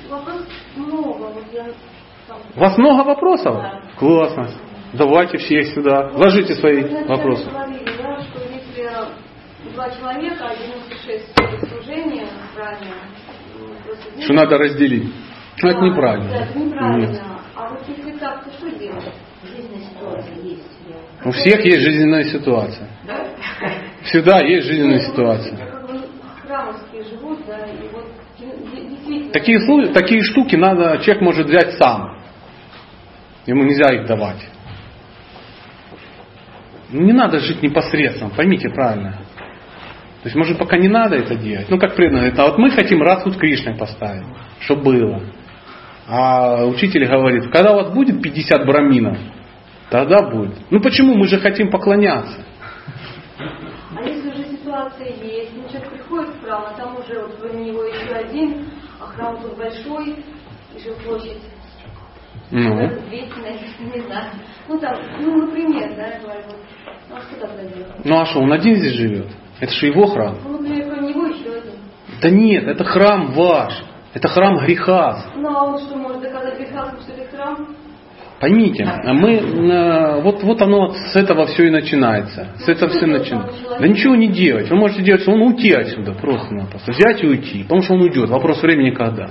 У вас много вопросов? Да. Классно. Давайте все сюда. Ложите свои вопросы. Говорили, два человека, 96 служения ранее. Что надо разделить. Ну, это неправильно. Да, это неправильно. Нет. А вот если так, то что делать? Жизненная ситуация есть. У всех есть жизненная ситуация. Да? Всегда есть жизненная ситуация. Такие, такие штуки надо, человек может взять сам. Ему нельзя их давать. Не надо жить непосредственно, поймите правильно. То есть, может, пока не надо это делать. Ну, как преданно говорит, а вот мы хотим раз тут Кришной поставить, чтобы было. А учитель говорит, когда у вас будет 50 браминов, тогда будет. Ну почему? Мы же хотим поклоняться. А если уже ситуация есть, ну человек приходит в храм, а там уже вот кроме него еще один, а храм тут большой, и же площадь Ну, 200, наверное, не знаю. Ну там, ну, например, да, говорю, ну а что тогда делать? ну а что, он один здесь живет? Это же его храм. Ну. Да нет, это храм ваш. Это храм греха. Ну а он что, может доказать грехам, что это храм? Поймите, мы, э, вот, вот оно с этого все и начинается. С этого все начинается. Да ничего не делать. Вы можете делать, он уйти отсюда просто-напросто. Взять и уйти. Потому что он уйдет. Вопрос времени когда.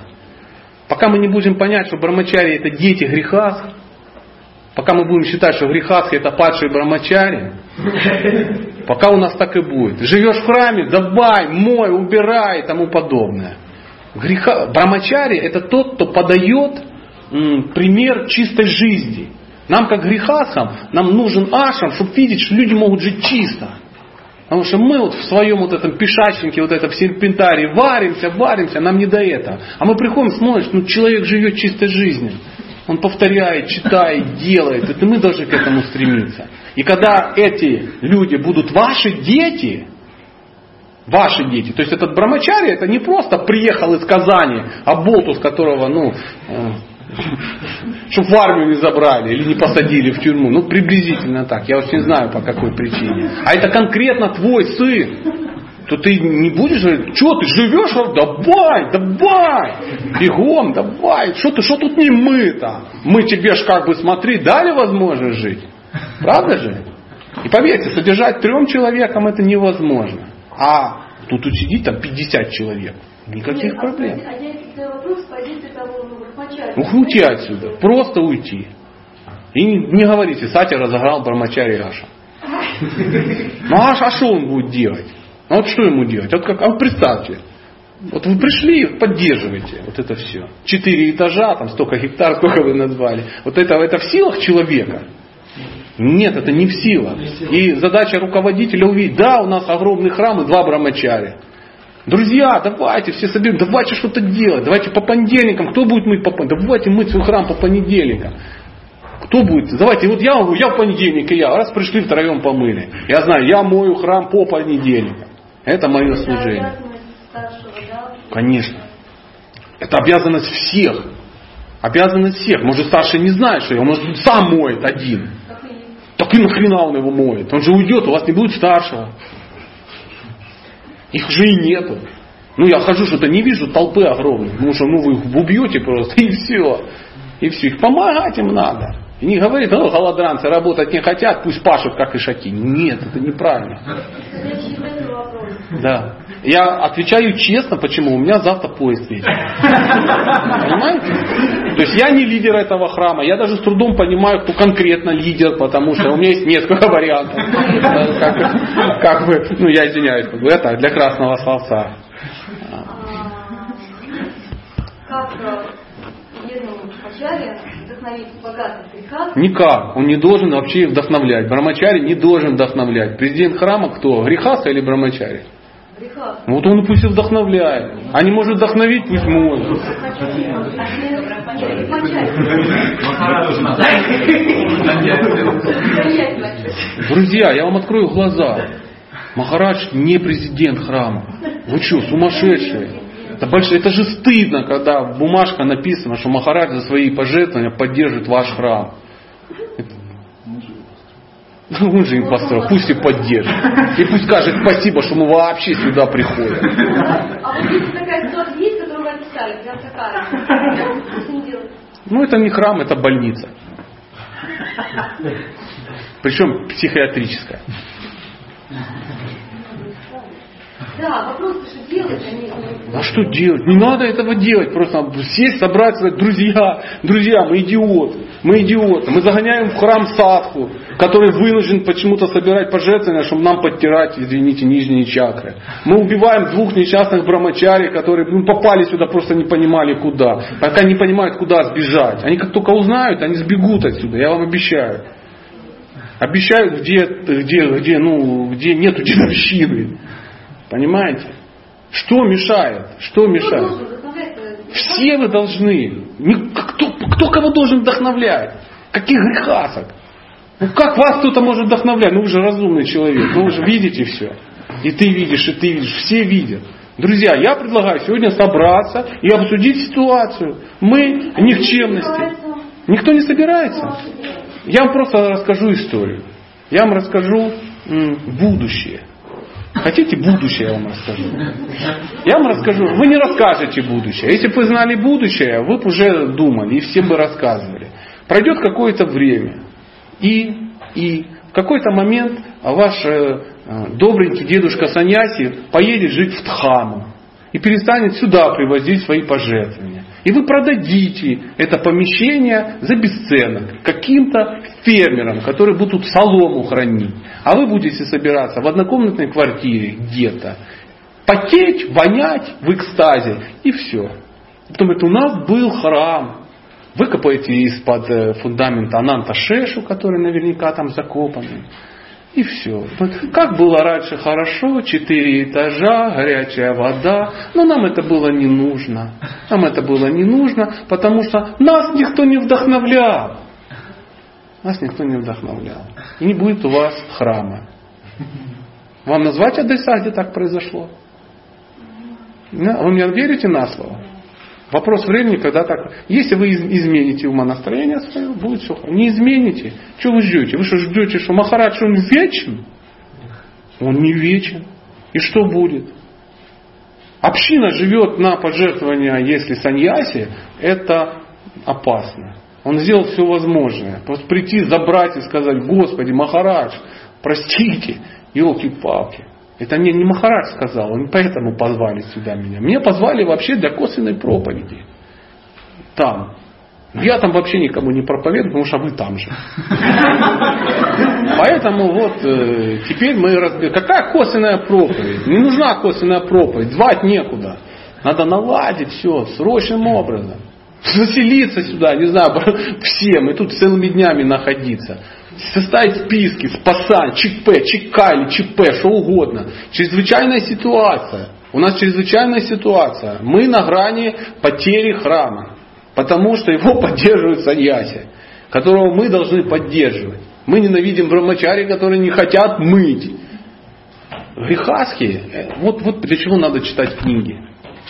Пока мы не будем понять, что брамачари это дети греха, пока мы будем считать, что грехаски это падшие брамачари, пока у нас так и будет. Живешь в храме, давай, мой, убирай и тому подобное. Греха, брамачари это тот, кто подает пример чистой жизни. Нам, как грехасам, нам нужен ашам, чтобы видеть, что люди могут жить чисто. Потому что мы вот в своем вот этом пешачнике, вот этом в серпентарии варимся, варимся, нам не до этого. А мы приходим, смотрим, ну человек живет чистой жизнью. Он повторяет, читает, делает. Это мы должны к этому стремиться. И когда эти люди будут ваши дети, ваши дети, то есть этот брамачари, это не просто приехал из Казани, а болтус, которого, ну, чтобы в армию не забрали или не посадили в тюрьму. Ну, приблизительно так. Я уж не знаю по какой причине. А это конкретно твой сын. То ты не будешь говорить, что ты живешь? Давай, давай, бегом, давай. Что ты, что тут не мы-то? Мы тебе ж как бы, смотри, дали возможность жить. Правда же? И поверьте, содержать трем человекам это невозможно. А тут сидит там 50 человек. Никаких Нет, а проблем. А я вопрос того, ну, уйти отсюда. Просто уйти. И не, не говорите, Сатя разыграл Брамачари Аша. Ну а, а что он будет делать? А вот что ему делать? Вот, как, а вот представьте. Вот вы пришли, поддерживаете вот это все. Четыре этажа, там столько гектар, сколько вы назвали. Вот это, это в силах человека? Нет, это не в силах. И задача руководителя увидеть, да, у нас огромный храм и два брамачари. Друзья, давайте все соберем, давайте что-то делать, давайте по понедельникам, кто будет мыть по понедельникам? Давайте мыть свой храм по понедельникам. Кто будет? Давайте, вот я, я в понедельник и я, раз пришли втроем помыли. Я знаю, я мою храм по понедельникам. Это мое служение. Конечно. Это обязанность всех. Обязанность всех. Может, старший не знает, что я, может, сам моет один. Так и нахрена он его моет? Он же уйдет, у вас не будет старшего. Их же и нету. Ну, я хожу, что-то не вижу толпы огромной. Потому что ну, вы их убьете просто, и все. И все. Их помогать им надо. И не говорит, ну, голодранцы работать не хотят, пусть пашут, как и шаки. Нет, это неправильно. Да. Я отвечаю честно, почему. У меня завтра поезд едет. Понимаете? То есть я не лидер этого храма. Я даже с трудом понимаю, кто конкретно лидер, потому что у меня есть несколько вариантов. Как, как бы, ну я извиняюсь, это для красного словца. А, Как э, вдохновить богатых? Никак. Он не должен вообще вдохновлять. Брамачари не должен вдохновлять. Президент храма кто? Грехаска или Брамачари? Вот он пусть и вдохновляет. А не может вдохновить, пусть может. Друзья, я вам открою глаза. Махарадж не президент храма. Вы что, сумасшедшие? Это, больше, это же стыдно, когда бумажка написана, что Махарадж за свои пожертвования поддержит ваш храм. Это- Он же им построил, пусть и поддержит. И пусть скажет спасибо, что мы вообще сюда приходим. А вот если такая ситуация есть, которую вы описали, прям такая? Ну, это не храм, это больница. Причем психиатрическая. Да, вопрос, что делать, а. А что делать? Не надо этого делать. Просто сесть, собрать, сказать, друзья, друзья, мы идиоты, мы идиоты. Мы загоняем в храм садху, который вынужден почему-то собирать пожертвования, чтобы нам подтирать, извините, нижние чакры. Мы убиваем двух несчастных брамачари, которые ну, попали сюда, просто не понимали куда. Пока не понимают, куда сбежать. Они как только узнают, они сбегут отсюда, я вам обещаю. Обещаю, где, где, где, ну, где нету дедовщины. Понимаете? Что мешает? Что мешает? Вдохновлять-то? Все вы должны. Кто, кто кого должен вдохновлять? Каких грехасок? Ну как вас кто-то может вдохновлять? Ну вы же разумный человек, ну вы же видите все. И ты видишь, и ты видишь, все видят. Друзья, я предлагаю сегодня собраться и обсудить ситуацию. Мы никчемности. Никто не собирается. Я вам просто расскажу историю. Я вам расскажу будущее. Хотите будущее я вам расскажу? Я вам расскажу. Вы не расскажете будущее. Если бы вы знали будущее, вы бы уже думали и всем бы рассказывали. Пройдет какое-то время. И, и в какой-то момент ваш э, э, добренький дедушка Саньяси поедет жить в Дхаму и перестанет сюда привозить свои пожертвования. И вы продадите это помещение за бесценок каким-то фермерам, которые будут солому хранить. А вы будете собираться в однокомнатной квартире где-то, потеть, вонять в экстазе и все. Потом говорит, у нас был храм. Выкопаете из-под э, фундамента Ананта Шешу, который наверняка там закопанный. И все. Как было раньше хорошо, четыре этажа, горячая вода. Но нам это было не нужно. Нам это было не нужно, потому что нас никто не вдохновлял. Нас никто не вдохновлял. И не будет у вас храма. Вам назвать адреса, где так произошло? Вы мне верите на слово? Вопрос времени, когда так. Если вы из- измените умонастроение свое, будет все хорошо. Не измените. Что вы ждете? Вы что ждете, что Махарадж, он вечен? Он не вечен. И что будет? Община живет на пожертвования, если саньяси, это опасно. Он сделал все возможное. Просто прийти, забрать и сказать, Господи, Махарадж, простите, елки-палки. Это мне не Махарадж сказал, он поэтому позвали сюда меня. Меня позвали вообще для косвенной проповеди. Там. Я там вообще никому не проповедую, потому что вы там же. Поэтому вот э, теперь мы разберем. Какая косвенная проповедь? Не нужна косвенная проповедь, звать некуда. Надо наладить все срочным образом. Заселиться сюда, не знаю, всем, и тут целыми днями находиться. Составить списки, спасать, ЧП, ЧК или ЧП, что угодно. Чрезвычайная ситуация. У нас чрезвычайная ситуация. Мы на грани потери храма. Потому что его поддерживают саньяси, которого мы должны поддерживать. Мы ненавидим брамачари, которые не хотят мыть. Грехасхи, э, вот, вот для чего надо читать книги.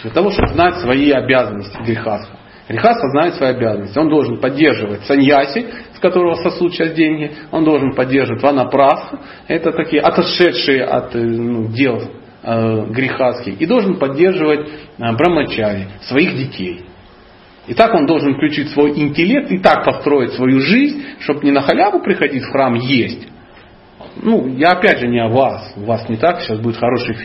Для того, чтобы знать свои обязанности грехасха. Грехасха знает свои обязанности. Он должен поддерживать саньяси, с которого сосут сейчас деньги. Он должен поддерживать ванапрастха. Это такие отошедшие от э, ну, дел э, грехасхи. И должен поддерживать э, брамачари, своих детей. И так он должен включить свой интеллект и так построить свою жизнь, чтобы не на халяву приходить в храм есть. Ну, я опять же не о вас. У вас не так. Сейчас будет хороший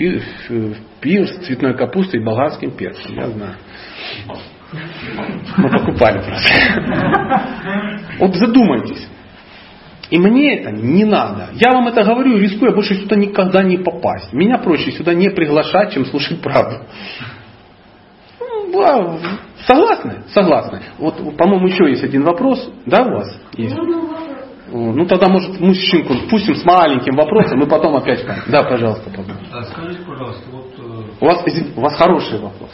пир с цветной капустой и болгарским перцем. Я знаю. Мы покупали просто. Вот задумайтесь. И мне это не надо. Я вам это говорю, рискуя больше сюда никогда не попасть. Меня проще сюда не приглашать, чем слушать правду. Ну, Согласны? Согласны. Вот, по-моему, еще есть один вопрос. Да, у вас есть? Ну, ну. Ну, тогда, может, мужчинку пустим с маленьким вопросом, и потом опять... Да, пожалуйста, пожалуйста. А скажите, пожалуйста, вот э, У вас, у вас хороший вопрос.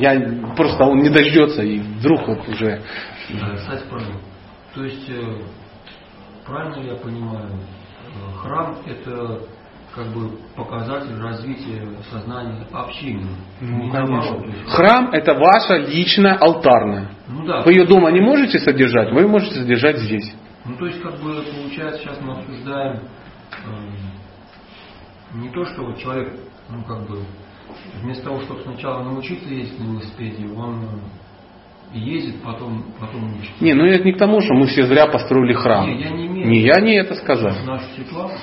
Я просто он не дождется, и вдруг вот уже... кстати, правильно. То есть, э, правильно я понимаю, э, храм это как бы показатель развития сознания общины. Ну, Не конечно. наоборот, то есть- Храм это ваша личная алтарная. Ну да. Вы ее дома не можете содержать, вы ее можете содержать здесь. Ну то есть как бы получается сейчас мы обсуждаем э, не то, что вот человек, ну как бы вместо того, чтобы сначала научиться ездить на велосипеде, он ездит, потом, потом учится. Не, ну это не к тому, что мы все зря построили храм. Не, я не имею Не, я не это сказал.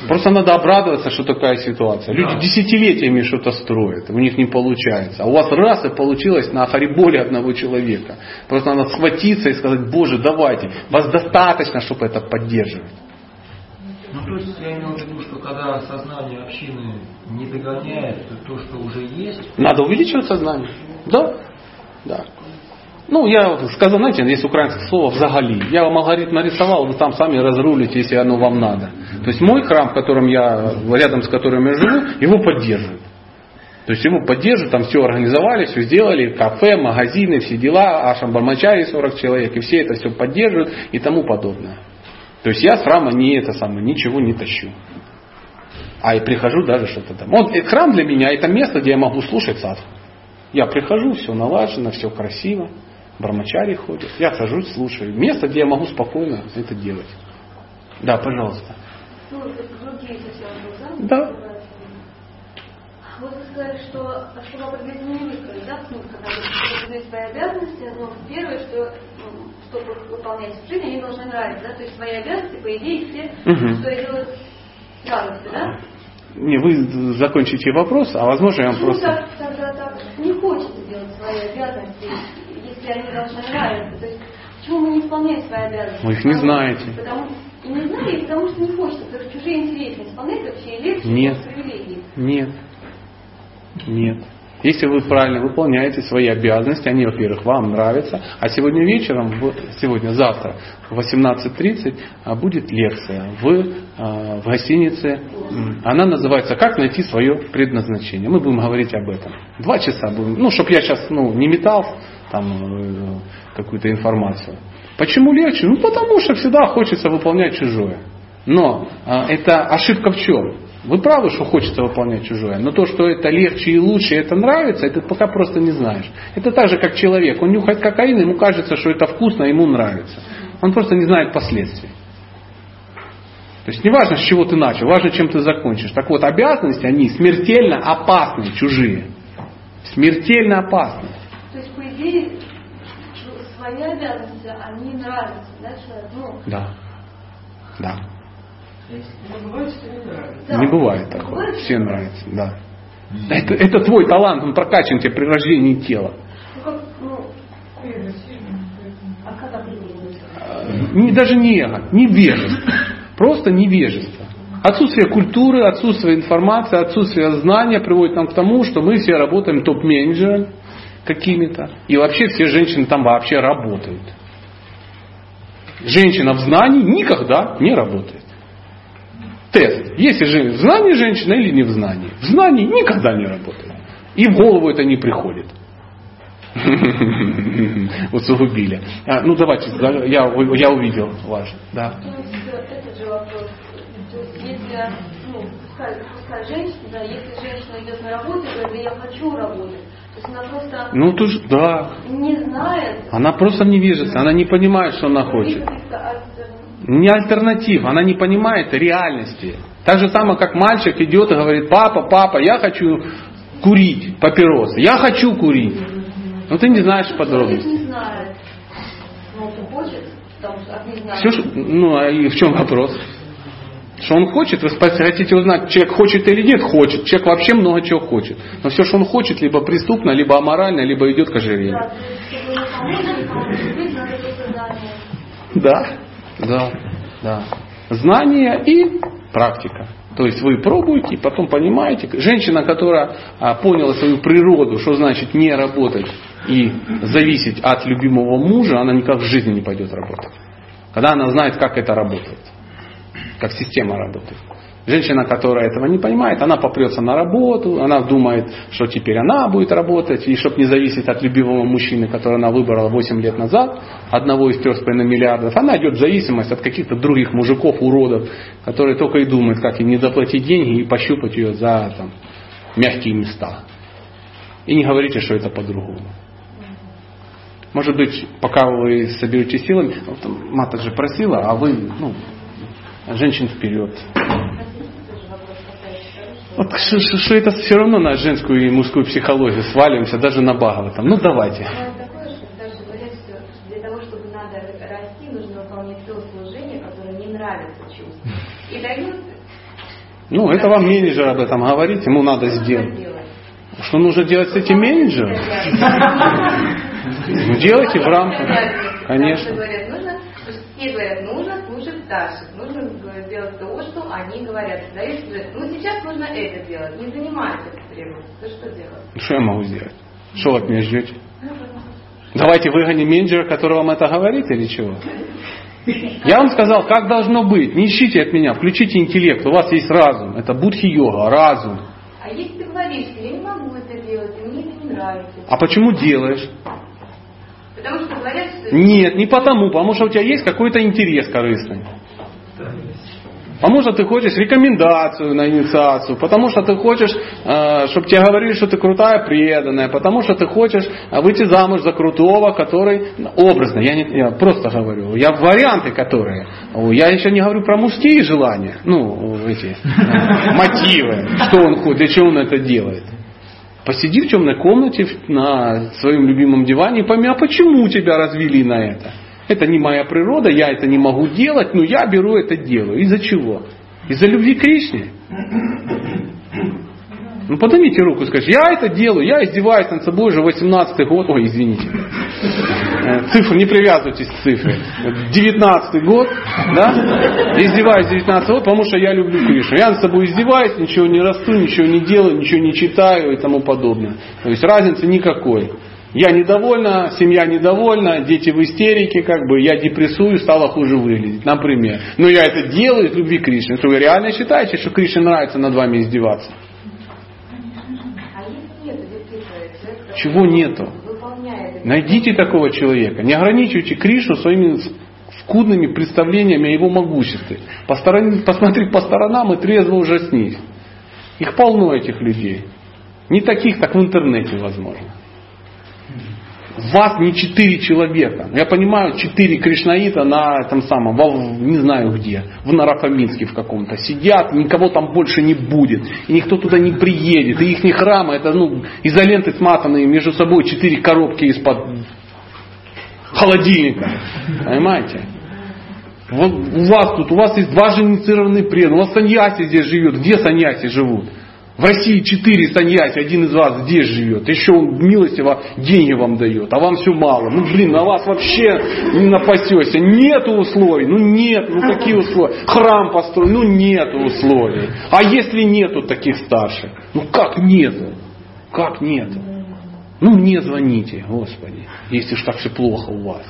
Просто надо обрадоваться, что такая ситуация. Люди Да. десятилетиями что-то строят, у них не получается. А у вас раз и получилось на хариболе одного человека. Просто надо схватиться и сказать, Боже, давайте, вас достаточно, чтобы это поддерживать. Ну, то есть я имею в виду, что когда сознание общины не догоняет то, что уже есть, Надо увеличивать сознание. Да? Да. Ну, я сказал, знаете, есть украинское слово «взагали». Я вам алгоритм нарисовал, вы там сами разрулите, если оно вам надо. То есть мой храм, в котором я, рядом с которым я живу, его поддерживают. То есть ему поддерживают, там все организовали, все сделали, кафе, магазины, все дела, Ашам Бармачари 40 человек, и все это все поддерживают и тому подобное. То есть я с храма не это самое, ничего не тащу. А и прихожу даже что-то там. Он, э, храм для меня это место, где я могу слушать садху. Я прихожу, все налажено, все красиво, бармачари ходят. Я сажусь, слушаю. Место, где я могу спокойно это делать. Да, пожалуйста. Ну, другие совсем. Да. Вот вы сказали, что чтобы определить не да, ну, когда вы свои обязанности, ну, первое, что чтобы выполнять в жизни, они должны нравиться, да, то есть свои обязанности, по идее, все, что я делаю с радостью, да? Не, вы закончите вопрос, а возможно я вам Почему просто... так, тогда так не хочется делать свои обязанности, если они должны нравиться? То есть почему мы не исполняем свои обязанности? Вы их не Потому- знаете. Потому, и не знаю, потому что не хочется, потому что чужие интересы исполнять вообще легче, Нет. Нет. Нет. Если вы правильно выполняете свои обязанности, они, во-первых, вам нравятся, а сегодня вечером, сегодня, завтра, в 18.30 а, будет лекция в, а, в гостинице. Она называется «Как найти свое предназначение». Мы будем говорить об этом. Два часа будем, ну, чтобы я сейчас ну, не метал там э, какую-то информацию. Почему легче? Ну, потому что всегда хочется выполнять чужое. Но а, это ошибка в чем? Вы правы, что хочется выполнять чужое, но то, что это легче и лучше, это нравится, это пока просто не знаешь. Это так же, как человек. Он нюхает кокаин, ему кажется, что это вкусно, ему нравится. Он просто не знает последствий. То есть не важно, с чего ты начал, важно, чем ты закончишь. Так вот, обязанности, они смертельно опасны, чужие. Смертельно опасны. То есть, по идее, свои обязанности, они нравятся, да, человеку? Ну, Да. Да. Ну, бывает, что не нравится. да. Не бывает такого. Бывает, Все нравится, да. Это, это твой талант, он прокачан тебе при рождении тела. Ну, ну, а? Э, Не, даже не эго, невежество. Просто невежество. Отсутствие культуры, отсутствие информации, отсутствие знания приводит нам к тому, что мы все работаем топ-менеджерами какими-то. И вообще все женщины там вообще работают. Женщина в знании никогда не работает. Тест. Есть ли в знании женщина или не в знании? В знании никогда не работает. И в голову это не приходит. Усугубили. А, ну давайте, да, я, я увидел ваш. Да. То э, же. То если, ну, пускай, пускай женщина, да, если женщина идет на работу и говорит, я хочу работать, то есть она просто Ну тоже, да. не знает, Она просто не вижется, она не понимает, что она хочет. альтернатив. Не альтернатив, она не понимает реальности. Так же самое, как мальчик идет и говорит, папа, папа, я хочу курить папиросы, я хочу курить. Но ты не знаешь подробностей. ну. Все, ну а и в чем вопрос? Что он хочет, вы хотите узнать, человек хочет или нет, хочет. Человек вообще много чего хочет. Но все, что он хочет, либо преступно, либо аморально, либо идет к ожирению. Да, Да, да. Знание и практика. То есть вы пробуете потом понимаете. Женщина, которая а, поняла свою природу, что значит не работать и зависеть от любимого мужа, она никак в жизни не пойдет работать. Когда она знает, как это работает, как система работает. Женщина, которая этого не понимает, она попрется на работу, она думает, что теперь она будет работать, и чтобы не зависеть от любимого мужчины, которого она выбрала 8 лет назад, одного из 3,5 миллиардов, она идет в зависимость от каких-то других мужиков, уродов, которые только и думают, как ей не заплатить деньги и пощупать ее за там, мягкие места. И не говорите, что это по-другому. Может быть, пока вы соберете силами, вот Мата же просила, а вы, ну, женщин вперед. Вот что, это все равно на женскую и мужскую психологию свалимся, даже на Багова там. Ну давайте. Дают Ну, это вам менеджер об этом говорит, ему надо сделать. делать. Что нужно делать с этим менеджером? Ну, делайте в рамках. Конечно. все говорят, нужно слушать старших, нужно говорит, делать то, что они говорят. Даешь, говорят, ну сейчас нужно это делать, не занимайся это требует. Ты что делать? Что я могу сделать? Что вы от меня ждете? Давайте выгоним менеджера, который вам это говорит или чего? Я вам сказал, как должно быть. Не ищите от меня, включите интеллект. У вас есть разум. Это будхи-йога, разум. А если ты говоришь, что я не могу это читаете. А почему делаешь? Потому что говорят, что... Нет, не потому, потому что у тебя есть какой-то интерес корыстный. Потому что ты хочешь рекомендацию на инициацию, потому что ты хочешь, э, чтобы тебе говорили, что ты крутая, преданная, потому что ты хочешь э, выйти замуж за крутого, который ну, образно, я, не, я просто говорю, я варианты которые, я еще не говорю про мужские желания, ну, эти э, мотивы, что он хочет, для чего он это делает. Посиди в темной комнате на своем любимом диване и пойми, а почему тебя развели на это? Это не моя природа, я это не могу делать, но я беру это делаю. Из-за чего? Из-за любви к Кришне? Ну поднимите руку и скажите, я это делаю, я издеваюсь над собой уже 18 год. Ой, извините. Э, цифры, не привязывайтесь к цифре. 19 год, да? Издеваюсь 19 год, потому что я люблю Кришну. Я над собой издеваюсь, ничего не расту, ничего не делаю, ничего не читаю и тому подобное. То есть разницы никакой. Я недовольна, семья недовольна, дети в истерике, как бы, я депрессую, стала хуже выглядеть, например. Но я это делаю из любви к Кришне. То вы реально считаете, что Кришне нравится над вами издеваться? А Чего нету? Найдите такого человека. Не ограничивайте Кришну своими скудными представлениями о его могуществе. По сторон- Посмотри по сторонам и трезво ужаснись. Их полно этих людей. Не таких, так в интернете возможно. Вас не четыре человека. Я понимаю, четыре кришнаита на этом самом, во- не знаю где, в Нарафаминске в каком-то сидят, никого там больше не будет, и никто туда не приедет, и их не храмы, это ну, изоленты сматанные между собой четыре коробки из-под холодильника. Понимаете? Вот у вас тут, у вас есть два женицированные преданные, у вас саньяси здесь живет. Где саньяси живут? В России четыре саньяси, один из вас здесь живет. Еще он милостиво деньги вам дает, а вам все мало. Ну блин, на вас вообще не напасешься. Нету условий, ну нет, ну какие условия? Храм построен, ну нету условий. А если нету таких старших? Ну как нету? Как нету? Ну не звоните, Господи, если уж так все плохо у вас.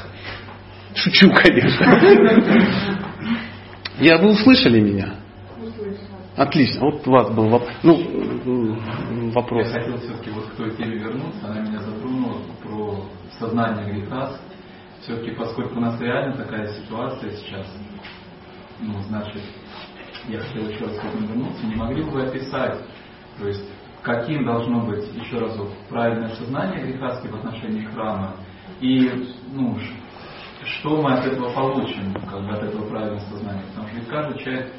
Шучу, конечно. Я вы услышали меня? Отлично. Вот у вас был воп- ну, м, вопрос. Я хотел все-таки вот к той теме вернуться, она меня затронула про сознание греха. Все-таки поскольку у нас реально такая ситуация сейчас, ну, значит, я хотел еще раз к этому вернуться, не могли бы вы описать, то есть, каким должно быть, еще разок, правильное сознание грехаски в отношении храма, и, ну, что мы от этого получим, как бы от этого правильного сознания, потому что ведь каждый человек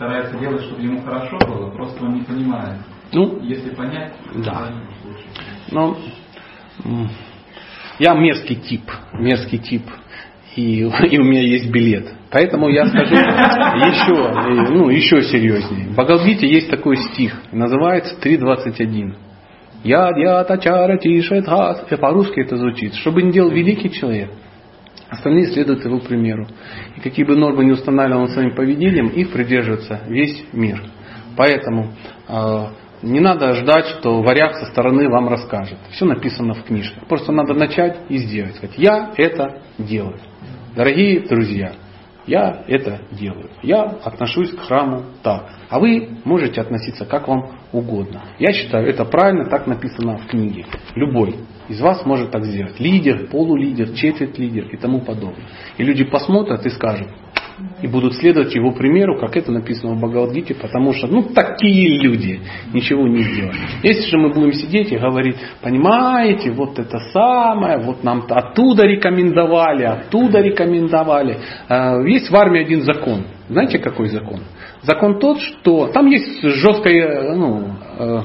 старается делать, чтобы ему хорошо было, просто он не понимает. Ну, Если понять, Да. Ну, я мерзкий тип, мерзкий тип, и, и у меня есть билет. Поэтому я скажу еще, э, ну, еще серьезнее. В Бхагавдгите есть такой стих, называется 3.21. Я дьята чара тишет гас. И по-русски это звучит. Что бы ни делал великий человек, остальные следуют его примеру. И какие бы нормы не устанавливал он своим поведением, их придерживается весь мир. Поэтому э, не надо ждать, что варяг со стороны вам расскажет. Все написано в книжке. Просто надо начать и сделать. Сказать, я это делаю. Дорогие друзья, я это делаю. Я отношусь к храму так. А вы можете относиться как вам угодно. Я считаю, это правильно, так написано в книге. Любой из вас может так сделать. Лидер, полулидер, четверть лидер и тому подобное. И люди посмотрят и скажут, и будут следовать его примеру, как это написано в Бхагавадгите, потому что, ну, такие люди, ничего не сделают. Если же мы будем сидеть и говорить, понимаете, вот это самое, вот нам оттуда рекомендовали, оттуда рекомендовали. Э, Есть в армии один закон. Знаете, какой закон? Закон тот, что там есть жесткая, ну, э,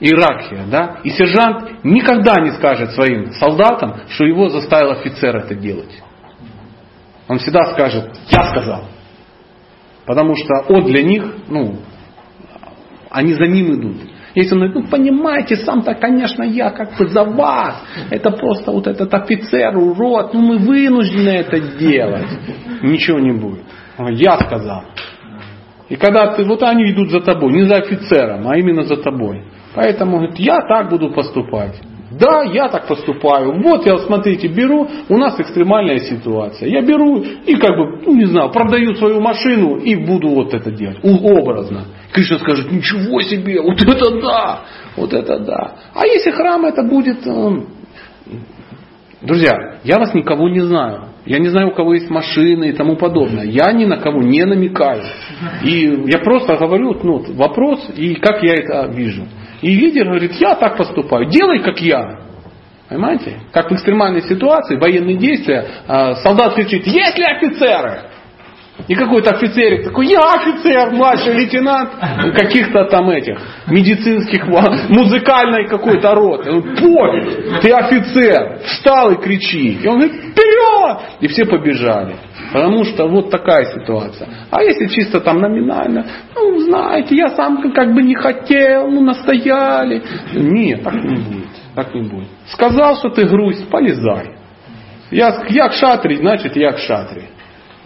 иерархия, да, и сержант никогда не скажет своим солдатам, что его заставил офицер это делать. Он всегда скажет, я сказал. Потому что он для них, ну, они за ним идут. Если он говорит, ну понимаете, сам-то, конечно, я как бы за вас. Это просто вот этот офицер, урод, ну мы вынуждены это делать. Ничего не будет. Я сказал. И когда ты, вот они идут за тобой, не за офицером, а именно за тобой. Поэтому говорит, я так буду поступать. Да, я так поступаю. Вот я, смотрите, беру, у нас экстремальная ситуация. Я беру и как бы, ну не знаю, продаю свою машину и буду вот это делать. Образно. Кришна скажет, ничего себе, вот это да, вот это да. А если храм это будет... Э, друзья, я вас никого не знаю. Я не знаю, у кого есть машины и тому подобное. Я ни на кого не намекаю. И я просто говорю ну, вопрос и как я это вижу. И лидер говорит, я так поступаю, делай как я. Понимаете? Как в экстремальной ситуации, военные действия, а, солдат кричит, есть ли офицеры? И какой-то офицерик такой, я офицер, младший лейтенант каких-то там этих медицинских, музыкальной какой-то роты. Он, пофиг, ты офицер, встал и кричи. И он говорит, вперед! И все побежали. Потому что вот такая ситуация. А если чисто там номинально, ну, знаете, я сам как бы не хотел, ну, настояли. Нет, так не будет. Так не будет. Сказал, что ты грусть, полезай. Я, я шатре, значит я к шатре.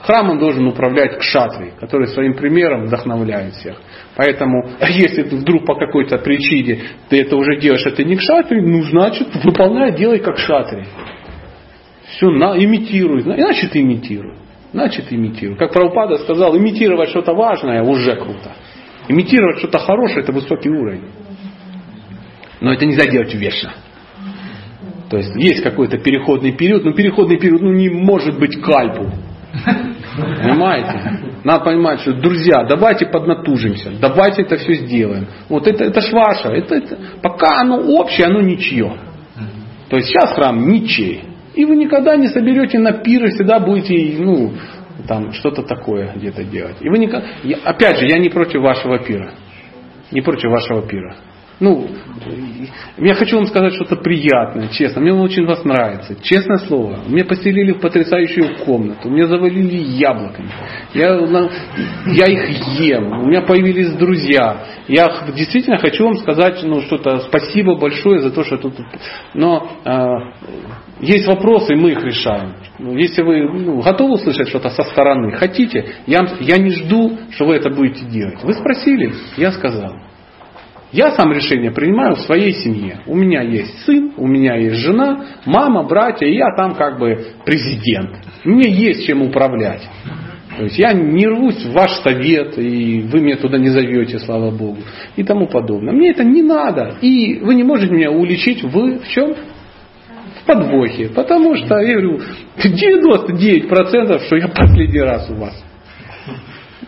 Храмом должен управлять кшатри, который своим примером вдохновляет всех. Поэтому, если ты вдруг по какой-то причине ты это уже делаешь, это не кшатри, ну значит выполняй, делай как шатри. Все, на, имитируй, значит имитируй. Значит имитируй. Как Прабхупада сказал, имитировать что-то важное уже круто. Имитировать что-то хорошее это высокий уровень. Но это нельзя делать вечно. То есть есть какой-то переходный период, но переходный период ну, не может быть кальпу. Понимаете? Надо понимать, что, друзья, давайте поднатужимся, давайте это все сделаем. Вот это, это ж ваше. Это, это, пока оно общее, оно ничье. То есть сейчас храм ничей. И вы никогда не соберете на пир и всегда будете, ну, там, что-то такое где-то делать. И вы никогда... Опять же, я не против вашего пира. Не против вашего пира. Ну, я хочу вам сказать что-то приятное, честно. Мне очень вас нравится. Честное слово. Мне поселили в потрясающую комнату. Мне завалили яблоками. Я, я их ем. У меня появились друзья. Я действительно хочу вам сказать ну, что-то. Спасибо большое за то, что тут... Но э, есть вопросы, мы их решаем. Ну, если вы ну, готовы услышать что-то со стороны, хотите, я, я не жду, что вы это будете делать. Вы спросили, я сказал. Я сам решение принимаю в своей семье. У меня есть сын, у меня есть жена, мама, братья, и я там как бы президент. Мне есть чем управлять. То есть я не рвусь в ваш совет, и вы меня туда не зовете, слава Богу, и тому подобное. Мне это не надо. И вы не можете меня уличить в, в чем? В подвохе. Потому что, я говорю, 99% что я последний раз у вас.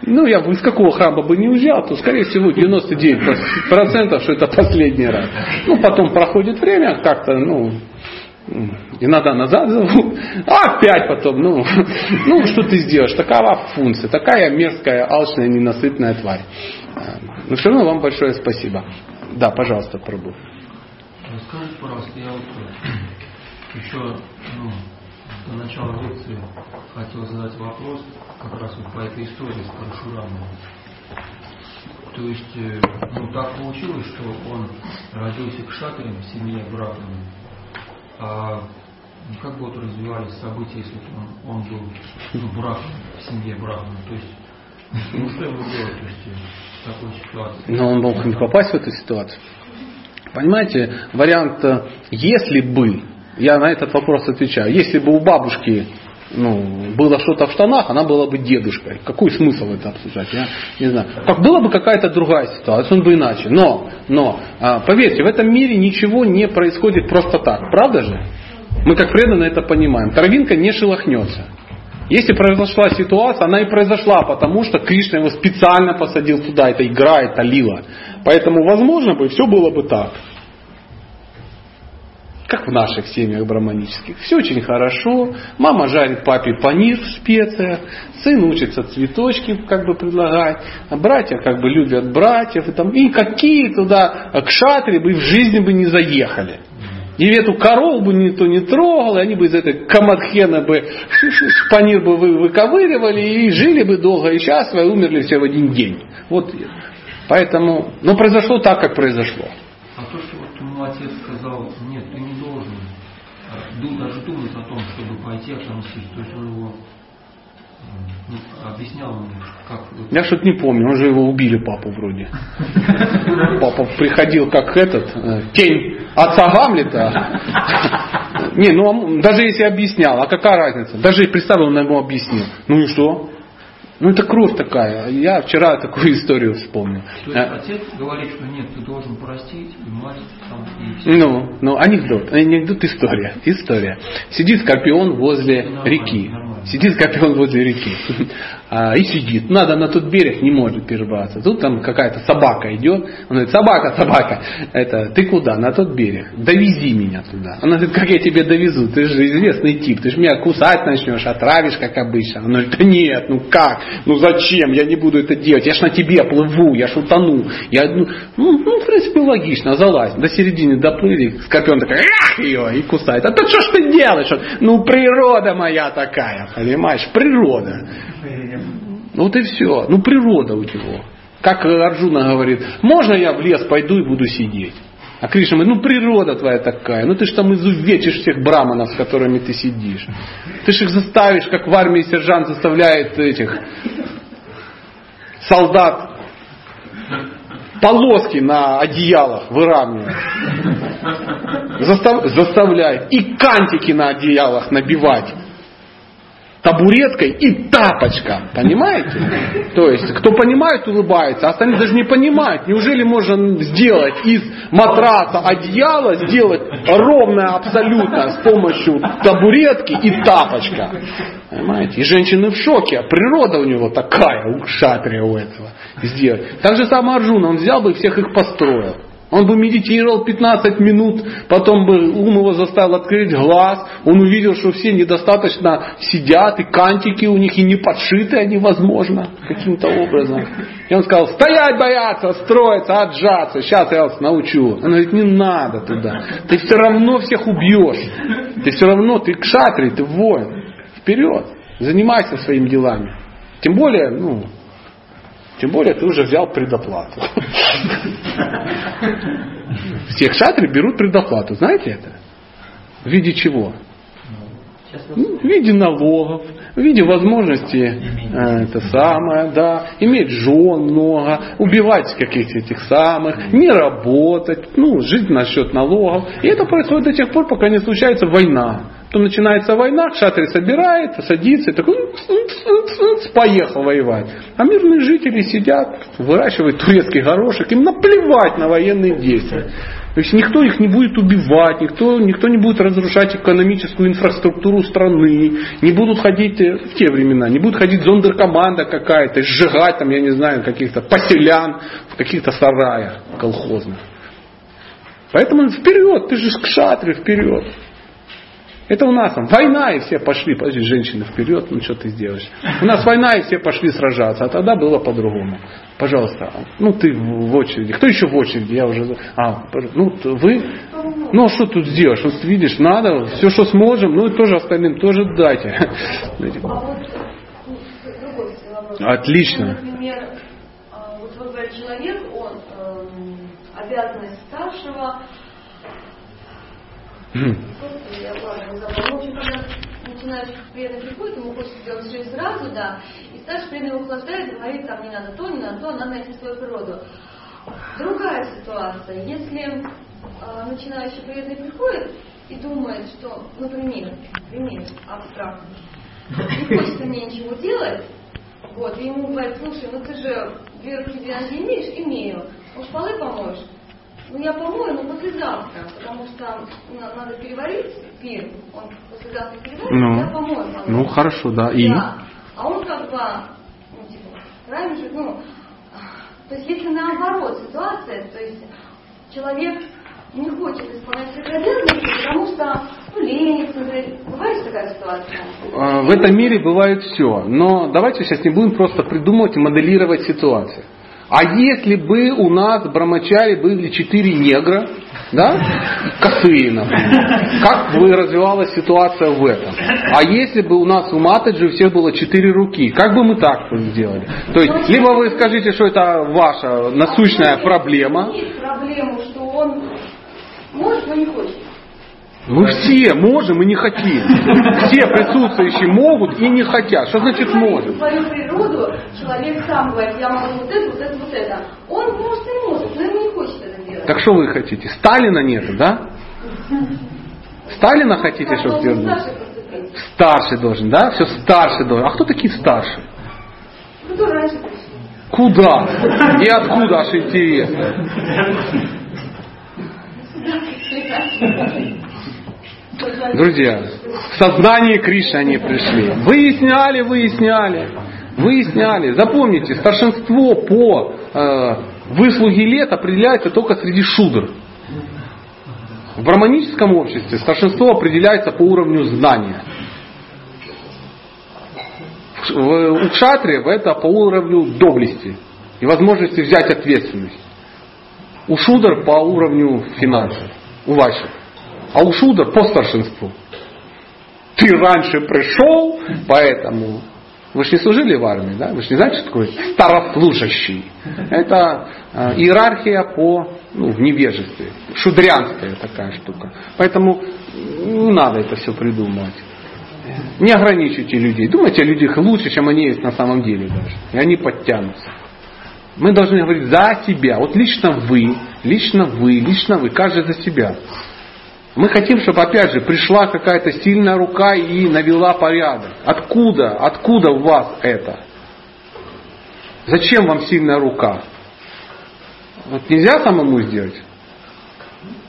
Ну, я бы из какого храма бы не уезжал, то, скорее всего, 99% что это последний раз. Ну, потом проходит время, как-то, ну, иногда назад зовут, а опять потом, ну, ну, что ты сделаешь, такова функция, такая мерзкая, алчная, ненасытная тварь. Но все равно вам большое спасибо. Да, пожалуйста, пробуй. Скажите, пожалуйста, я вот еще ну, до начала лекции хотел задать вопрос как раз вот по этой истории с Парашурамом. То есть, э, ну так получилось, что он родился к шатре в семье Брахмана. А как бы вот развивались события, если он, он был ну, Брахман, в семье Брахмана? То есть, ну что ему делать то есть, в такой ситуации? Но он мог не попасть в эту ситуацию. Понимаете, вариант «если бы», я на этот вопрос отвечаю, если бы у бабушки ну, было что-то в штанах, она была бы дедушкой. Какой смысл это обсуждать? Я не знаю. Как была бы какая-то другая ситуация, он бы иначе. Но, но, а, поверьте, в этом мире ничего не происходит просто так. Правда же? Мы как преданно это понимаем. Травинка не шелохнется. Если произошла ситуация, она и произошла, потому что Кришна его специально посадил туда. Это игра, это лила. Поэтому, возможно бы, все было бы так как в наших семьях браманических. Все очень хорошо. Мама жарит папе панир в специях. Сын учится цветочки как бы предлагать. А братья как бы любят братьев. И, там, и какие туда к шатре бы в жизни бы не заехали. И эту корову бы никто не трогал, и они бы из этой камадхена бы панир бы вы, выковыривали и жили бы долго и счастливо, и умерли все в один день. Вот. Поэтому, но произошло так, как произошло. А то, что вот ему отец сказал, не даже думать о том, чтобы пойти отомстить. То есть он его ну, объяснял мне, как... Я что-то не помню, он же его убили, папу вроде. Папа приходил как этот, э, тень отца Гамлета. Не, ну даже если объяснял, а какая разница? Даже представил, он ему объяснил. Ну и что? Ну это кровь такая. Я вчера такую историю вспомнил. То есть А, отец говорит, что нет, ты должен простить, и мать там, и все. Ну, ну, анекдот. Анекдот история. История. Сидит Скорпион возле Нормально, реки. нормально. Сидит Скорпион возле реки. А, и сидит. Надо на тот берег, не может перебраться. Тут там какая-то собака идет. Он говорит, собака, собака, это, ты куда? На тот берег. Довези меня туда. Она говорит, как я тебе довезу? Ты же известный тип. Ты же меня кусать начнешь, отравишь, как обычно. Она говорит, да нет, ну как? Ну зачем? Я не буду это делать. Я ж на тебе плыву, я ж утону. Я, ну, ну, ну, в принципе, логично, залазь. До середины доплыли, Скорпион такой, ах ее, и кусает. А то что ж ты делаешь? Ну, природа моя такая, понимаешь? Природа. Ну вот и все. Ну природа у него. Как Арджуна говорит, можно я в лес пойду и буду сидеть? А Кришна говорит, ну природа твоя такая, ну ты ж там изувечишь всех браманов, с которыми ты сидишь. Ты ж их заставишь, как в армии сержант заставляет этих солдат полоски на одеялах выравнивать. Застав- заставляет. И кантики на одеялах набивать табуреткой и тапочка. Понимаете? То есть, кто понимает, улыбается, а остальные даже не понимают. Неужели можно сделать из матраса одеяло, сделать ровное абсолютно с помощью табуретки и тапочка? Понимаете? И женщины в шоке. А природа у него такая, у шатрия у этого. Сделать. Так же самое Арджуна, он взял бы и всех их построил. Он бы медитировал 15 минут, потом бы ум его заставил открыть глаз, он увидел, что все недостаточно сидят, и кантики у них и не подшиты они, возможно, каким-то образом. И он сказал, стоять бояться, строиться, отжаться, сейчас я вас научу. Он говорит, не надо туда, ты все равно всех убьешь, ты все равно, ты кшатри, ты воин, вперед, занимайся своими делами. Тем более, ну, тем более ты уже взял предоплату. Все кшатры берут предоплату. Знаете это? В виде чего? Ну, В виде налогов, в виде возможности э, это самое, да, иметь жен много, убивать каких-то этих самых, не работать, ну, жить на счет налогов. И это происходит до тех пор, пока не случается война. Потом начинается война, шатри собирает, садится такой, поехал воевать. А мирные жители сидят, выращивают турецкий горошек, им наплевать на военные действия. То есть никто их не будет убивать, никто, никто не будет разрушать экономическую инфраструктуру страны, не будут ходить э, в те времена, не будет ходить зондеркоманда какая-то, сжигать там, я не знаю, каких-то поселян в каких-то сараях колхозных. Поэтому вперед, ты же к шатре вперед. Это у нас там война, и все пошли, подожди, женщины вперед, ну что ты сделаешь. У нас война, и все пошли сражаться, а тогда было по-другому. Пожалуйста, ну ты в очереди. Кто еще в очереди? Я уже... А, ну вы? Ну а что тут сделаешь? Вот видишь, надо, все, что сможем, ну и тоже остальным тоже дайте. Отлично. Например, а, вот вы человек, он эм, обязанность старшего, Господи, я ладно, забыла. Ну, в общем, когда начинаешь преданно приходит, ему хочется сделать все сразу, да, и старший преданно его охлаждает, говорит, там не надо то, не надо то, надо найти свою природу. Другая ситуация, если э, начинающий преданный приходит и думает, что, например, пример абстрактный, не хочется мне ничего делать, вот, и ему говорит, слушай, ну ты же две руки две ноги имеешь? Имею. Уж полы помоешь? Ну я помою, но послезавтра, потому что на- надо переварить пир. Он послезавтра переварит, Ну. я помою. помою. Ну хорошо, да. И? Да. А он как бы, ну, типа, раньше, ну, то есть если наоборот ситуация, то есть человек не хочет исполнять свои обязанности, потому что, ну, ленится, например. бывает такая ситуация? А, В этом мире бывает все. Но давайте сейчас не будем просто придумывать и моделировать ситуацию. А если бы у нас в Брамачаре были четыре негра, да, косые, например, как бы развивалась ситуация в этом? А если бы у нас у Матаджи у всех было четыре руки, как бы мы так сделали? То есть, либо вы скажите, что это ваша насущная проблема, Есть проблему, что он может, но не хочет. Мы все можем и не хотим. Все присутствующие могут и не хотят. Что значит может? Свою природу человек сам говорит, я могу вот это, вот это, вот это. Он может и может, но ему не хочет это делать. Так что вы хотите? Сталина нет, да? Сталина хотите, чтобы сделали? старший должен, да? Все старший должен. А кто такие старшие? Куда? И откуда аж интересно? Друзья, в сознание Кришны они пришли. Выясняли, выясняли, выясняли. Запомните, старшинство по э, выслуге лет определяется только среди шудр. В браманическом обществе старшинство определяется по уровню знания. У кшатриев это по уровню доблести и возможности взять ответственность. У шудр по уровню финансов, у ваших. А у шудр по старшинству. Ты раньше пришел, поэтому вы же не служили в армии, да? Вы же не знаете, что такое старослужащий. Это э, иерархия по ну, в невежестве. Шудрянская такая штука. Поэтому не надо это все придумывать. Не ограничивайте людей. Думайте о людях лучше, чем они есть на самом деле даже. И они подтянутся. Мы должны говорить за себя. Вот лично вы, лично вы, лично вы, каждый за себя. Мы хотим, чтобы опять же пришла какая-то сильная рука и навела порядок. Откуда? Откуда у вас это? Зачем вам сильная рука? Вот нельзя самому сделать?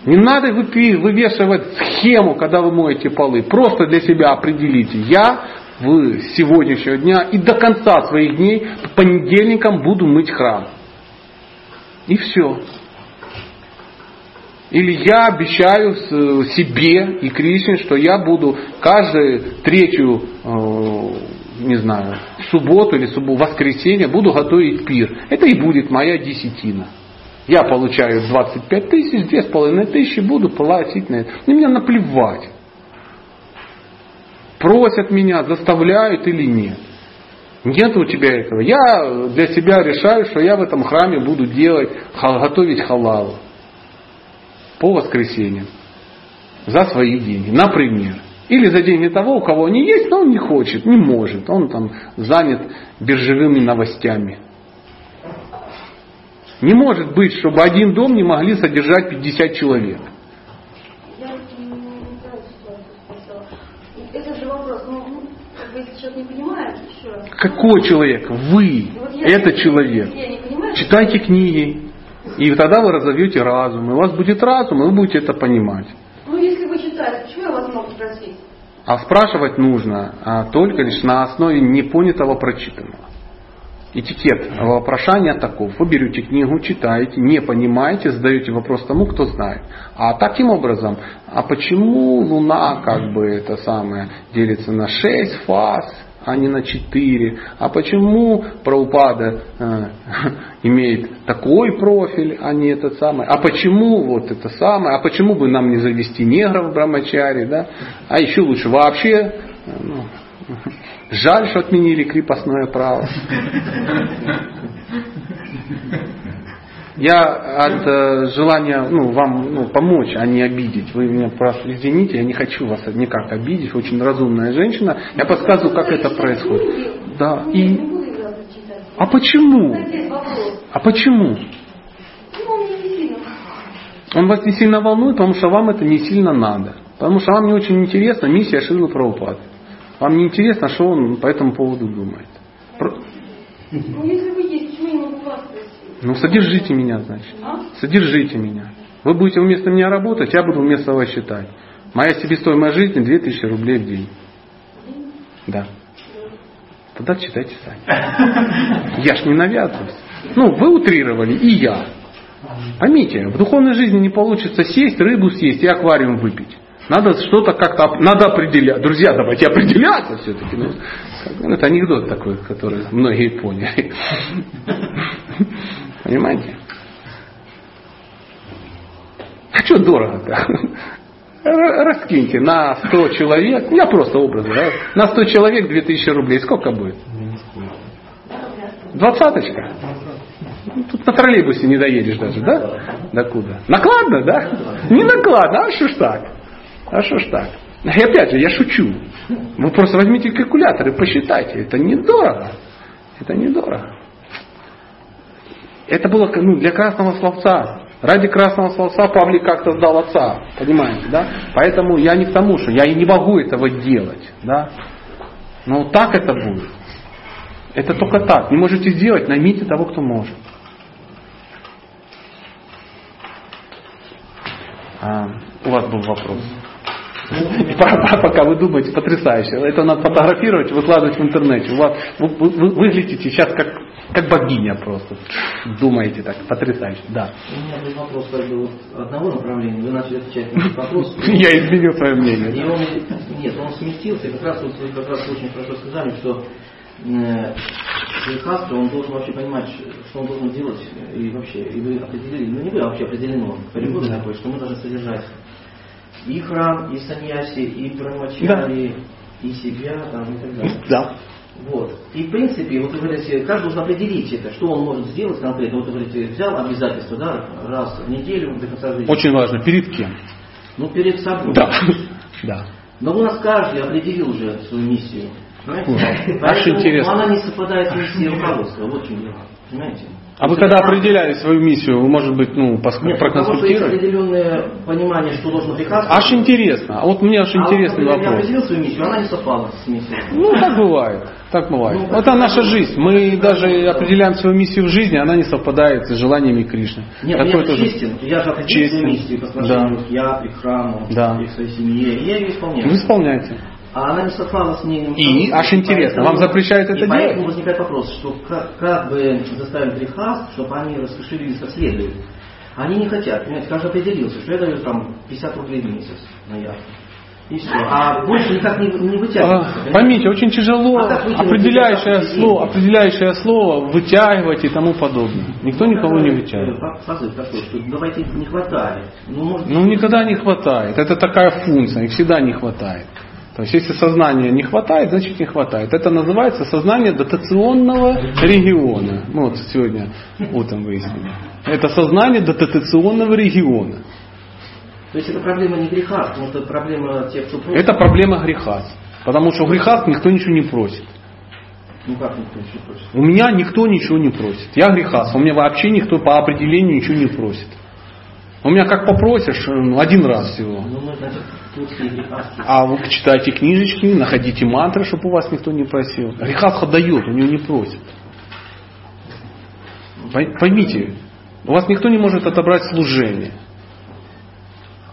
Не надо вывешивать схему, когда вы моете полы. Просто для себя определите. Я в сегодняшнего дня и до конца своих дней по понедельникам буду мыть храм. И все. Или я обещаю себе и Кришне, что я буду каждую третью, э, не знаю, субботу или субботу, воскресенье буду готовить пир. Это и будет моя десятина. Я получаю 25 тысяч, 2,5 тысячи, буду платить на это. И мне наплевать. Просят меня, заставляют или нет. Нет у тебя этого. Я для себя решаю, что я в этом храме буду делать, готовить халалу по воскресеньям за свои деньги, например. Или за деньги того, у кого они есть, но он не хочет, не может. Он там занят биржевыми новостями. Не может быть, чтобы один дом не могли содержать 50 человек. Ну, ну. Какой человек? Вы. Вот я, Это человек. Я не понимаю, Читайте книги. И тогда вы разовьете разум. И у вас будет разум, и вы будете это понимать. Ну, если вы читаете, почему я вас могу спросить? А спрашивать нужно а, только лишь на основе непонятого прочитанного. Этикет вопрошания таков. Вы берете книгу, читаете, не понимаете, задаете вопрос тому, кто знает. А таким образом, а почему Луна как бы это самое делится на 6 фаз, а не на 4? А почему Праупада э, имеет такой профиль, а не этот самый? А почему вот это самое? А почему бы нам не завести негров в Брамачаре? Да? А еще лучше вообще э, ну, Жаль, что отменили крепостное право. Я от э, желания ну, вам ну, помочь, а не обидеть. Вы меня просто извините, я не хочу вас никак обидеть. Вы очень разумная женщина. Я подсказываю, как это происходит. Да. И... А почему? А почему? Он вас не сильно волнует, потому что вам это не сильно надо. Потому что вам не очень интересна миссия Шилы Прабхупады. Вам не интересно, что он по этому поводу думает. Ну, если вы есть, почему я не могу вас спросить? Ну, содержите меня, значит. А? Содержите меня. Вы будете вместо меня работать, я буду вместо вас считать. Моя себестоимость жизни 2000 рублей в день. Да. Тогда читайте сами. Я ж не навязываюсь. Ну, вы утрировали, и я. Поймите, в духовной жизни не получится сесть, рыбу съесть и аквариум выпить. Надо что-то как-то, надо определять. Друзья, давайте определяться все-таки. Ну, ну, это анекдот такой, который многие поняли. Понимаете? А что дорого-то? Раскиньте на 100 человек, я просто образно, да? на 100 человек 2000 рублей, сколько будет? Двадцаточка? Тут на троллейбусе не доедешь даже, да? До куда? Накладно, да? Не накладно, а что ж так? А что ж так? И опять же, я шучу. Вы просто возьмите калькулятор и посчитайте. Это недорого. Это недорого. Это было ну, для красного словца. Ради красного словца Павлик как-то сдал отца. Понимаете, да? Поэтому я не к тому, что я и не могу этого делать. Да? Но так это будет. Это только так. Не можете сделать, наймите того, кто может. А, у вас был вопрос. И пока вы думаете, потрясающе. Это надо фотографировать, выкладывать в интернете. У вас, вы, вы, вы выглядите сейчас как, как богиня просто. Думаете так, потрясающе. Да. У меня был вопрос как бы вот одного направления. Вы начали отвечать на этот вопрос. Я изменил свое мнение. И он, нет, он сместился. Как раз вот вы как раз очень хорошо сказали, что э, Грехаста, он должен вообще понимать, что он должен делать, и вообще, и вы определили, ну не вы, а вообще определено, перевод такой, что мы должны содержать и храм, и саньяси, и брамачари, и себя, там, и так далее. Да. Вот. И в принципе, вот вы говорите, каждый должен определить это, что он может сделать конкретно. Вот вы говорите, взял обязательство, да, раз в неделю до конца жизни. Очень важно, перед кем? Ну, перед собой. Да. Да. Но у нас каждый определил уже свою миссию. Понимаете? Аж Поэтому интересно. она не совпадает с миссией руководства. Вот в чем дело. Понимаете? А вы когда определяли свою миссию, вы, может быть, ну, проконсультировали? определенное понимание, что должен приказ. Аж интересно. А вот мне аж интересный а вот, Я вопрос. определил свою миссию, она не совпала с миссией. Ну, так бывает. Так бывает. Ну, Это наша жизнь. Мы даже определяем свою миссию в жизни, она не совпадает с желаниями Кришны. Нет, Такое я же тоже- честен. Я же определил Честен. свою миссию по отношению к я, к храму, Да. и к своей семье. И я ее исполняю. Вы исполняете. А она не совпала с мнением. И? Аж интересно, вам запрещают это и Поэтому делать? возникает вопрос, что как, как бы заставить греха, чтобы они раскошелились как следует. Они не хотят, понимаете, каждый определился, что я даю там 50 рублей в месяц на яхту. И все. А больше никак не, не вытягивается. А? Поймите, очень тяжело А определяющее слово, определяющее слово вытягивать и тому подобное. Никто никого не Э, вытягивает. факт- Фазы такой, что давайте не хватает. Ну, может, Ну, никогда не хватает. Это такая функция, их всегда не хватает. То есть, если сознания не хватает, значит не хватает. Это называется сознание дотационного региона. Мы вот сегодня утром выяснили. Это сознание дотационного региона. То есть это проблема не греха, это проблема тех, кто просит. Это проблема греха. Потому что в грехах никто ничего не просит. Ну как никто ничего просит? У меня никто ничего не просит. Я грехас. У меня вообще никто по определению ничего не просит. У меня как попросишь, один раз всего. Ну. А вы читайте книжечки, находите мантры, чтобы у вас никто не просил. Грехасха дает, у него не просит. Пой- Поймите, у вас никто не может отобрать служение.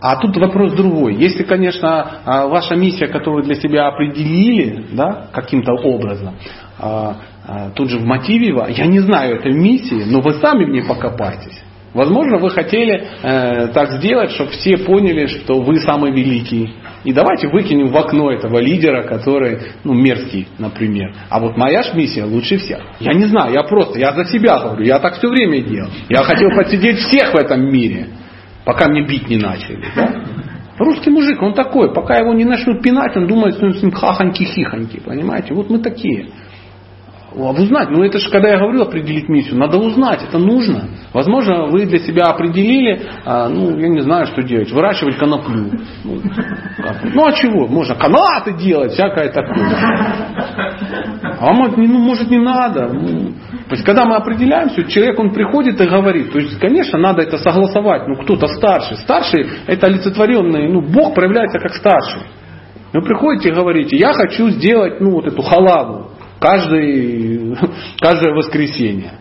А тут вопрос другой. Если, конечно, а, ваша миссия, которую вы для себя определили, да, каким-то образом, а, а, тут же в мотиве, я не знаю этой миссии, но вы сами в ней покопайтесь. Возможно, вы хотели э, так сделать, чтобы все поняли, что вы самый великий. И давайте выкинем в окно этого лидера, который, ну, мерзкий, например. А вот моя ж миссия лучше всех. Я не знаю, я просто, я за себя говорю, я так все время делал. Я хотел подсидеть всех в этом мире, пока мне бить не начали. Да? Русский мужик, он такой, пока его не начнут пинать, он думает, что он с ним хахоньки-хихоньки, понимаете? Вот мы такие. Узнать, ну это же, когда я говорю определить миссию, надо узнать, это нужно. Возможно, вы для себя определили, а, ну, я не знаю, что делать, выращивать коноплю. Ну, ну, а чего? Можно канаты делать, всякое такое. А это не- ну, может не надо. Ну, то есть, когда мы определяемся, человек, он приходит и говорит. То есть, конечно, надо это согласовать. Ну, кто-то старший. Старший это олицетворенный, ну, Бог проявляется как старший. Вы приходите и говорите, я хочу сделать, ну, вот эту халаву каждый, каждое воскресенье.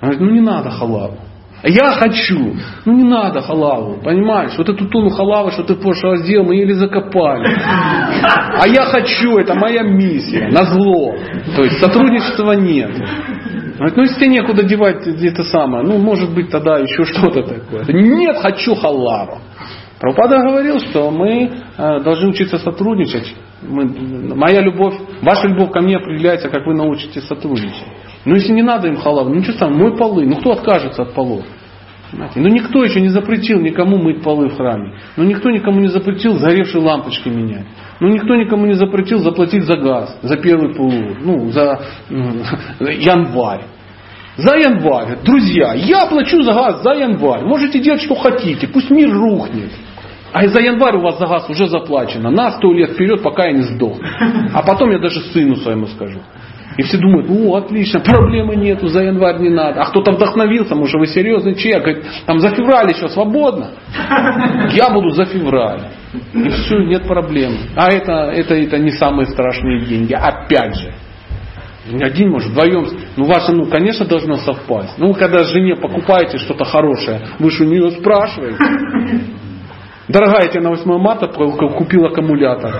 Он говорит, ну не надо халаву. «А Я хочу. Ну не надо халаву, понимаешь? Вот эту тонну халавы, что ты в прошлый раз сделал, мы еле закопали. А я хочу, это моя миссия, на зло. То есть сотрудничества нет. Говорит, ну если тебе некуда девать это самое, ну может быть тогда еще что-то такое. Нет, хочу халаву. Прабхупада говорил, что мы э, должны учиться сотрудничать. Мы, моя любовь, ваша любовь ко мне определяется, как вы научитесь сотрудничать. Ну если не надо им халаву, ну что там, мой полы, ну кто откажется от полов? Понимаете? Ну никто еще не запретил никому мыть полы в храме. Ну никто никому не запретил заревшие лампочки менять. Ну никто никому не запретил заплатить за газ, за первый полу, ну за январь. За январь. Друзья, я плачу за газ за январь. Можете делать, что хотите. Пусть мир рухнет. А за январь у вас за газ уже заплачено. На сто лет вперед, пока я не сдох. А потом я даже сыну своему скажу. И все думают, о, отлично, проблемы нету, за январь не надо. А кто-то вдохновился, может, вы серьезный человек, говорит, там за февраль еще свободно. Я буду за февраль. И все, нет проблем. А это, это, это не самые страшные деньги. Опять же. Один может, вдвоем. Ну, ваше, ну, конечно, должно совпасть. Ну, когда жене покупаете что-то хорошее, вы же у нее спрашиваете. Дорогая, я тебе на 8 марта купил аккумулятор.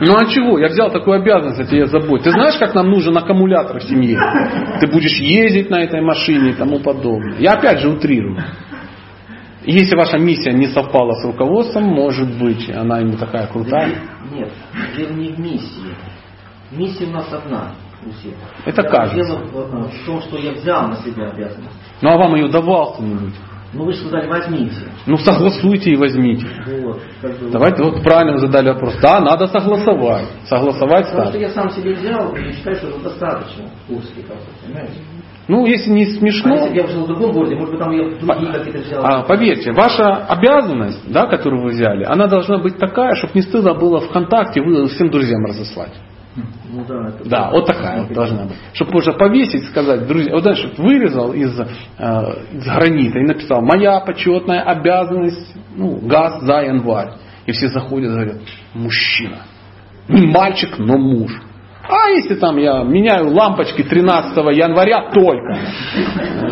Ну а чего? Я взял такую обязанность о тебе заботиться. Ты знаешь, как нам нужен аккумулятор в семье? Ты будешь ездить на этой машине и тому подобное. Я опять же утрирую. Если ваша миссия не совпала с руководством, может быть, она ему такая крутая. Нет, дело не в миссии. Миссия у нас одна у всех. Это кажется. Дело в, в том, что я взял на себя обязанность. Ну а вам ее давал кто-нибудь? Ну вы же сказали, возьмите. Ну согласуйте и возьмите. Вот, как бы, Давайте вот правильно вы задали вопрос. Да, надо согласовать. Согласовать Потому что так. я сам себе взял и считаю, что это достаточно в Курске, как бы, понимаете? Ну, если не А смешно, если бы я жил в другом городе, может быть, там я другие какие-то взял. а, поверьте, ваша обязанность, да, которую вы взяли, она должна быть такая, чтобы не стыдно было ВКонтакте вы всем друзьям разослать. Ну да, это Да, вот такая вот должна быть. Чтобы можно повесить, сказать, друзья, вот знаешь, вот вырезал из, э, из гранита и написал, моя почетная обязанность, ну, газ за январь. И все заходят и говорят, мужчина. Не мальчик, но муж. А если там я меняю лампочки 13 января только.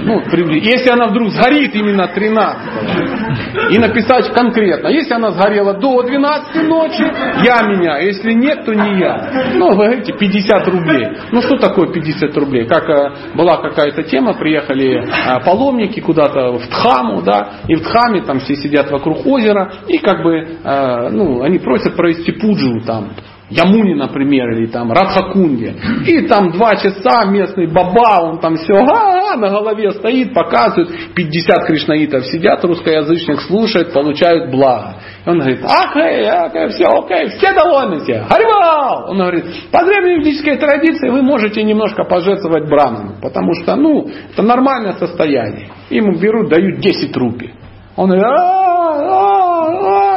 Ну, если она вдруг сгорит именно 13 и написать конкретно. Если она сгорела до 12 ночи, я меняю. Если нет, то не я. Ну, вы говорите, 50 рублей. Ну, что такое 50 рублей? Как э, была какая-то тема, приехали э, паломники куда-то в Тхаму, да, и в Тхаме там все сидят вокруг озера, и как бы, э, ну, они просят провести пуджу там, Ямуни, например, или там Радхакунге. И там два часа местный баба, он там все га на голове стоит, показывает. 50 кришнаитов сидят, русскоязычных слушают, получают благо. И он говорит, окей, окей, все, окей, все довольны все. Харивал! Он говорит, по древней ведической традиции вы можете немножко пожертвовать браману, потому что, ну, это нормальное состояние. Ему берут, дают 10 рупий. Он говорит, а, а, а, а,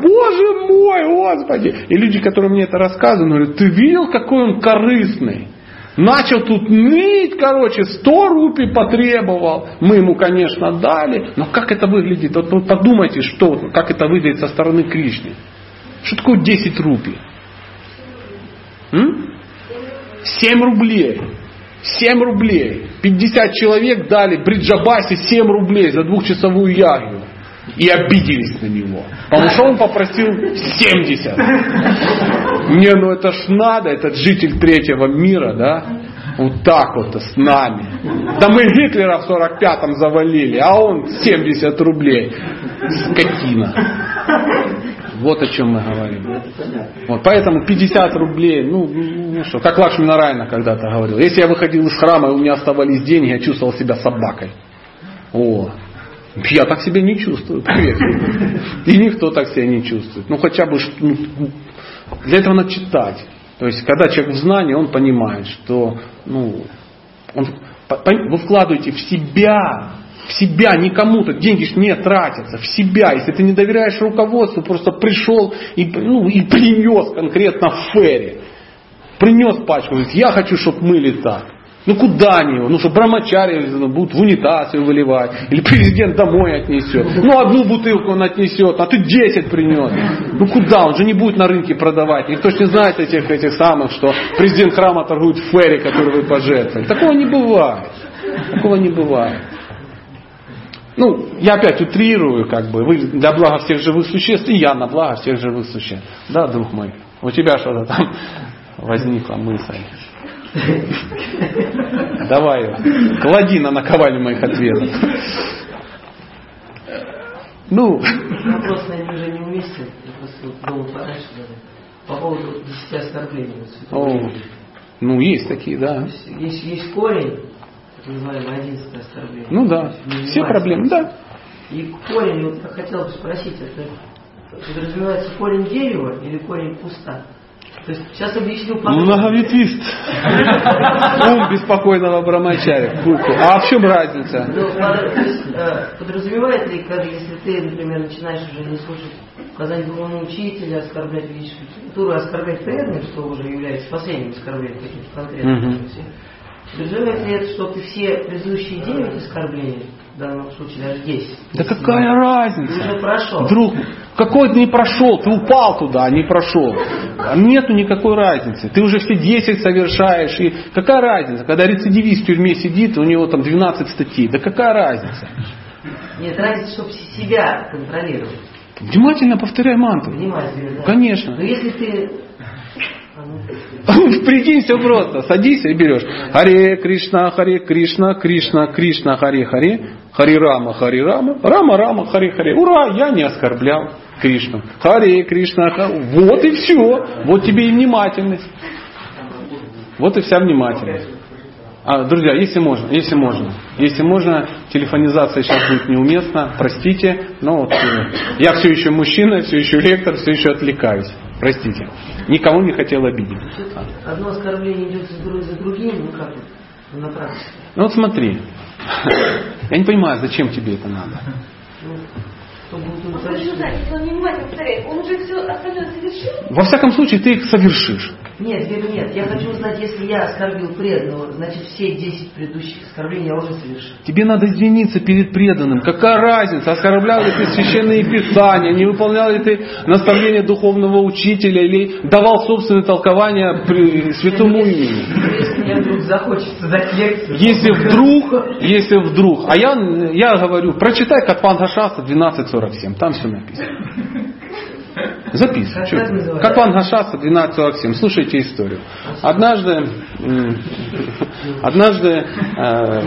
боже мой, господи. И люди, которые мне это рассказывают, говорят, ты видел, какой он корыстный? Начал тут ныть, короче, 100 рупий потребовал. Мы ему, конечно, дали. Но как это выглядит? Вот вы подумайте, что, как это выглядит со стороны Кришны. Что такое 10 рупий? М? 7 рублей. 7 рублей. 50 человек дали Бриджабасе 7 рублей за двухчасовую ягью. И обиделись на него. Потому что он попросил 70. Не, ну это ж надо, этот житель третьего мира, да? Вот так вот с нами. Да мы Гитлера в 45-м завалили, а он 70 рублей. Скотина. Вот о чем мы говорим. Вот, поэтому 50 рублей, ну, ну что, как Лакшми Нарайна когда-то говорил. Если я выходил из храма и у меня оставались деньги, я чувствовал себя собакой. О, я так себя не чувствую, поверьте. И никто так себя не чувствует. Ну хотя бы ну, для этого надо читать. То есть, когда человек в знании, он понимает, что ну, он, вы вкладываете в себя, в себя, не кому-то, деньги ж не тратятся, в себя. Если ты не доверяешь руководству, просто пришел и, ну, и принес конкретно в фере. Принес пачку, говорит, я хочу, чтобы мыли так. Ну куда они его? Ну что брамачари будут в унитаз его выливать. Или президент домой отнесет. Ну одну бутылку он отнесет, а ты 10 принес. Ну куда? Он же не будет на рынке продавать. Никто же не знает этих, этих самых, что президент храма торгует фере, который вы пожертвовали. Такого не бывает. Такого не бывает. Ну, я опять утрирую, как бы, вы для блага всех живых существ, и я на благо всех живых существ. Да, друг мой? У тебя что-то там возникла мысль. Давай, клади на наковальню моих ответов. Ну, Вопрос, наверное, уже не уместен. Я просто думал пораньше. По поводу 10 оскорблений. о, ну есть такие, да. есть, есть, корень, так называемое одиннадцатое оскорбление. Ну да, все проблемы, да. И корень, вот я хотел бы спросить, это подразумевается корень дерева или корень куста? То есть сейчас объясню. Многоветвист. Ум беспокойного брамачаря. А в чем разница? Ну, под- то есть, э, подразумевает ли, как если ты, например, начинаешь уже не слушать указания духовного учителя, оскорблять ведическую литературу, оскорблять преданных, что уже является последним оскорблением каким-то конкретным, Мгм. подразумевает ли это, что ты все предыдущие девять оскорблений, в данном случае даже 10, Да какая разница? уже прошел? Друг, Какой ты не прошел, ты упал туда, а не прошел. Нету никакой разницы. Ты уже все 10 совершаешь. И какая разница, когда рецидивист в тюрьме сидит, у него там 12 статей. Да какая разница? Нет, разница, чтобы себя контролировать. Внимательно повторяй мантру. Внимательно, да. Конечно. Но если ты... Прикинь, все просто. Садись и берешь. Харе Кришна, Харе Кришна, Кришна, Кришна, Харе Харе, Харе Рама, Харе Рама, Рама Рама, Харе Харе. Ура, я не оскорблял Кришну. Харе Кришна, Харе. Вот и все. Вот тебе и внимательность. Вот и вся внимательность. А, друзья, если можно, если можно, если можно, телефонизация сейчас будет неуместна, простите, но вот, э, я все еще мужчина, все еще лектор, все еще отвлекаюсь. Простите. Никого не хотел обидеть. Одно оскорбление идет за, друг- за другим, ну как вот, на практике. Ну вот смотри, я не понимаю, зачем тебе это надо. Ну, Он хочет уточнить. узнать, если он невнимательно повторяет, он уже все остальное совершил? Во всяком случае, ты их совершишь. Нет, Вера, нет. Я хочу узнать, если я оскорбил преданного, значит все 10 предыдущих оскорблений я уже совершил. Тебе надо извиниться перед преданным. Какая разница, оскорблял ли ты священные писания, не выполнял ли ты наставления духовного учителя или давал собственное толкование при святому имени. Если мне вдруг захочется дать лекцию. Если вдруг, если вдруг, а я, я говорю, прочитай Катван Гашаса 12.47, там все написано. Записывай. Ты? называется? Катван Гашаса 12.47. Слушайте историю. Однажды, однажды э,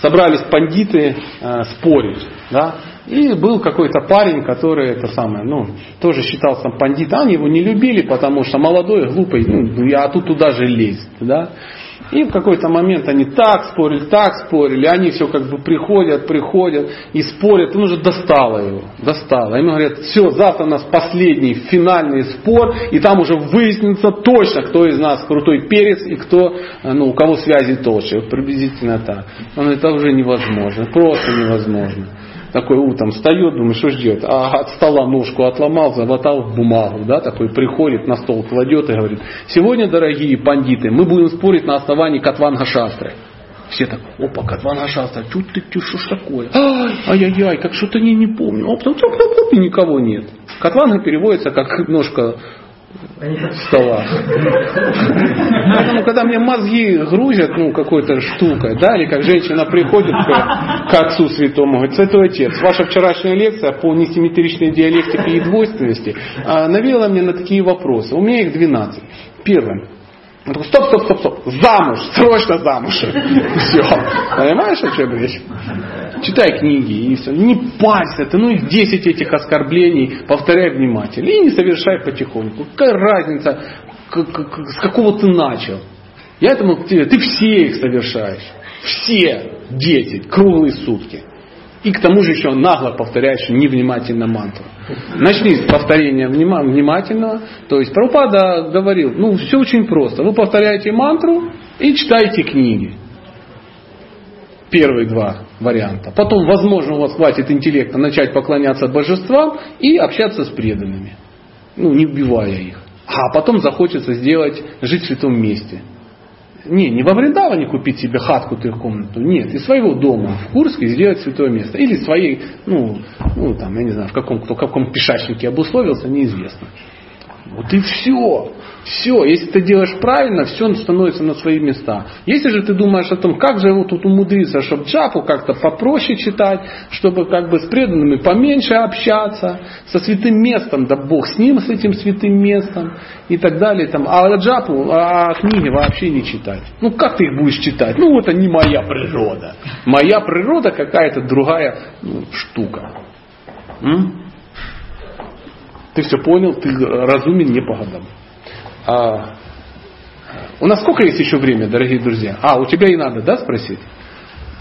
собрались пандиты э, спорить, да, и был какой-то парень, который это самое, ну, тоже считался пандитом, они его не любили, потому что молодой, глупый, ну, а тут туда же лезет, да. И в какой-то момент они так спорили, так спорили, они все как бы приходят, приходят и спорят, он уже достало его, достало. Ему говорят, все, завтра у нас последний финальный спор, и там уже выяснится точно, кто из нас крутой перец и кто, э, ну, у кого связи толще. Вот приблизительно так. Он говорит, это уже невозможно, просто невозможно. Такой утром встает, думает, что ж делать? А от стола ножку отломал, замотал в бумагу, да, такой приходит, на стол кладет и говорит, сегодня, дорогие пандиты, мы будем спорить на основании Катванга Шастры. Все так, опа, Катванга Шастра, чуть ты, ты, что ж такое? Ай, ай-яй-яй, как что-то не, не помню. Оп, там, оп, оп, оп, и никого нет. Катванга переводится как ножка стола. Поэтому, когда мне мозги грузят, ну, какой-то штукой, да, или как женщина приходит к, к отцу святому, говорит, святой отец, ваша вчерашняя лекция по несимметричной диалектике и двойственности а, навела мне на такие вопросы. У меня их 12. Первое. Он такой, стоп, стоп, стоп, стоп, замуж, срочно замуж. Все. Понимаешь, о чем речь? Читай книги и все. Не парься ты, ну их 10 этих оскорблений, повторяй внимательно. И не совершай потихоньку. Какая разница, с какого ты начал? Я этому тебе, ты все их совершаешь. Все 10, круглые сутки. И к тому же еще нагло повторяешь невнимательно мантру. Начни с повторения внима- внимательного. То есть Прабхупада говорил, ну все очень просто. Вы повторяете мантру и читаете книги. Первые два варианта. Потом, возможно, у вас хватит интеллекта начать поклоняться божествам и общаться с преданными. Ну, не убивая их. А потом захочется сделать, жить в святом месте. Не, не во Вриндаване купить себе хатку трехкомнатную, нет, из своего дома в Курске сделать святое место. Или своей, ну, ну там, я не знаю, в каком, кто каком пешачнике обусловился, неизвестно. Вот и все. Все. Если ты делаешь правильно, все становится на свои места. Если же ты думаешь о том, как же его тут умудриться, чтобы джапу как-то попроще читать, чтобы как бы с преданными поменьше общаться, со святым местом, да Бог с ним, с этим святым местом и так далее. Там, а джапу, а книги вообще не читать. Ну как ты их будешь читать? Ну это не моя природа. Моя природа какая-то другая ну, штука. М? Ты все понял, ты разумен не по годам. А, у нас сколько есть еще время, дорогие друзья? А, у тебя и надо, да, спросить?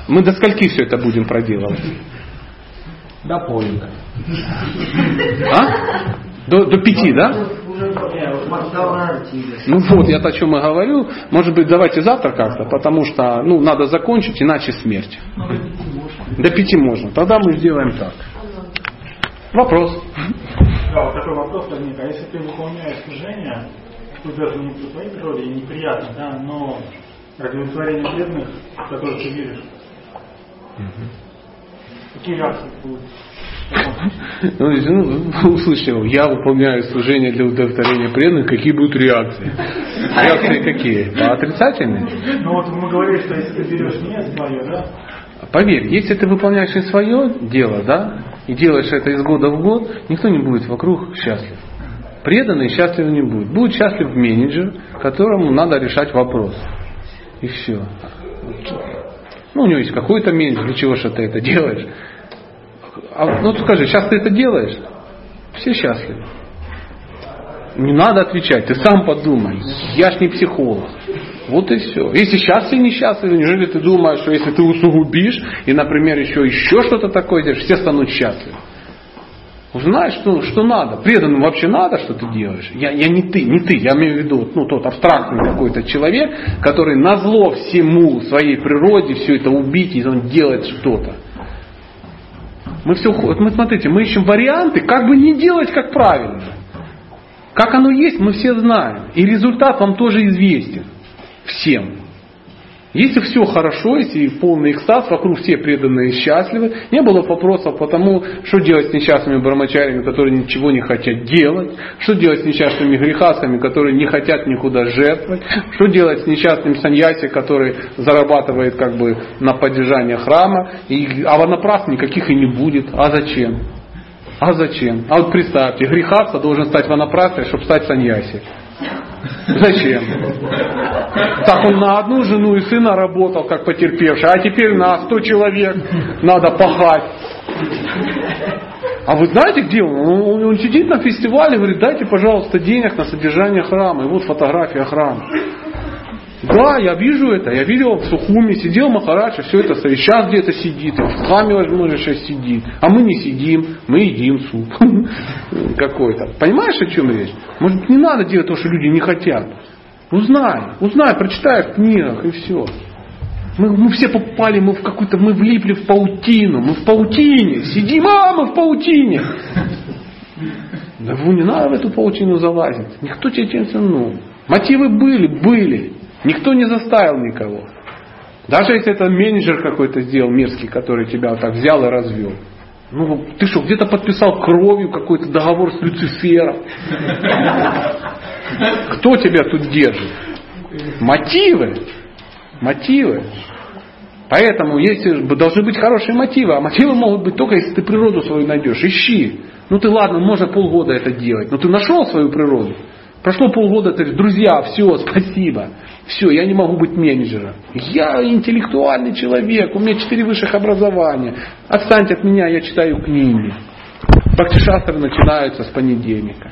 Мы до скольки все это будем проделывать? До поинта. А? До, до пяти, да? Ну вот, я о чем и говорю. Может быть, давайте завтра как-то, потому что ну, надо закончить, иначе смерть. До пяти можно. Тогда мы сделаем так. Вопрос. Да, вот такой вопрос возник. А если ты выполняешь служение, тут даже не по твоей природе, неприятно, да, но ради удовлетворения бедных, в которых ты веришь, какие реакции будут? Ну, если, ну, услышал, я выполняю служение для удовлетворения преданных, какие будут реакции? Реакции какие? Отрицательные? Ну вот мы говорили, что если ты берешь не свое, да, Поверь, если ты выполняешь и свое дело, да, и делаешь это из года в год, никто не будет вокруг счастлив. Преданный счастлив не будет. Будет счастлив менеджер, которому надо решать вопрос. И все. Ну, у него есть какой-то менеджер, для чего же ты это делаешь? А, ну, скажи, сейчас ты это делаешь? Все счастливы. Не надо отвечать, ты сам подумай. Я ж не психолог. Вот и все. Если счастлив, несчастлив, неужели ты думаешь, что если ты усугубишь и, например, еще еще что-то такое делаешь, все станут счастливы? Узнаешь, что, что надо. Преданным вообще надо, что ты делаешь. Я, я не ты, не ты. Я имею в виду ну, тот абстрактный какой-то человек, который на зло всему, своей природе, все это убить, и он делает что-то. Мы все, вот мы смотрите, мы ищем варианты, как бы не делать, как правильно. Как оно есть, мы все знаем. И результат вам тоже известен. Всем. Если все хорошо, если полный экстаз, вокруг все преданные счастливы, не было вопросов по тому, что делать с несчастными брамачарями, которые ничего не хотят делать, что делать с несчастными грехастами, которые не хотят никуда жертвовать, что делать с несчастным саньяси, который зарабатывает как бы на поддержание храма, и, а напрасно никаких и не будет. А зачем? А зачем? А вот представьте, грехаста должен стать ванапрастой, чтобы стать саньяси. Зачем? Так он на одну жену и сына работал, как потерпевший, а теперь на 100 человек надо пахать. А вы знаете, где он? он? Он сидит на фестивале говорит, дайте, пожалуйста, денег на содержание храма. И вот фотография храма. Да, я вижу это. Я видел в Сухуме, сидел Махараджа, все это сейчас где-то сидит, в храме, возможно, сейчас сидит. А мы не сидим, мы едим суп какой-то. Понимаешь, о чем речь? Может, не надо делать то, что люди не хотят. Узнай, узнай, прочитай в книгах и все. Мы, мы все попали, мы в какую-то, мы влипли в паутину, мы в паутине, сидим, а мы в паутине. Да вы не надо в эту паутину залазить. Никто тебе этим тянул. Мотивы были, были. Никто не заставил никого. Даже если это менеджер какой-то сделал мерзкий, который тебя вот так взял и развел. Ну, ты что, где-то подписал кровью какой-то договор с Люцифером? Кто тебя тут держит? Мотивы. Мотивы. Поэтому если, должны быть хорошие мотивы. А мотивы могут быть только, если ты природу свою найдешь. Ищи. Ну ты ладно, можно полгода это делать. Но ты нашел свою природу. Прошло полгода, ты говоришь, друзья, все, спасибо. Все, я не могу быть менеджером. Я интеллектуальный человек, у меня четыре высших образования. Отстаньте от меня, я читаю книги. Бхактишастры начинаются с понедельника.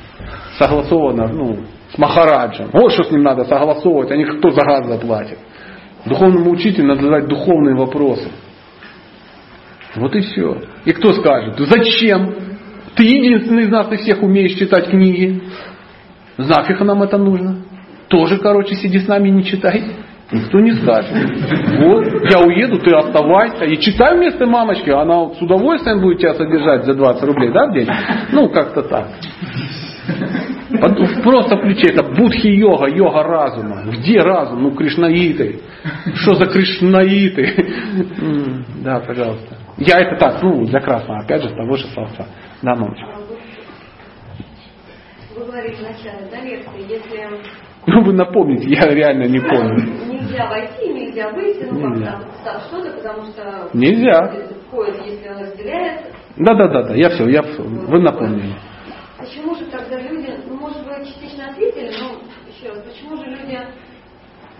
Согласовано, ну, с Махараджем. Вот что с ним надо согласовывать, а не кто за газ заплатит. Духовному учителю надо задать духовные вопросы. Вот и все. И кто скажет, зачем? Ты единственный из нас и всех умеешь читать книги. Нафиг нам это нужно? Тоже, короче, сиди с нами не читай. Никто не скажет. Вот, я уеду, ты оставайся. И читай вместо мамочки, она с удовольствием будет тебя содержать за 20 рублей, да, в день? Ну, как-то так. Просто включи, это будхи-йога, йога разума. Где разум? Ну, кришнаиты. Что за кришнаиты? Да, пожалуйста. Я это так, ну, для красного, опять же, того же словца. Да, мамочка. Вы говорите вначале, да, лекции, если ну, вы напомните, я реально не помню. Нельзя войти, нельзя выйти, ну Нельзя. там что-то, потому что Нельзя. входит, если он разделяется. Да, да, да, да, я все, я, вы напомнили. Почему же тогда люди, ну, может быть, частично ответили, но еще раз, почему же люди,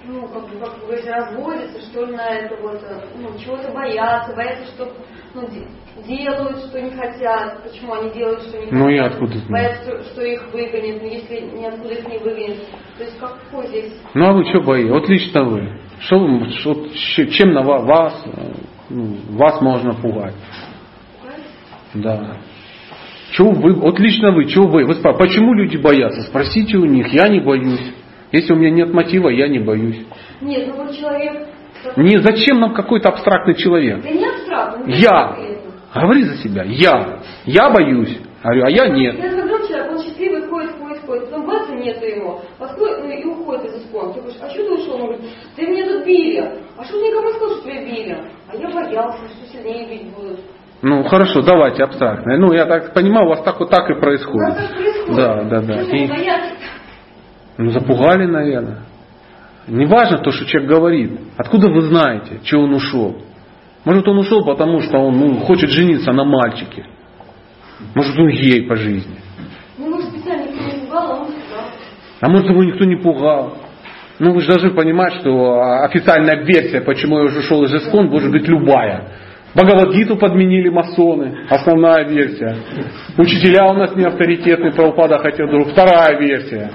ну, как бы, как говорите, разводятся, что ли, на это вот, ну, чего-то боятся, боятся, что, ну, де- делают, что не хотят, почему они делают, что не хотят. Ну, я откуда знаю? Боятся, что их выгонят, но если ниоткуда их не выгонят. То есть какой здесь Ну, а вы что боитесь? Вот лично вы. Что, что- чем на ва- вас, э, ну, вас можно пугать? Да. Чего вы, вот лично вы, чего вы? Вы почему люди боятся? Спросите у них, я не боюсь. Если у меня нет мотива, я не боюсь. Нет, ну вот человек... Не, зачем нам какой-то абстрактный человек? Да не абстрактно. не Я. Говори за себя. Я. Я боюсь. Говорю, а я нет. Я сказал человек, он счастливый, ходит, ходит, ходит, потом бац, и нету его. Подходит, ну и уходит из искон. Ты говоришь, а что ты ушел? Он говорит, да меня тут били. А что ты никому не сказал, что тебя били? А я боялся, что сильнее бить будут. Ну хорошо, давайте абстрактное. Ну я так понимаю, у вас так вот так и происходит. Да, да, да. И- ну запугали, наверное. Не важно то, что человек говорит. Откуда вы знаете, чего он ушел? Может он ушел, потому что он ну, хочет жениться на мальчике. Может он гей по жизни. Ну, может, специально никто не пугал, а он сказал. А может его никто не пугал. Ну вы же должны понимать, что а, официальная версия, почему я уже ушел из Искон, может быть любая. Бхагавадгиту подменили масоны, основная версия. Учителя у нас не авторитетные, правопада хотел друг, вторая версия.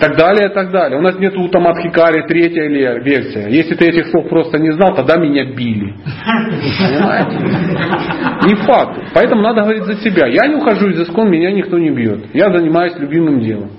Так далее, так далее. У нас нет Утамадхикари, третья версия. Если ты этих слов просто не знал, тогда меня били. Понимаете? Не факт. Поэтому надо говорить за себя. Я не ухожу из искон, меня никто не бьет. Я занимаюсь любимым делом.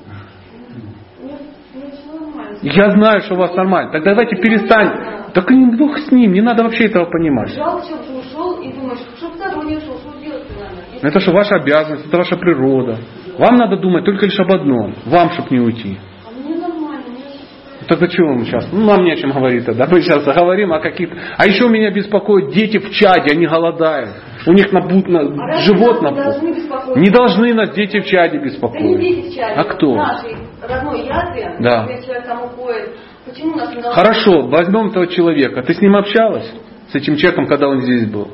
Я знаю, что у вас нормально. Так давайте перестань. Так и бог с ним, не надо вообще этого понимать. Жалко, что ушел и думаешь, что второй не ушел, что делать надо? Это же ваша обязанность, это ваша природа. Вам надо думать только лишь об одном. Вам, чтобы не уйти. А мне нормально, мне Так зачем вам сейчас? Ну, нам не о чем говорить тогда. Мы сейчас говорим о каких-то... А еще меня беспокоят дети в чаде, они голодают. У них набут на... А живот напут. должны беспокоить? Не должны нас дети в чаде Да беспокоить. дети в чате. А кто? Нашей родной ядре, Да. человек там уходит. Почему нас не должны... Хорошо, возьмем этого человека. Ты с ним общалась? С этим человеком, когда он здесь был?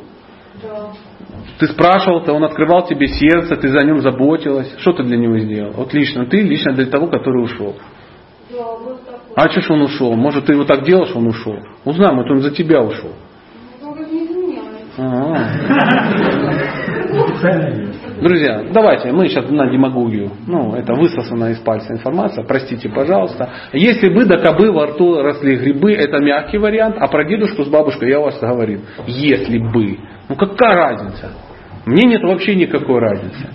Ты спрашивал-то, он открывал тебе сердце, ты за нем заботилась. Что ты для него сделал? Вот лично ты, лично для того, который ушел. А что ж он ушел? Может, ты его так делал, что он ушел? Узнаем, вот он за тебя ушел. Ну, изменилось. Друзья, давайте, мы сейчас на демагогию. Ну, это высосана из пальца информация, простите, пожалуйста. Если бы до кобы во рту росли грибы, это мягкий вариант, а про дедушку с бабушкой я у вас говорил. Если бы. Ну какая разница? Мне нет вообще никакой разницы.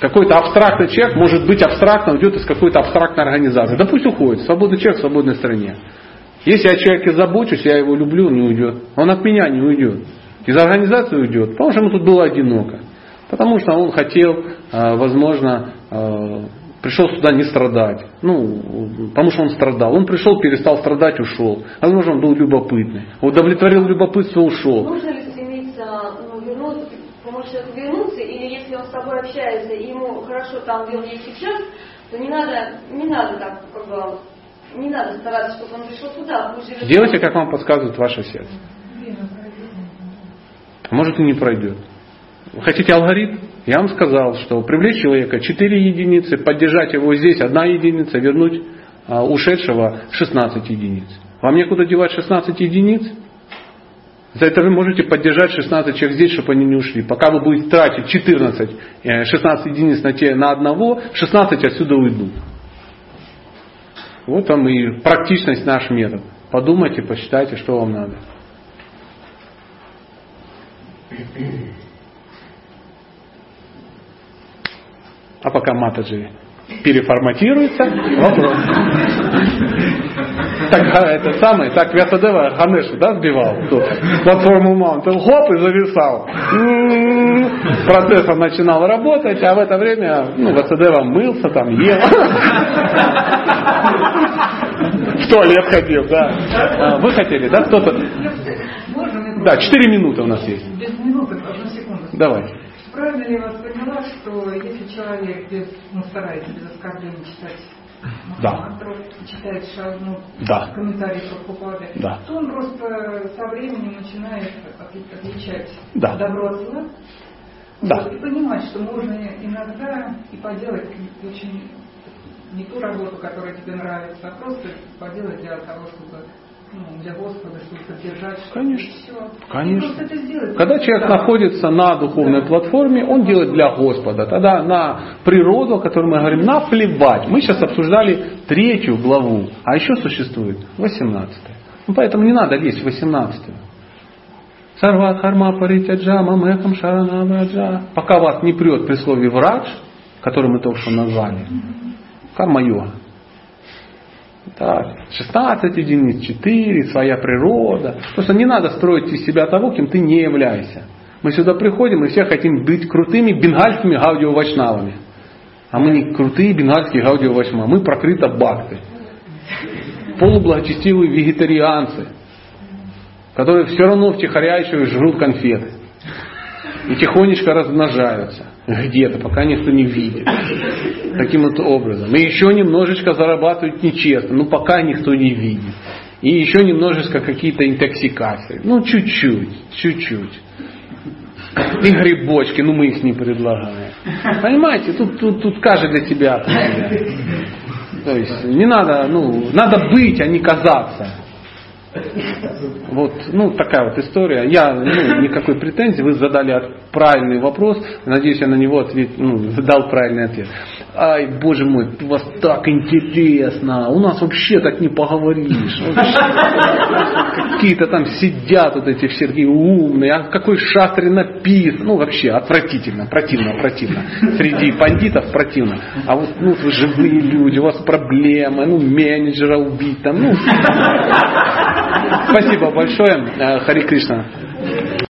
Какой-то абстрактный человек может быть абстрактно, уйдет из какой-то абстрактной организации. Да пусть уходит. Свободный человек в свободной стране. Если я о человеке забочусь, я его люблю, он не уйдет. Он от меня не уйдет. Из организации уйдет, потому что ему тут было одиноко. Потому что он хотел, э, возможно, э, пришел сюда не страдать. Ну, потому что он страдал. Он пришел, перестал страдать, ушел. Возможно, он был любопытный. Удовлетворил любопытство, ушел. Нужно ли человеку вернуться, или если он с тобой общается, и ему хорошо там, где он есть сейчас, то не надо, не надо так, как бы, не надо стараться, чтобы он пришел туда, живет. Делайте, как вам подсказывает ваше сердце. А Может и не пройдет. Вы хотите алгоритм? Я вам сказал, что привлечь человека 4 единицы, поддержать его здесь 1 единица, вернуть а, ушедшего 16 единиц. Вам некуда девать 16 единиц? За это вы можете поддержать 16 человек здесь, чтобы они не ушли. Пока вы будете тратить 14, э, 16 единиц на, те, на одного, 16 отсюда уйдут. Вот вам и практичность наш метод. Подумайте, посчитайте, что вам надо. А пока матаджи переформатируется, вопрос. Так, а, это самое, так Вятадева Ганешу, да, сбивал тут, платформу Маунт, хоп, и зависал. М-м-м. Процессор начинал работать, а в это время, ну, Вятадева мылся там, ел. В туалет ходил, да. А, Вы хотели, да, кто-то? Да, 4 минуты у нас есть. Без одну. Правильно ли я вас поняла, что если человек без, ну, старается без оскорбления читать Да. мантру, читает шагну, Да. комментарии Прабхупады, Да. то он просто со временем начинает от- отличать Да. добро от зла. Да. И понимать, что можно иногда и поделать очень не ту работу, которая тебе нравится, а просто поделать для того, чтобы ну, для Господа, чтобы поддержать что-то. Конечно. и всё. Конечно. Когда человек Да. находится на духовной платформе, он делает для Господа. Тогда на природу, о которой мы говорим, наплевать. Мы сейчас обсуждали третью главу, а еще существует 18. Ну, поэтому не надо лезть в 18. Сарват харма паритяджа мамехам шаранавраджа. Пока вас не прет при слове врач, который мы только что назвали, карма-йога. Так, 16 единиц, 4, своя природа. Просто не надо строить из себя того, кем ты не являешься. Мы сюда приходим и все хотим быть крутыми бенгальскими гаудиовачнавами. А мы не крутые бенгальские гаудиовачма, мы прокрыто бхакты. Полублагочестивые вегетарианцы, которые все равно втихаря еще жрут конфеты. И тихонечко размножаются. Где-то, пока никто не видит. Таким вот образом. И еще немножечко зарабатывают нечестно, но пока никто не видит. И еще немножечко какие-то интоксикации. Ну, чуть-чуть, чуть-чуть. И грибочки, ну мы их не предлагаем. Понимаете, тут, тут, тут каждый для себя. То есть не надо, ну, надо быть, а не казаться. Вот, ну, такая вот история. Я, ну, никакой претензии, вы задали правильный вопрос, надеюсь, я на него ответ, ну, дал правильный ответ. Ай, боже мой, у вас так интересно, у нас вообще так не поговоришь. Какие-то там сидят вот эти все такие умные, а какой шастре написан, ну вообще отвратительно, противно, противно. Среди бандитов противно. А вот ну, вы живые люди, у вас проблемы, ну менеджера убить там, ну. Спасибо большое, Хари Кришна.